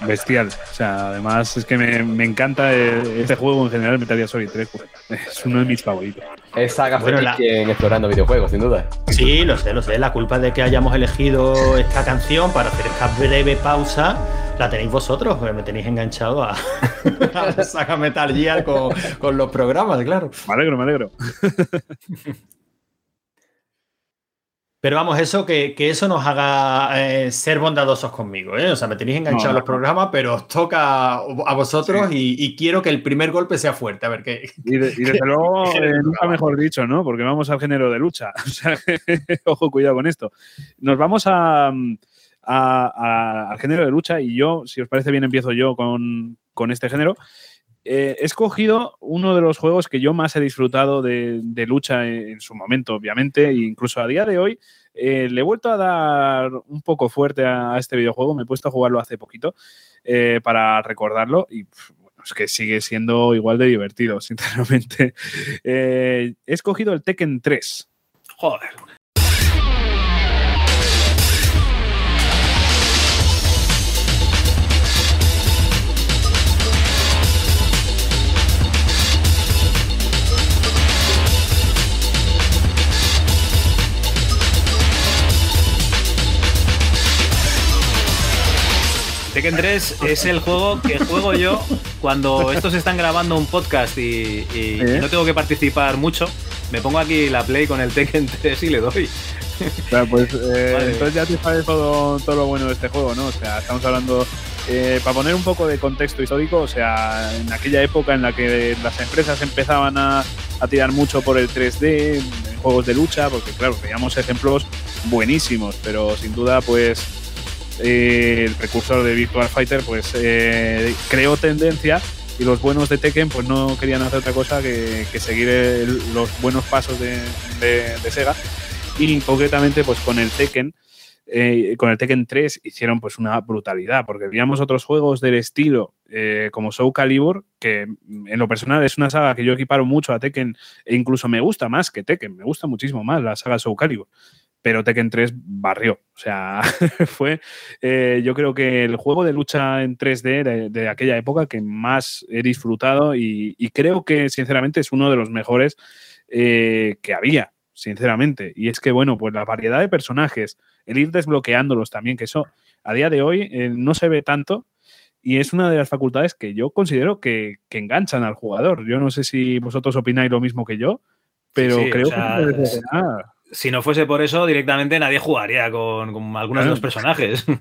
bestial. O sea, además es que me, me encanta eh, este juego en general, Metal Gear Solid 3. pues, es uno de mis favoritos. Es saga Bueno, la- en explorando videojuegos, sin duda. Sí, lo sé, lo sé. La culpa de que hayamos elegido esta canción para hacer esta breve pausa la tenéis vosotros, porque me tenéis enganchado a, a la saga Metal Gear con, con los programas, claro. Me alegro, me alegro. Pero vamos, eso que, que eso nos haga eh, ser bondadosos conmigo, ¿eh? O sea, me tenéis enganchado No, no. los programas, pero os toca a vosotros y, y quiero que el primer golpe sea fuerte. A ver qué. Y, de- y desde luego, eh, nunca mejor dicho, ¿no? Porque vamos al género de lucha. O sea, ojo, cuidado con esto. Nos vamos a, a- a- al género de lucha y yo, si os parece bien, empiezo yo con, con este género. Eh, he escogido uno de los juegos que yo más he disfrutado de, lucha en, su momento, obviamente, e incluso a día de hoy. eh, le he vuelto a dar un poco fuerte a, este videojuego, me he puesto a jugarlo hace poquito eh, para recordarlo y bueno, es que sigue siendo igual de divertido, sinceramente. He escogido el Tekken 3. Joder. Tekken 3 es el juego que juego yo cuando estos están grabando un podcast y, y- y ¿Eh? no tengo que participar mucho. Me pongo aquí la play con el Tekken 3 y le doy. Pues eh, Vale. entonces ya te sabes todo, todo lo bueno de este juego, ¿no? O sea, estamos hablando, eh, para poner un poco de contexto histórico, o sea, en aquella época en la que las empresas empezaban a, a tirar mucho por el 3D, en juegos de lucha, porque claro, veíamos ejemplos buenísimos, pero sin duda, pues eh, el precursor de Virtual Fighter, pues eh, creó tendencia y los buenos de Tekken pues no querían hacer otra cosa que, seguir los buenos pasos de Sega. Y concretamente pues con el Tekken eh, con el Tekken 3 hicieron pues una brutalidad porque veíamos otros juegos del estilo eh, como Soul Calibur que mm, en lo personal es una saga que yo equiparo mucho a Tekken e incluso me gusta más que Tekken me gusta muchísimo más la saga Soul Calibur pero Tekken 3 barrió. O sea, fue eh, yo creo que el juego de lucha en 3D de, de aquella época que más he disfrutado y, y creo que sinceramente es uno de los mejores eh, que había, sinceramente. Y es que, bueno, pues la variedad de personajes, el ir desbloqueándolos también, que eso a día de hoy eh, no se ve tanto. Y es una de las facultades que yo considero que, que enganchan al jugador. Yo no sé si vosotros opináis lo mismo que yo, pero Sí, creo o sea, que. Si no fuese por eso, directamente nadie jugaría con, con algunos de los personajes.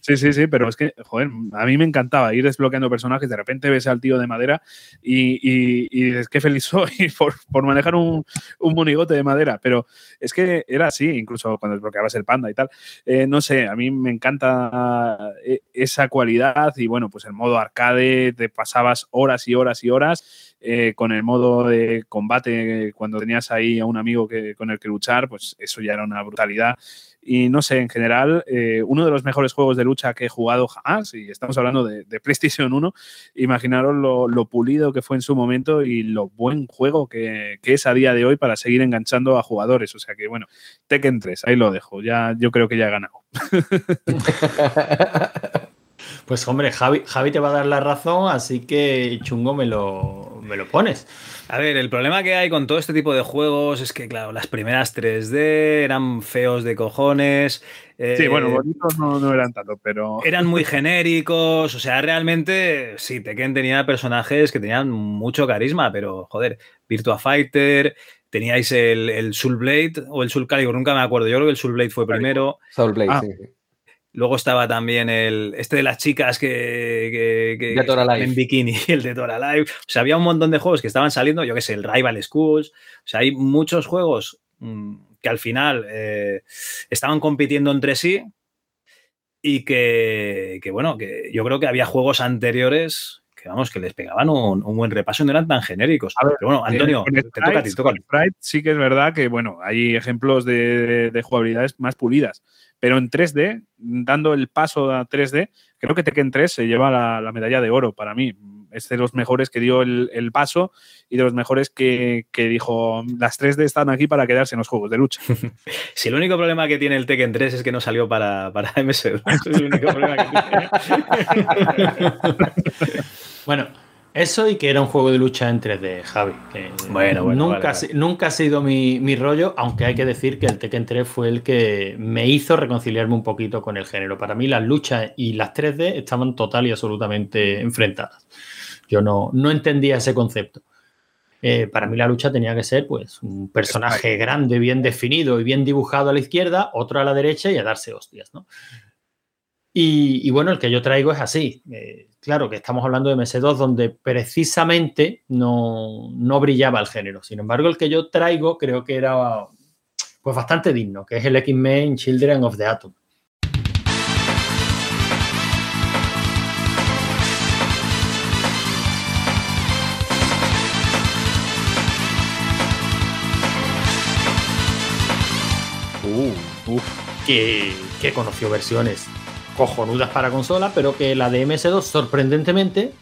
Sí, sí, sí, pero es que, joder, a mí me encantaba ir desbloqueando personajes, de repente ves al tío de madera y, y- y dices, qué feliz soy por, por manejar un, un monigote de madera, pero es que era así, incluso cuando desbloqueabas el panda y tal. Eh, no sé, a mí me encanta eh, esa cualidad y bueno, pues el modo arcade, te pasabas horas y horas y horas eh, con el modo de combate, cuando tenías ahí a un amigo que, con el que luchar, pues eso ya era una brutalidad. Y no sé, en general, eh, uno de los mejores juegos de lucha que he jugado jamás, y estamos hablando de, de PlayStation 1, imaginaros lo, lo pulido que fue en su momento y lo buen juego que, que es a día de hoy para seguir enganchando a jugadores. O sea que, bueno, Tekken 3, ahí lo dejo. Ya, yo creo que ya he ganado. Pues hombre, Javi, Javi te va a dar la razón, así que chungo me lo, me lo pones. A ver, el problema que hay con todo este tipo de juegos es que, claro, las primeras 3D eran feos de cojones. Sí, eh, bueno, bonitos no, no eran tanto, pero. Eran muy genéricos, o sea, realmente sí, Tekken tenía personajes que tenían mucho carisma, pero joder, Virtua Fighter, teníais el, el Soul Blade o el Soul Calibur, nunca me acuerdo, yo creo que el Soul Blade fue primero. Soul Blade, Ah. sí. Luego estaba también el este de las chicas que, que, en bikini, el de Dora Live. O sea, había un montón de juegos que estaban saliendo, yo qué sé, el Rival Schools. O sea, hay muchos juegos mm, que al final eh, estaban compitiendo entre sí y que, que, bueno, que yo creo que había juegos anteriores que, vamos, que les pegaban un, un buen repaso y no eran tan genéricos. A ver, Pero bueno, Antonio, Eh, te toca a ti, toca sí que es verdad que, bueno, hay ejemplos de, de jugabilidades más pulidas. Pero en 3D, dando el paso a 3D, creo que Tekken 3 se lleva la, la medalla de oro para mí. Es de los mejores que dio el, el paso y de los mejores que, que, dijo, las 3D están aquí para quedarse en los juegos de lucha. si el único problema que tiene el Tekken 3 es que no salió para, para MS2, es el único problema que tiene. bueno, eso y que era un juego de lucha en 3D, Javi. bueno, bueno, nunca, vale, vale. nunca ha sido mi, mi, rollo, aunque hay que decir que el Tekken 3 fue el que me hizo reconciliarme un poquito con el género. Para mí las luchas y las 3D estaban total y absolutamente enfrentadas. Yo no, no entendía ese concepto. Eh, para mí la lucha tenía que ser pues un personaje grande, bien definido y bien dibujado a la izquierda, otro a la derecha y a darse hostias, ¿no? Y, y bueno, el que yo traigo es así. Eh, claro que estamos hablando de MS2 donde precisamente no, no, brillaba el género. Sin embargo, el que yo traigo creo que era pues bastante digno, que es el X-Men Children of the Atom. Uh, uf, que, que conoció versiones cojonudas para consola, pero que la de MS2 sorprendentemente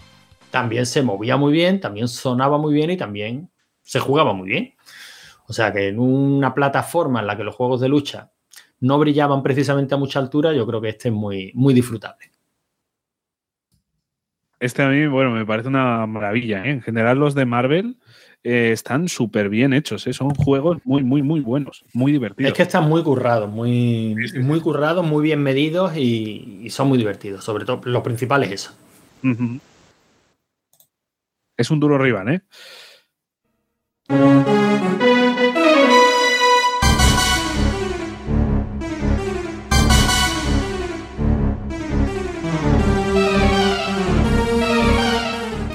también se movía muy bien, también sonaba muy bien y también se jugaba muy bien. O sea que en una plataforma en la que los juegos de lucha no brillaban precisamente a mucha altura, yo creo que este es muy, muy disfrutable. Este a mí, bueno, me parece una maravilla. ¿eh? En general los de Marvel eh, están súper bien hechos. ¿eh? Son juegos muy, muy, muy buenos, muy divertidos. Es que están muy currados, muy, muy currados, muy bien medidos y, y, son muy divertidos. Sobre todo, lo principal es eso. Uh -huh. Es un duro rival, ¿eh?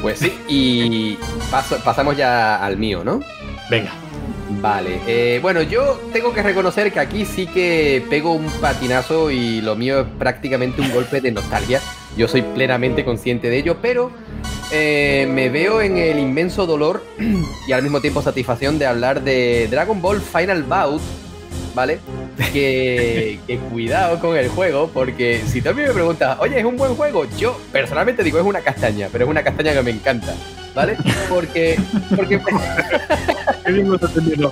Pues sí, y paso, pasamos ya al mío, ¿no? Venga. Vale, eh, bueno, yo tengo que reconocer que aquí sí que pego un patinazo y lo mío es prácticamente un golpe de nostalgia. Yo soy plenamente consciente de ello, pero eh, me veo en el inmenso dolor y al mismo tiempo satisfacción de hablar de Dragon Ball Final Bout, ¿vale? Que, que, cuidado con el juego, porque si tú a mí me preguntas, oye, ¿es un buen juego? Yo personalmente digo, es una castaña, pero es una castaña que me encanta, ¿vale? Porque... porque...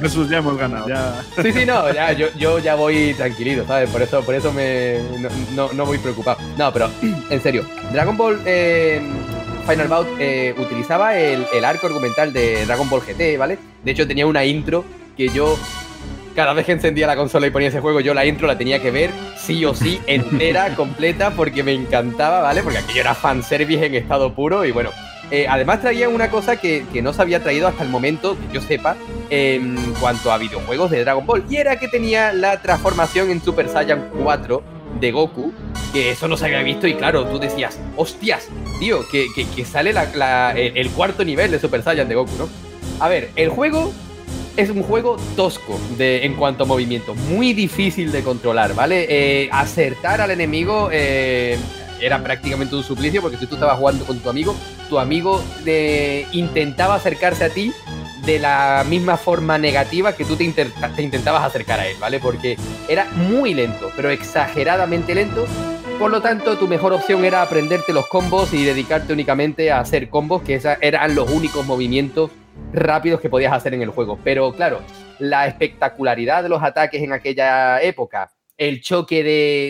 Jesús, ya hemos ganado. Ya. Sí, sí, no, ya, yo, yo ya voy tranquilito, ¿sabes? Por eso, por eso me, no, no, no voy preocupado. No, pero en serio, Dragon Ball eh, Final Bout eh, utilizaba el, el arco argumental de Dragon Ball GT, ¿vale? De hecho, tenía una intro que yo cada vez que encendía la consola y ponía ese juego, yo la intro la tenía que ver sí o sí, entera, completa, porque me encantaba, ¿vale? Porque aquello era fanservice en estado puro y bueno. Eh, además traía una cosa que, que, no se había traído hasta el momento, que yo sepa, en cuanto a videojuegos de Dragon Ball. Y era que tenía la transformación en Super Saiyan 4 de Goku, que eso no se había visto y claro, tú decías, hostias, tío, que, que, que sale la, la, el cuarto nivel de Super Saiyan de Goku, ¿no? A ver, el juego es un juego tosco de, en cuanto a movimiento, muy difícil de controlar, ¿vale? Eh, acertar al enemigo eh, era prácticamente un suplicio porque si tú estabas jugando con tu amigo, tu amigo eh, intentaba acercarse a ti de la misma forma negativa que tú te, te, intentabas acercar a él, ¿vale? Porque era muy lento, pero exageradamente lento. Por lo tanto, tu mejor opción era aprenderte los combos y dedicarte únicamente a hacer combos, que esos eran los únicos movimientos rápidos que podías hacer en el juego. Pero claro, la espectacularidad de los ataques en aquella época, el choque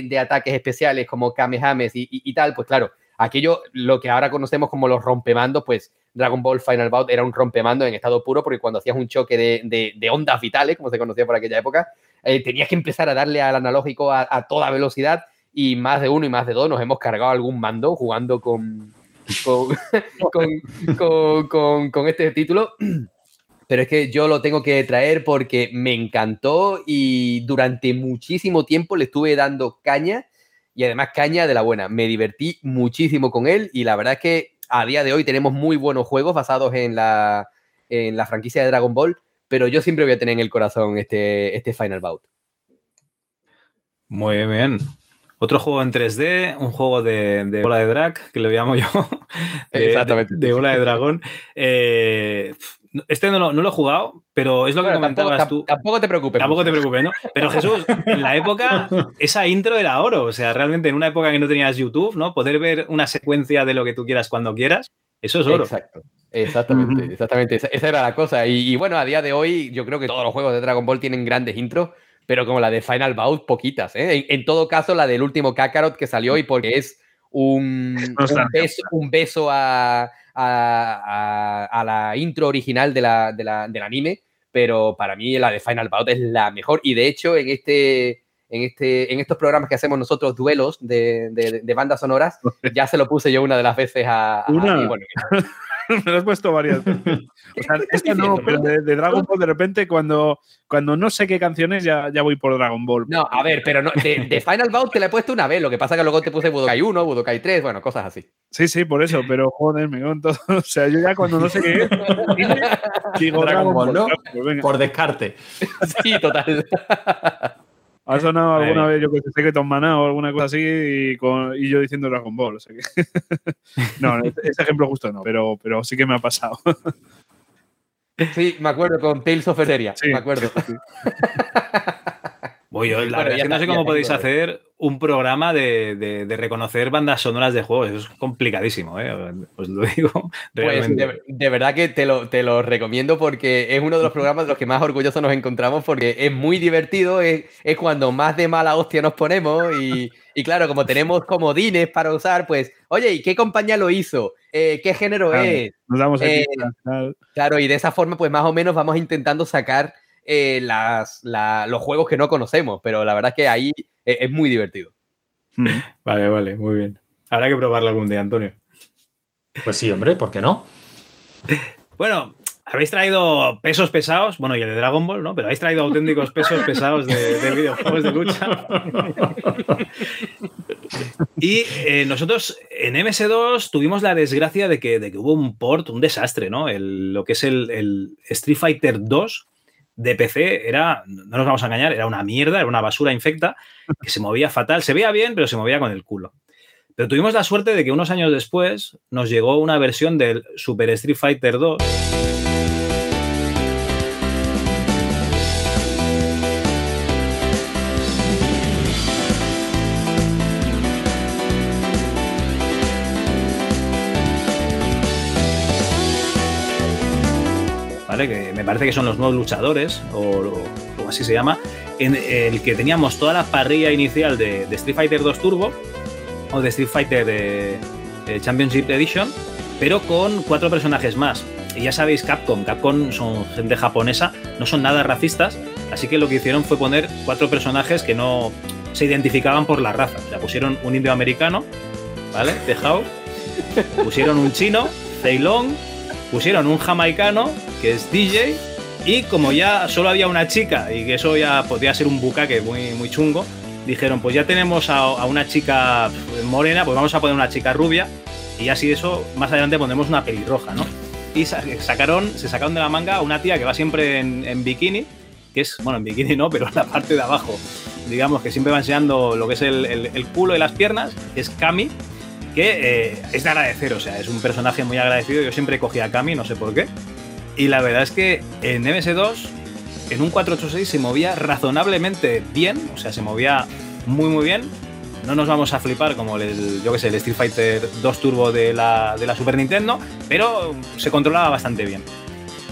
de, ataques especiales como Kamehames y, y, tal, pues claro, aquello, lo que ahora conocemos como los rompemandos, pues Dragon Ball Final Bout era un rompemando en estado puro porque cuando hacías un choque de, de, de ondas vitales, como se conocía por aquella época, eh, tenías que empezar a darle al analógico a toda velocidad y más de uno y más de dos nos hemos cargado algún mando jugando con, con, este título. Pero es que yo lo tengo que traer porque me encantó y durante muchísimo tiempo le estuve dando caña y además caña de la buena. Me divertí muchísimo con él y la verdad es que a día de hoy tenemos muy buenos juegos basados en la, en la franquicia de Dragon Ball, pero yo siempre voy a tener en el corazón este, este Final Bout. Muy bien. Otro juego en 3D, un juego de, de bola de drag, que lo llamo yo. De, Exactamente. De, de, bola de dragón. Eh, este no lo, no lo, he jugado, pero es lo bueno, que comentabas tampoco, tú. Tampoco te preocupes. Tampoco te preocupes, ¿no? Pero Jesús, en la época, esa intro era oro. O sea, realmente en una época que no tenías YouTube, ¿no? Poder ver una secuencia de lo que tú quieras cuando quieras Eso es oro. Exacto. Exactamente, exactamente. Esa, esa era la cosa. Y, y bueno, a día de hoy, yo creo que todos los juegos de Dragon Ball tienen grandes intros, pero como la de Final Bout, poquitas. ¿eh? En, en todo caso, la del último Kakarot que salió y porque es un, un beso, un beso a, a- a- a la intro original de la- de la- del anime, pero para mí la de Final Bout es la mejor. Y de hecho, en este. En, este, en estos programas que hacemos nosotros, duelos de, de- de bandas sonoras, ya se lo puse yo una de las veces a. a- ¿Una? y bueno, Me lo has puesto varias veces. O sea, esta no, pero de, de Dragon Ball, de repente, cuando, cuando no sé qué canciones, ya, ya voy por Dragon Ball. No, a ver, pero no, de, de Final Bout te la he puesto una vez, lo que pasa que luego te puse Budokai 1, Budokai 3, bueno, cosas así. Sí, sí, por eso, pero joder, me cago en todo. O sea, yo ya cuando no sé qué es, digo Dragon Ball, ¿no? Pues venga. Por descarte. Sí, total. Ha sonado alguna vez, yo que sé, Secret of Mana o alguna cosa así, y, con- y yo diciendo Dragon Ball. O sea que... no, ese ejemplo justo no, pero, pero sí que me ha pasado. Sí, me acuerdo con Tales of Etheria, Sí. me acuerdo. Voy yo, la Bueno, verdad es que no sé cómo podéis hacer un programa de, de- de reconocer bandas sonoras de juegos. Eso es complicadísimo, ¿eh? Os lo digo. Pues de, de verdad que te lo, te lo recomiendo porque es uno de los programas de los que más orgullosos nos encontramos porque es muy divertido, es, es cuando más de mala hostia nos ponemos y, y claro, como tenemos comodines para usar, pues, oye, ¿y qué compañía lo hizo? Eh, ¿Qué género Claro. es? Nos damos aquí. Eh, tal. Claro, y de esa forma, pues más o menos vamos intentando sacar eh, las, la- los juegos que no conocemos, pero la verdad es que ahí es, es muy divertido. Mm. Vale, vale, muy bien. Habrá que probarlo algún día, Antonio. Pues sí, hombre, ¿por qué no? Bueno, habéis traído pesos pesados, bueno, y el de Dragon Ball, ¿no? Pero habéis traído auténticos pesos pesados de, de videojuegos de lucha. Y eh, nosotros en MS2 tuvimos la desgracia de que, de que hubo un port, un desastre, ¿no? El- lo que es el, el Street Fighter 2 de PC era, no nos vamos a engañar, era una mierda, era una basura infecta que se movía fatal. Se veía bien, pero se movía con el culo. Pero tuvimos la suerte de que unos años después nos llegó una versión del Super Street Fighter 2 Que me parece que son los nuevos luchadores, o, así se llama, en el que teníamos toda la parrilla inicial de, Street Fighter 2 Turbo o de Street Fighter eh, eh, Championship Edition, pero con cuatro personajes más. Y ya sabéis, Capcom, Capcom son gente japonesa, no son nada racistas, así que lo que hicieron fue poner cuatro personajes que no se identificaban por la raza. O sea, pusieron un indio americano, ¿vale? House, pusieron un chino, Ceylon, pusieron un jamaicano, que es DJ, y como ya solo había una chica y que eso ya podía ser un bucaque muy, muy chungo, dijeron, pues ya tenemos a, una chica morena, pues vamos a poner una chica rubia, y así eso, más adelante pondremos una pelirroja, ¿no? Y sa- sacaron, se sacaron de la manga a una tía que va siempre en, bikini, que es, bueno, en bikini no, pero en la parte de abajo, digamos que siempre va enseñando lo que es el, culo y las piernas, es Kami, que eh, es de agradecer, o sea, es un personaje muy agradecido. Yo siempre cogía a Kami, no sé por qué. Y la verdad es que en MS2, en un 486 se movía razonablemente bien, o sea, se movía muy, muy bien. No nos vamos a flipar como el, yo que sé, el Street Fighter 2 Turbo de la, de la Super Nintendo, pero se controlaba bastante bien.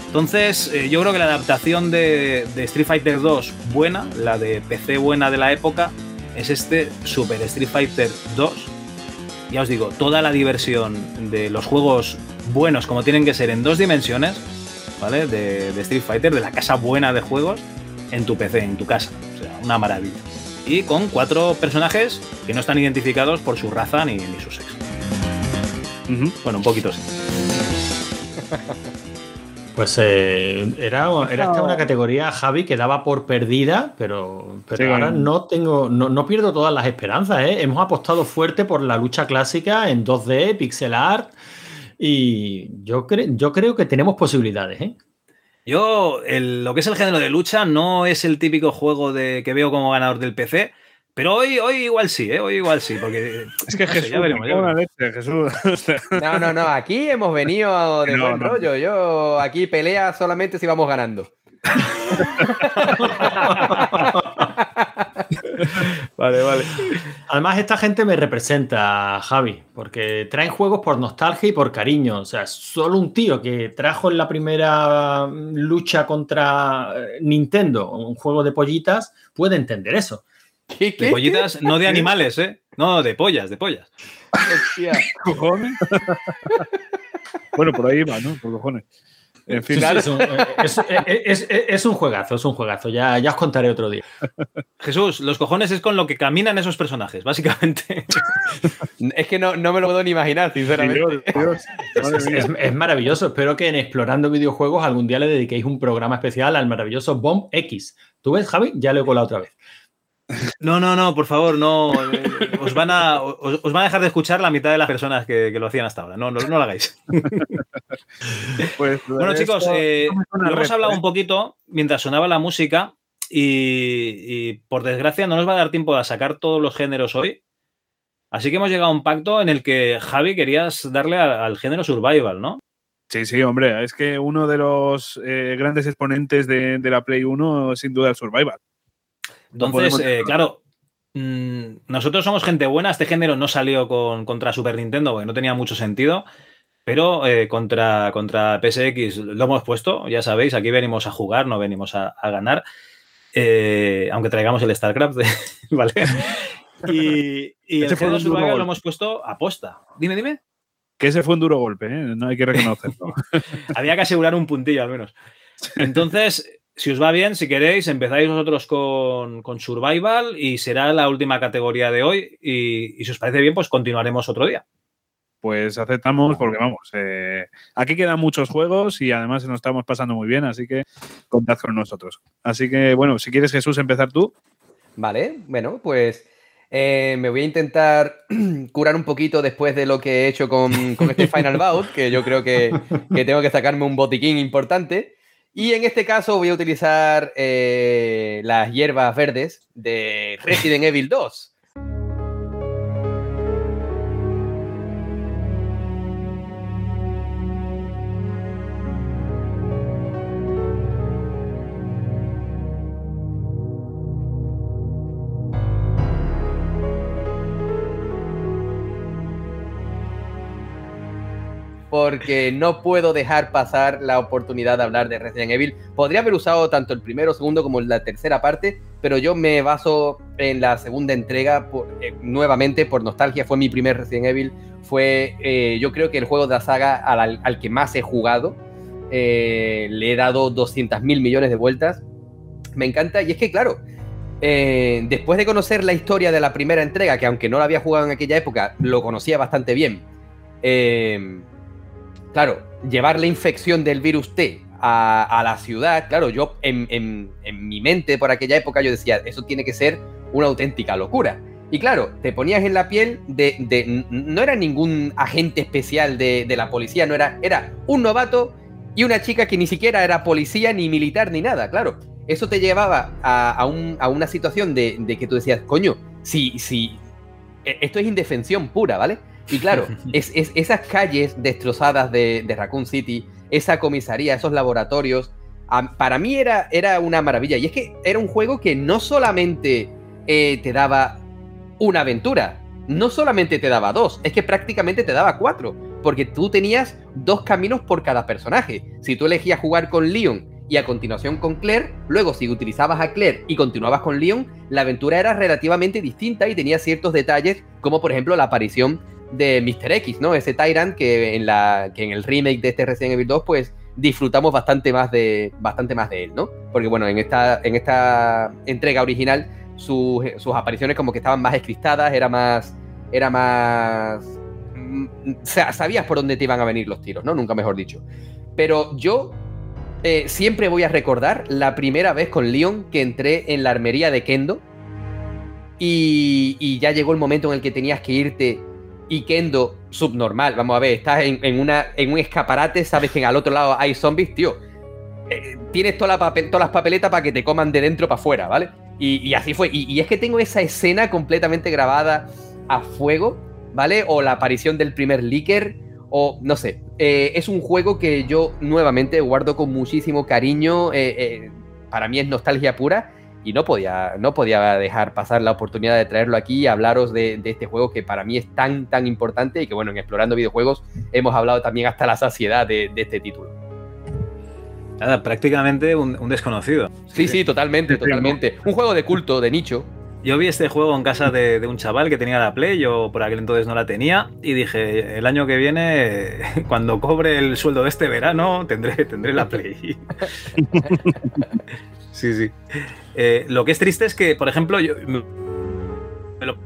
Entonces, eh, yo creo que la adaptación de, de Street Fighter 2 buena, la de PC buena de la época, es este Super Street Fighter 2 ya os digo, toda la diversión de los juegos buenos como tienen que ser en dos dimensiones, ¿vale? De, Street Fighter, de la casa buena de juegos, en tu PC, en tu casa. O sea, una maravilla. Y con cuatro personajes que no están identificados por su raza ni, ni su sexo. Bueno, un poquito sí. Pues eh, era, era esta una categoría, Javi, que daba por perdida, pero, pero Sí, ahora no tengo, no, no pierdo todas las esperanzas. ¿eh? Hemos apostado fuerte por la lucha clásica en 2D, pixel art, y yo, cre- yo creo que tenemos posibilidades. ¿eh? Yo, el- lo que es el género de lucha no es el típico juego de, que veo como ganador del PC, pero hoy, hoy igual sí, ¿eh? Hoy igual sí, porque... Es que no sé, Jesús, ya veremos, ya leche, Jesús. No, no, no, aquí hemos venido de No, buen no. rollo. Yo aquí pelea solamente si vamos ganando. vale, vale. Además, esta gente me representa, Javi, porque traen juegos por nostalgia y por cariño. O sea, solo un tío que trajo en la primera lucha contra eh, Nintendo un juego de pollitas puede entender eso. ¿Qué, De pollitas, no de animales, ¿eh? No, de pollas, de pollas. Hostia. ¿Cojones? bueno, por ahí va, ¿no? Por cojones. En fin, es, un, juegazo, es un juegazo. Ya, ya os contaré otro día. Jesús, los cojones es con lo que caminan esos personajes, básicamente. es que no, me lo puedo ni imaginar, sinceramente. es, maravilloso. Espero que en Explorando Videojuegos algún día le dediquéis un programa especial al maravilloso Bomb X. ¿Tú ves, Javi? Ya lo he colado otra vez. No, no, no, por favor, no. Os van a, os, van a dejar de escuchar la mitad de las personas que, lo hacían hasta ahora. No, no, lo hagáis. Pues, bueno, chicos, eh, lo hemos hablado un poquito mientras sonaba la música y, por desgracia no nos va a dar tiempo a sacar todos los géneros hoy. Así que hemos llegado a un pacto en el que Javi querías darle al, género survival, ¿no? Sí, sí, hombre, es que uno de los eh, grandes exponentes de, de, la Play 1 sin duda el survival. Entonces, eh, claro, mm, nosotros somos gente buena. Este género no salió con, contra Super Nintendo porque no tenía mucho sentido. Pero eh, contra, contra PSX lo hemos puesto, ya sabéis, aquí venimos a jugar, no venimos a, ganar. Eh, aunque traigamos el StarCraft, ¿vale? Y, el género Survival lo hemos puesto a posta. Dime, dime. Que ese fue un duro golpe, no hay que reconocerlo. Había que asegurar un puntillo al menos. Entonces, si os va bien, si queréis, empezáis vosotros con, Survival y será la última categoría de hoy. Y, si os parece bien, pues continuaremos otro día. Pues aceptamos porque vamos, eh, aquí quedan muchos juegos y además nos estamos pasando muy bien, así que contad con nosotros. Así que bueno, si quieres Jesús empezar tú. Vale, bueno, pues eh, me voy a intentar curar un poquito después de lo que he hecho con, este Final Bout, que yo creo que, que tengo que sacarme un botiquín importante. Y en este caso voy a utilizar eh, las hierbas verdes de Resident Evil 2. Porque no puedo dejar pasar la oportunidad de hablar de Resident Evil. Podría haber usado tanto el primero, segundo como la tercera parte, pero yo me baso en la segunda entrega eh, nuevamente por nostalgia. Fue mi primer Resident Evil. Fue, eh, yo creo que el juego de la saga al, que más he jugado. Eh, le he dado 200 mil millones de vueltas. Me encanta. Y es que, claro, después de conocer la historia de la primera entrega, que aunque no la había jugado en aquella época, lo conocía bastante bien claro, llevar la infección del virus T a, la ciudad, claro, yo en, mi mente por aquella época yo decía, eso tiene que ser una auténtica locura. Y claro, te ponías en la piel de, no era ningún agente especial de, la policía, no era, era un novato y una chica que ni siquiera era policía, ni militar, ni nada, claro. Eso te llevaba a, una situación de, que tú decías, coño, si, si, e, esto es indefensión pura, ¿vale? Y claro, es, esas calles destrozadas de, Raccoon City, esa comisaría, esos laboratorios, para mí era, era una maravilla. Y es que era un juego que no solamente eh, te daba una aventura, no solamente te daba dos, es que prácticamente te daba cuatro, porque tú tenías dos caminos por cada personaje. Si tú elegías jugar con Leon y a continuación con Claire, luego si utilizabas a Claire y continuabas con Leon, la aventura era relativamente distinta y tenía ciertos detalles, como por ejemplo la aparición de Mr. X, ¿no? Ese Tyrant que en, la, que en el remake de este Resident Evil 2, pues disfrutamos bastante más de, bastante más de él, ¿no? Porque bueno, en esta, en esta entrega original sus, apariciones como que estaban más escristadas, era más... Era más... Mm, o sea, sabías por dónde te iban a venir los tiros, ¿no? Nunca mejor dicho. Pero yo eh, siempre voy a recordar la primera vez con Leon que entré en la armería de Kendo y, y ya llegó el momento en el que tenías que irte y Kendo subnormal. Vamos a ver, estás en, una, en un escaparate, sabes que al otro lado hay zombies, tío. Eh, tienes toda la todas las papeletas para que te coman de dentro para afuera, ¿vale? Y, así fue. Y, es que tengo esa escena completamente grabada a fuego, ¿vale? O la aparición del primer leaker, o no sé. Eh, es un juego que yo nuevamente guardo con muchísimo cariño. Eh, para mí es nostalgia pura. Y no podía, no podía dejar pasar la oportunidad de traerlo aquí y hablaros de, de, este juego que para mí es tan, tan importante y que, bueno, en Explorando Videojuegos hemos hablado también hasta la saciedad de, de este título. Nada, prácticamente un, un, desconocido. Sí, sí, totalmente, totalmente. Un juego de culto, de nicho. Yo vi este juego en casa de, de, un chaval que tenía la Play, yo por aquel entonces no la tenía, y dije, el año que viene, cuando cobre el sueldo de este verano, tendré, tendré la Play. sí, sí. Eh, lo que es triste es que, por ejemplo, yo me lo,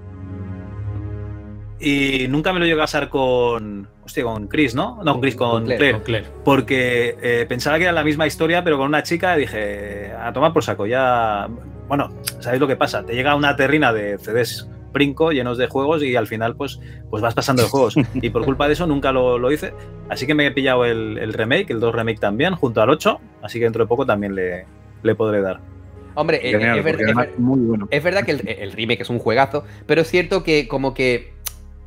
y nunca me lo llegué a pasar con, hostia, con Chris, ¿no? No, con Chris, con, con, Claire, Claire, con Claire, Porque eh, pensaba que era la misma historia, pero con una chica y dije, a tomar por saco, ya... Bueno, ¿sabéis lo que pasa? Te llega una terrina de CDs brinco llenos de juegos y al final pues, pues vas pasando de juegos. Y por culpa de eso nunca lo, lo hice. Así que me he pillado el, el, remake, el 2 remake también, junto al 8. Así que dentro de poco también le, le podré dar. Hombre, Genial, es, ver, es, ver, bueno. es, verdad que el, el, remake es un juegazo, pero es cierto que como que...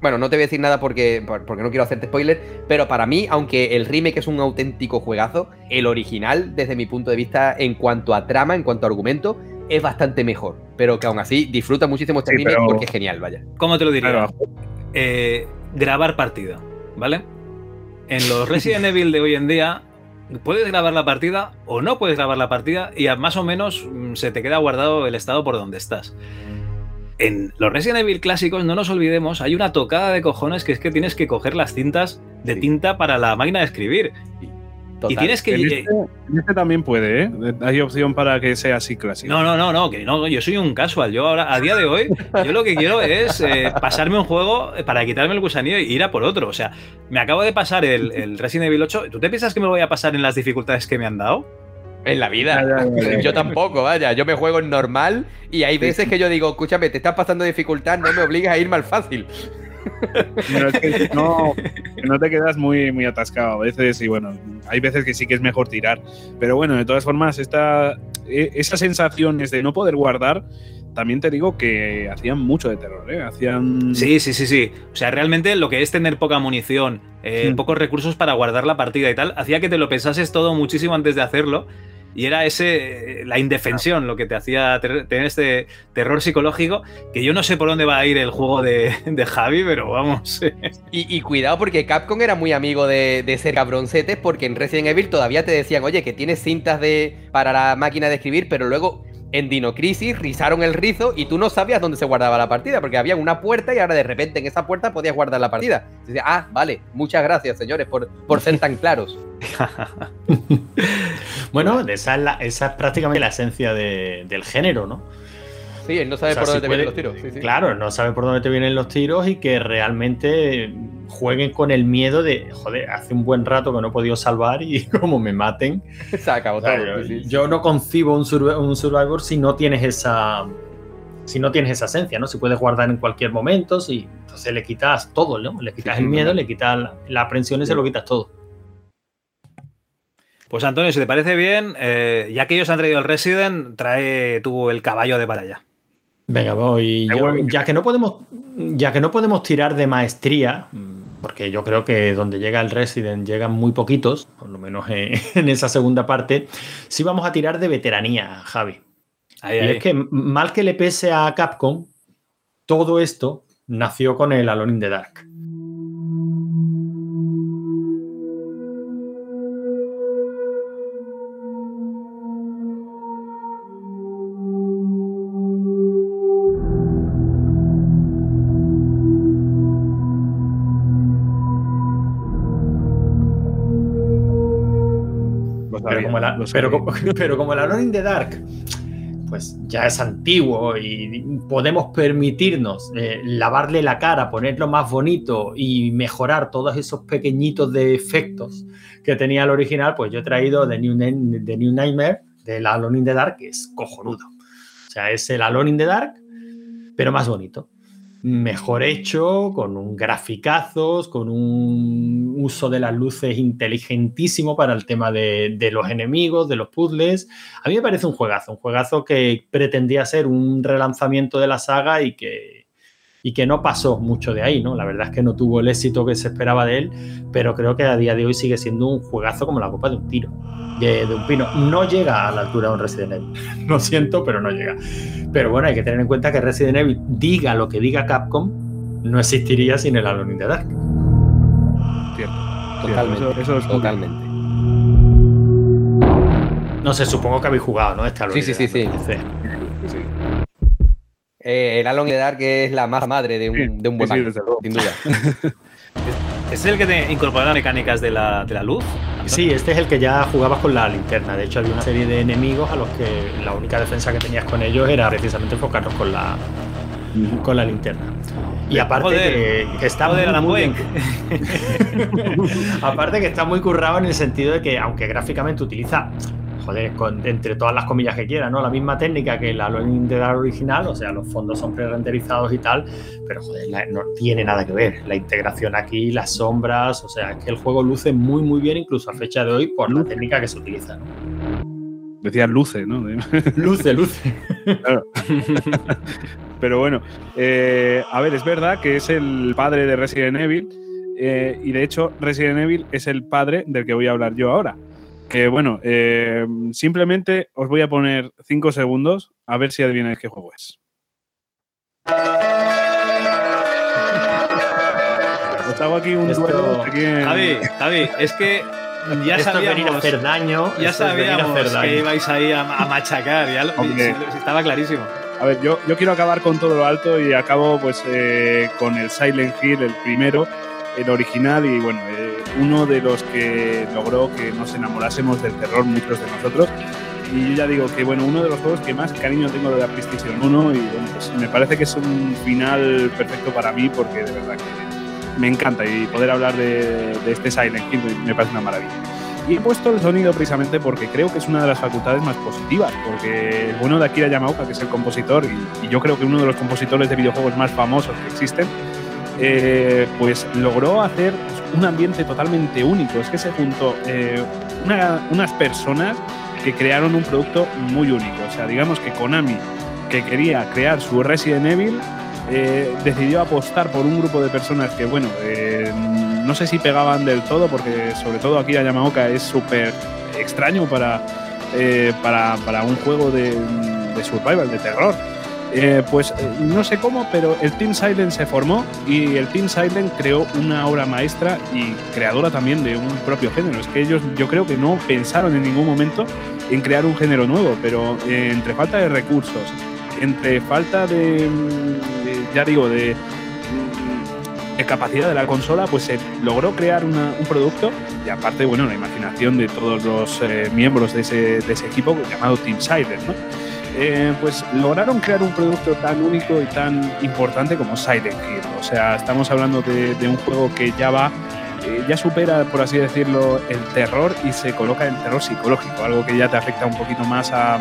Bueno, no te voy a decir nada porque, porque no quiero hacerte spoiler, pero para mí, aunque el remake es un auténtico juegazo, el original, desde mi punto de vista, en cuanto a trama, en cuanto a argumento, es bastante mejor. Pero que aún así disfruta muchísimo este sí, remake pero... porque es genial, vaya. ¿Cómo te lo diría? Claro. Eh, grabar partida, ¿vale? En los Resident Evil de hoy en día, puedes grabar la partida o no puedes grabar la partida y más o menos mm, se te queda guardado el estado por donde estás. En los Resident Evil clásicos, no nos olvidemos, hay una tocada de cojones que es que tienes que coger las cintas de tinta para la máquina de escribir. Total. Y tienes que. En este, en este, también puede, ¿eh? Hay opción para que sea así clásico. No, no, no, no, que no, yo soy un casual. Yo ahora, a día de hoy, yo lo que quiero es eh, pasarme un juego para quitarme el gusanillo e ir a por otro. O sea, me acabo de pasar el, el Resident Evil 8. ¿Tú te piensas que me lo voy a pasar en las dificultades que me han dado? En la vida. Yo tampoco, vaya. Yo me juego en normal y hay veces que yo digo, escúchame, te estás pasando dificultad, no me obligas a irme al fácil. Pero es que no, no, te quedas muy, muy atascado a veces y bueno, hay veces que sí que es mejor tirar. Pero bueno, de todas formas, esta, esas sensaciones de no poder guardar, también te digo que hacían mucho de terror, ¿eh? Hacían... Sí, sí, sí, sí. O sea, realmente lo que es tener poca munición, eh, sí. pocos recursos para guardar la partida y tal, hacía que te lo pensases todo muchísimo antes de hacerlo y era ese la indefensión lo que te hacía tener este terror psicológico que yo no sé por dónde va a ir el juego de, de Javi, pero vamos. y, y, cuidado porque Capcom era muy amigo de, de ser cabroncetes porque en Resident Evil todavía te decían, oye, que tienes cintas de para la máquina de escribir, pero luego en Dino Crisis rizaron el rizo y tú no sabías dónde se guardaba la partida, porque había una puerta y ahora de repente en esa puerta podías guardar la partida. Ah, vale, muchas gracias, señores, por, por ser tan claros. bueno, esa es, la, es, prácticamente la esencia de, del género, ¿no? Sí, él no sabe o sea, por dónde si te puede, vienen los tiros. Sí, sí. Claro, no sabe por dónde te vienen los tiros y que realmente jueguen con el miedo de, joder, hace un buen rato que no he podido salvar y como me maten. Se acabó o sea, todo. Yo, yo, no concibo un, sur un Survivor si no tienes esa si no tienes esa esencia, ¿no? Si puedes guardar en cualquier momento, si entonces le quitas todo, ¿no? Le quitas el miedo, le quitas la, la aprensión y se lo quitas todo. Pues Antonio, si te parece bien, eh, ya que ellos han traído el Resident, trae tú el caballo de para allá. Venga, voy. Yo, ya que no podemos, ya que no podemos tirar de maestría, porque yo creo que donde llega el Resident llegan muy poquitos, por lo menos en, en esa segunda parte, sí vamos a tirar de veteranía, Javi. Ahí, y ahí. es que mal que le pese a Capcom, todo esto nació con el Alone in the Dark. pero, como pero, el Alone in the Dark pues ya es antiguo y podemos permitirnos eh, lavarle la cara, ponerlo más bonito y mejorar todos esos pequeñitos defectos que tenía el original, pues yo he traído The New, The New Nightmare del Alone in the Dark, que es cojonudo. O sea, es el Alone in the Dark, pero más bonito mejor hecho, con un graficazos, con un uso de las luces inteligentísimo para el tema de, de, los enemigos, de los puzzles. A mí me parece un juegazo, un juegazo que pretendía ser un relanzamiento de la saga y que, y que no pasó mucho de ahí, ¿no? La verdad es que no tuvo el éxito que se esperaba de él, pero creo que a día de hoy sigue siendo un juegazo como la copa de un tiro, de, un pino. No llega a la altura de un Resident Evil, lo siento, pero no llega. Pero bueno, hay que tener en cuenta que Resident Evil, diga lo que diga Capcom, no existiría sin el Alone in the Dark. Cierto. Totalmente. Eso, eso es totalmente. No sé, supongo que habéis jugado, ¿no? Este Alone Sí, sí, sí, sí. me parece. Eh, el Alone in the Dark es la más madre de un, Sí, de un buen sí, sí, manga, desde luego. sin duda. ¿Es el que te incorpora las mecánicas de la, de la luz? Sí, este es el que ya jugabas con la linterna. De hecho, había una serie de enemigos a los que la única defensa que tenías con ellos era precisamente enfocarlos con la, con la linterna. Y aparte Joder, que, que está joder, muy, bien. aparte que está muy currado en el sentido de que, aunque gráficamente utiliza, joder, con- entre todas las comillas que quiera, ¿no? La misma técnica que la Alone in the Dark original, o sea, los fondos son pre-renderizados y tal, pero joder, la- no tiene nada que ver. La integración aquí, las sombras, o sea, es que el juego luce muy, muy bien, incluso a fecha de hoy, por la técnica que se utiliza. ¿no? Decía luce, ¿no? Luce, luce. Pero bueno, eh, a ver, es verdad que es el padre de Resident Evil eh, y de hecho Resident Evil es el padre del que voy a hablar yo ahora. Que bueno, eh, simplemente os voy a poner cinco segundos a ver si adivináis qué juego es. Os hago aquí un Esto- duelo. Javi, Javi, es que ya esto es venir a sabíamos, hacer daño. ya sabíamos hacer daño. que ibais ahí a, a machacar, ya lo- estaba clarísimo. A ver, yo, yo quiero acabar con todo lo alto y acabo pues eh, con el Silent Hill, el primero, el original y bueno, eh, uno de los que logró que nos enamorásemos del terror muchos de nosotros. Y yo ya digo que bueno, uno de los juegos que más cariño tengo de la PlayStation 1 y bueno, pues me parece que es un final perfecto para mí porque de verdad que me encanta y poder hablar de, este Silent Hill me parece una maravilla. Y he puesto el sonido precisamente porque creo que es una de las facultades más positivas, porque el bueno de Akira Yamaoka, que es el compositor, y, yo creo que uno de los compositores de videojuegos más famosos que existen, eh, pues logró hacer un ambiente totalmente único. Es que se juntó eh, una- unas personas que crearon un producto muy único. O sea, digamos que Konami, que quería crear su Resident Evil, eh, decidió apostar por un grupo de personas que, bueno, eh, no sé si pegaban del todo, porque sobre todo Akira Yamaoka es súper extraño para, eh, para, para un juego de, survival, de terror. Pues no sé cómo, pero el Team Silent se formó y el Team Silent creó una obra maestra y creadora también de un propio género. Es que ellos yo creo que no pensaron en ningún momento en crear un género nuevo, pero entre falta de recursos, entre falta de, ya digo, de, mm, de capacidad de la consola, pues se logró crear un producto y aparte, bueno, la imaginación de todos los eh, miembros de ese, equipo llamado Team Silent, ¿no? Eh, pues lograron crear un producto tan único y tan importante como Silent Hill. O sea, estamos hablando de, de un juego que ya va, eh, ya supera, por así decirlo, el terror y se coloca en terror psicológico, algo que ya te afecta un poquito más a,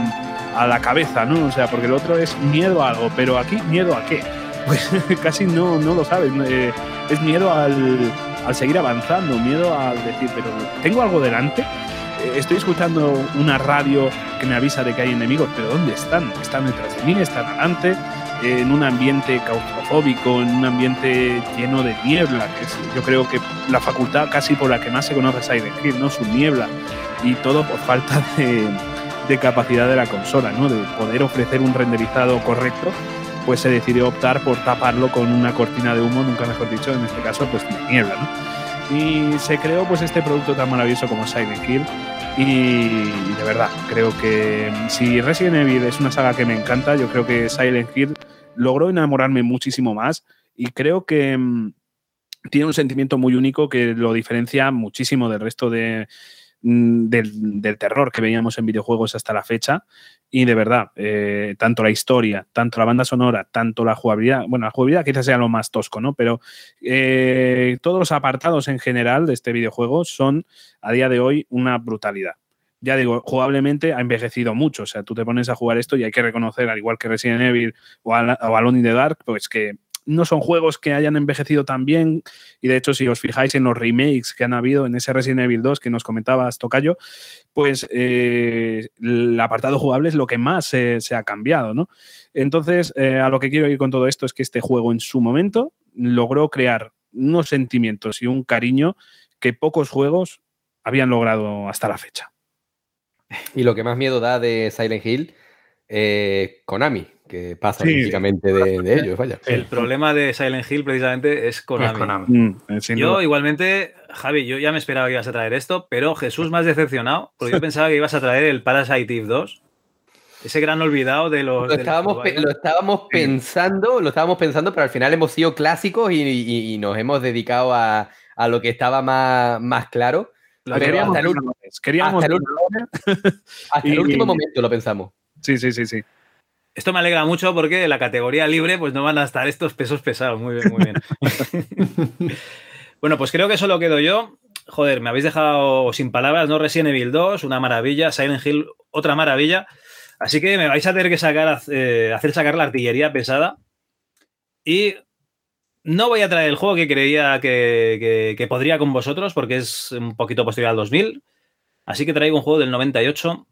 a la cabeza, ¿no? O sea, porque el otro es miedo a algo, pero aquí miedo a qué? Pues casi no, no lo sabes. Eh, es miedo al, al seguir avanzando, miedo al decir, pero ¿tengo algo delante? Eh, Estoy escuchando una radio que me avisa de que hay enemigos, pero ¿dónde están? ¿Están detrás de mí? ¿Están adelante? En un ambiente claustrofóbico, en un ambiente lleno de niebla, que yo creo que la facultad casi por la que más se conoce Silent Hill, ¿no? Su niebla. Y todo por falta de, de capacidad de la consola, ¿no? De poder ofrecer un renderizado correcto, pues se decidió optar por taparlo con una cortina de humo, nunca mejor dicho, en este caso, pues de niebla, ¿no? Y se creó pues este producto tan maravilloso como Silent Hill. Y de verdad, creo que si Resident Evil es una saga que me encanta, yo creo que Silent Hill logró enamorarme muchísimo más y creo que mm, tiene un sentimiento muy único que lo diferencia muchísimo del resto de, mm, del, del terror que veíamos en videojuegos hasta la fecha. Y de verdad, eh, tanto la historia, tanto la banda sonora, tanto la jugabilidad, bueno, la jugabilidad quizás sea lo más tosco, ¿no? Pero eh, todos los apartados en general de este videojuego son a día de hoy una brutalidad. Ya digo, jugablemente ha envejecido mucho. O sea, tú te pones a jugar esto y hay que reconocer, al igual que Resident Evil o, Al- o Alone in the Dark, pues que no son juegos que hayan envejecido tan bien. Y de hecho, si os fijáis en los remakes que han habido en ese Resident Evil 2 que nos comentabas, Tocayo, pues eh, el apartado jugable es lo que más se, ha cambiado, ¿no? Entonces, eh, a lo que quiero ir con todo esto es que este juego en su momento logró crear unos sentimientos y un cariño que pocos juegos habían logrado hasta la fecha. Y lo que más miedo da de Silent Hill, eh, Konami, que pasa físicamente de, ellos. Vaya. El problema de Silent Hill precisamente es Konami. Mm, yo igualmente, Javi, yo ya me esperaba que ibas a traer esto, pero Jesús más decepcionado, porque yo pensaba que ibas a traer el Parasite Eve 2. Ese gran olvidado de los. Lo estábamos, lo estábamos pensando, lo estábamos pensando, pero al final hemos sido clásicos y, nos hemos dedicado a, lo que estaba más, más claro. queríamos hasta el, último, hasta el último momento lo pensamos. Sí, sí, sí, sí. Esto me alegra mucho porque en la categoría libre pues no van a estar estos pesos pesados. Muy bien, muy bien. bueno, pues creo que solo quedo yo. Joder, me habéis dejado sin palabras, ¿no? Resident Evil 2, una maravilla. Silent Hill, otra maravilla. Así que me vais a tener que sacar, eh, hacer sacar la artillería pesada. Y no voy a traer el juego que creía que, que podría con vosotros porque es un poquito posterior al 2000. Así que traigo un juego del 98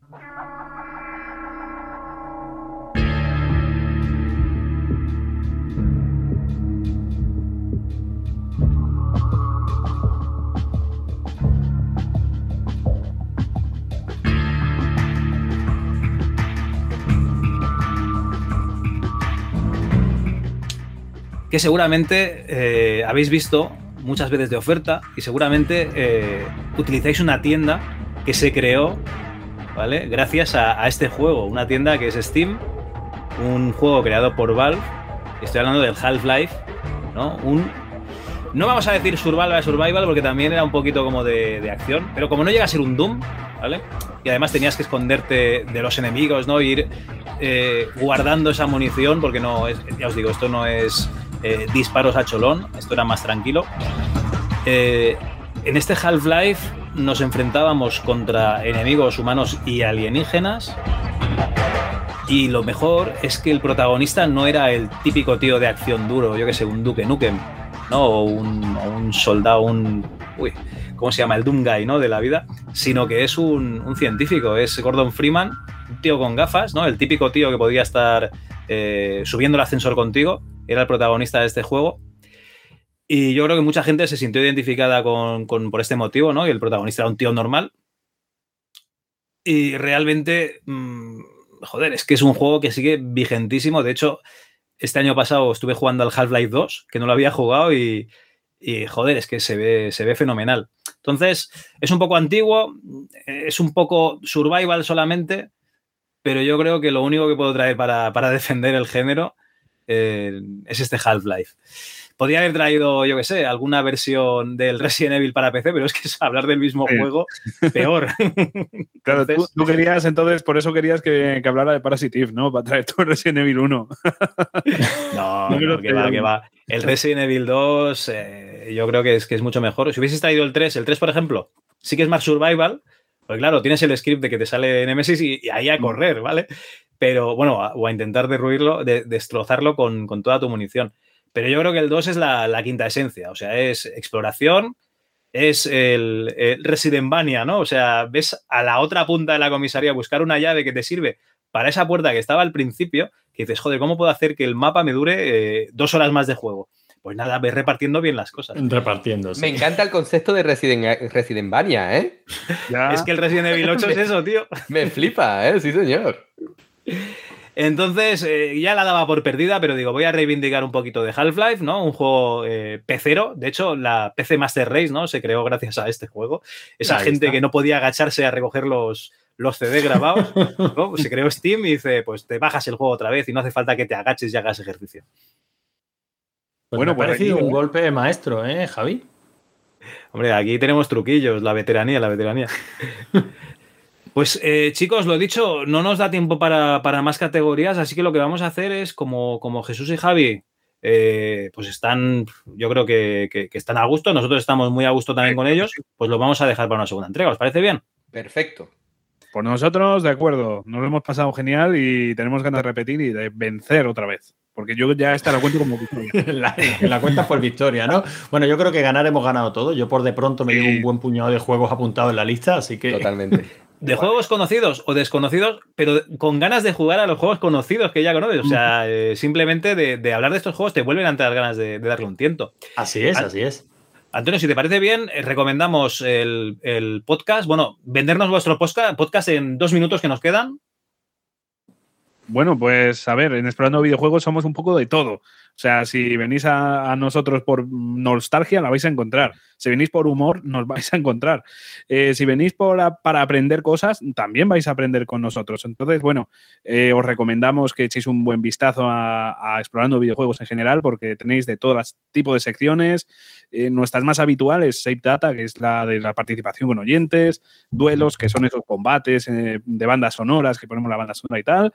que seguramente eh, habéis visto muchas veces de oferta y seguramente eh, utilizáis una tienda que se creó, ¿vale? Gracias a, este juego, una tienda que es Steam, un juego creado por Valve. Estoy hablando del Half-Life, ¿no? Un no vamos a decir survival survival porque también era un poquito como de, acción, pero como no llega a ser un Doom, ¿vale? Y además tenías que esconderte de los enemigos, ¿no? Ir eh, guardando esa munición porque no es, ya os digo, esto no es eh, disparos a cholón, esto era más tranquilo. Eh, en este Half-Life nos enfrentábamos contra enemigos humanos y alienígenas. Y lo mejor es que el protagonista no era el típico tío de acción duro, yo que sé, un Duke Nukem, ¿no? O un, soldado, un. Uy, ¿cómo se llama? El Doom Guy, ¿no? De la vida, sino que es un, científico, es Gordon Freeman, un tío con gafas, ¿no? El típico tío que podía estar eh, subiendo el ascensor contigo era el protagonista de este juego. Y yo creo que mucha gente se sintió identificada con, por este motivo, ¿no? Y el protagonista era un tío normal. Y realmente, mm, joder, es que es un juego que sigue vigentísimo. De hecho, este año pasado estuve jugando al Half-Life 2, que no lo había jugado y, y, joder, es que se ve, se ve fenomenal. Entonces, es un poco antiguo, es un poco survival solamente, pero yo creo que lo único que puedo traer para, para defender el género eh, es este Half-Life. Podría haber traído, yo qué sé, alguna versión del Resident Evil para PC, pero es que es hablar del mismo juego peor. Claro, tú, querías entonces, por eso querías que, hablara de Parasitive, ¿no? Para traer tu Resident Evil 1. no, no, que va, que va. El Resident Evil 2, eh, yo creo que es, que es mucho mejor. Si hubieses traído el 3, el 3, por ejemplo, sí que es más survival, porque claro, tienes el script de que te sale Nemesis y, y ahí a mm. correr, ¿vale? Pero bueno, o a intentar derruirlo, de, destrozarlo con, toda tu munición. Pero yo creo que el 2 es la, quinta esencia, o sea, es exploración, es el, el Residentvania, ¿no? O sea, ves a la otra punta de la comisaría buscar una llave que te sirve para esa puerta que estaba al principio, que dices, joder, ¿cómo puedo hacer que el mapa me dure eh, dos horas más de juego? Pues nada, ves repartiendo bien las cosas. Repartiendo. Me encanta el concepto de Resident, Residentvania, ¿eh? Es que el Resident Evil 8 es eso, tío. Me flipa, ¿eh? Sí, señor. Entonces, eh, ya la daba por perdida, pero digo, voy a reivindicar un poquito de Half-Life, ¿no? Un juego eh, pecero. De hecho, la PC Master Race, ¿no? Se creó gracias a este juego. Esa gente que no podía agacharse a recoger los, los CD grabados, se creó Steam y dice, pues te bajas el juego otra vez y no hace falta que te agaches y hagas ejercicio. Pues bueno, me ha parecido un golpe maestro, ¿eh, Javi? Hombre, aquí tenemos truquillos, la veteranía, la veteranía. Pues eh, chicos, lo dicho, no nos da tiempo para, más categorías, así que lo que vamos a hacer es, como, como Jesús y Javi, eh, pues están, yo creo que, están a gusto, nosotros estamos muy a gusto también con ellos, pues lo vamos a dejar para una segunda entrega, ¿os parece bien? Perfecto. Por nosotros, de acuerdo, nos lo hemos pasado genial y tenemos ganas de repetir y de vencer otra vez. porque yo ya esta la cuento como victoria. la, la cuentas por victoria, ¿no? Bueno, yo creo que ganar hemos ganado todo. Yo por de pronto me llevo un buen puñado de juegos apuntados en la lista, así que. Totalmente. De juegos conocidos o desconocidos, pero con ganas de jugar a los juegos conocidos que ya conoces. O sea, eh, simplemente de, hablar de estos juegos te vuelven a entrar ganas de, darle un tiento. Así es, así es. Antonio, si te parece bien, eh, recomendamos el, podcast. Bueno, vendernos vuestro podcast en dos minutos que nos quedan. Bueno, pues a ver, en Explorando Videojuegos somos un poco de todo. O sea, si venís a, a nosotros por nostalgia, la vais a encontrar. Si venís por humor, nos vais a encontrar. Eh, si venís para aprender cosas, también vais a aprender con nosotros. Entonces, bueno, eh, os recomendamos que echéis un buen vistazo a, Explorando Videojuegos en general, porque tenéis de todo tipo de secciones. Eh, nuestras más habituales, Save Data, que es la de la participación con oyentes, duelos, que son esos combates de bandas sonoras, que ponemos la banda sonora y tal.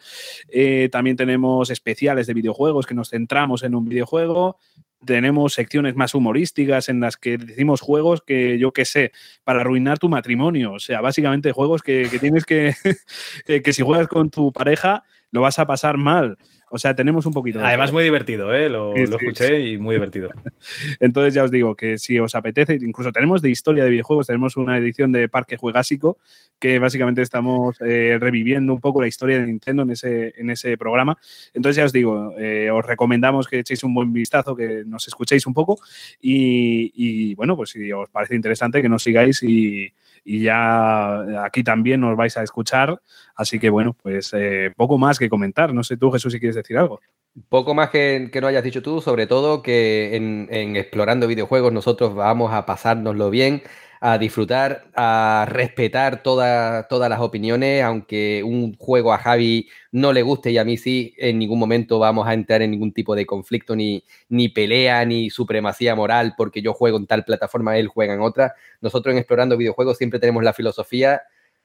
también tenemos especiales de videojuegos, que nos centramos en un videojuego tenemos secciones más humorísticas en las que decimos juegos que yo qué sé, para arruinar tu matrimonio. O sea, básicamente juegos que, tienes que, que si juegas con tu pareja lo vas a pasar mal. O sea, tenemos un poquito. Además, muy divertido, ¿eh? Lo, escuché y muy divertido. Entonces, ya os digo que si os apetece, incluso tenemos de historia de videojuegos, tenemos una edición de Parque Juegásico que básicamente estamos eh, reviviendo un poco la historia de Nintendo en ese, en ese programa. Entonces, ya os digo, eh, os recomendamos que echéis un buen vistazo, que nos escuchéis un poco y, y bueno, pues si os parece interesante, que nos sigáis y y ya aquí también nos vais a escuchar. Así que bueno, pues eh, poco más que comentar. No sé tú, Jesús, si quieres decir algo. Poco más que, que no hayas dicho tú, sobre todo que en, en Explorando Videojuegos nosotros vamos a pasárnoslo bien a disfrutar, a respetar todas las opiniones, aunque un juego a Javi no le guste y a mí sí, en ningún momento vamos a entrar en ningún tipo de conflicto, ni, ni pelea, ni supremacía moral, porque yo juego en tal plataforma, él juega en otra. Nosotros en Explorando Videojuegos siempre tenemos la filosofía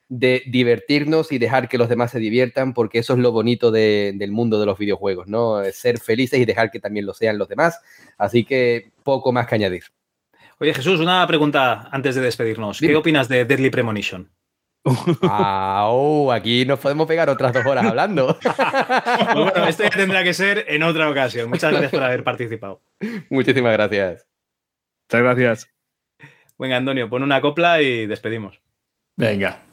de divertirnos y dejar que los demás se diviertan, porque eso es lo bonito del mundo de los videojuegos, ¿no? Ser felices y dejar que también lo sean los demás. Así que poco más que añadir. Oye, Jesús, una pregunta antes de despedirnos. ¿Qué opinas de Deadly Premonition? Ah, oh, aquí nos podemos pegar otras dos horas hablando. Pues bueno, esto ya tendrá que ser en otra ocasión. Muchas gracias por haber participado. Muchísimas gracias. Muchas gracias. Venga, Antonio, pon una copla y despedimos. Venga.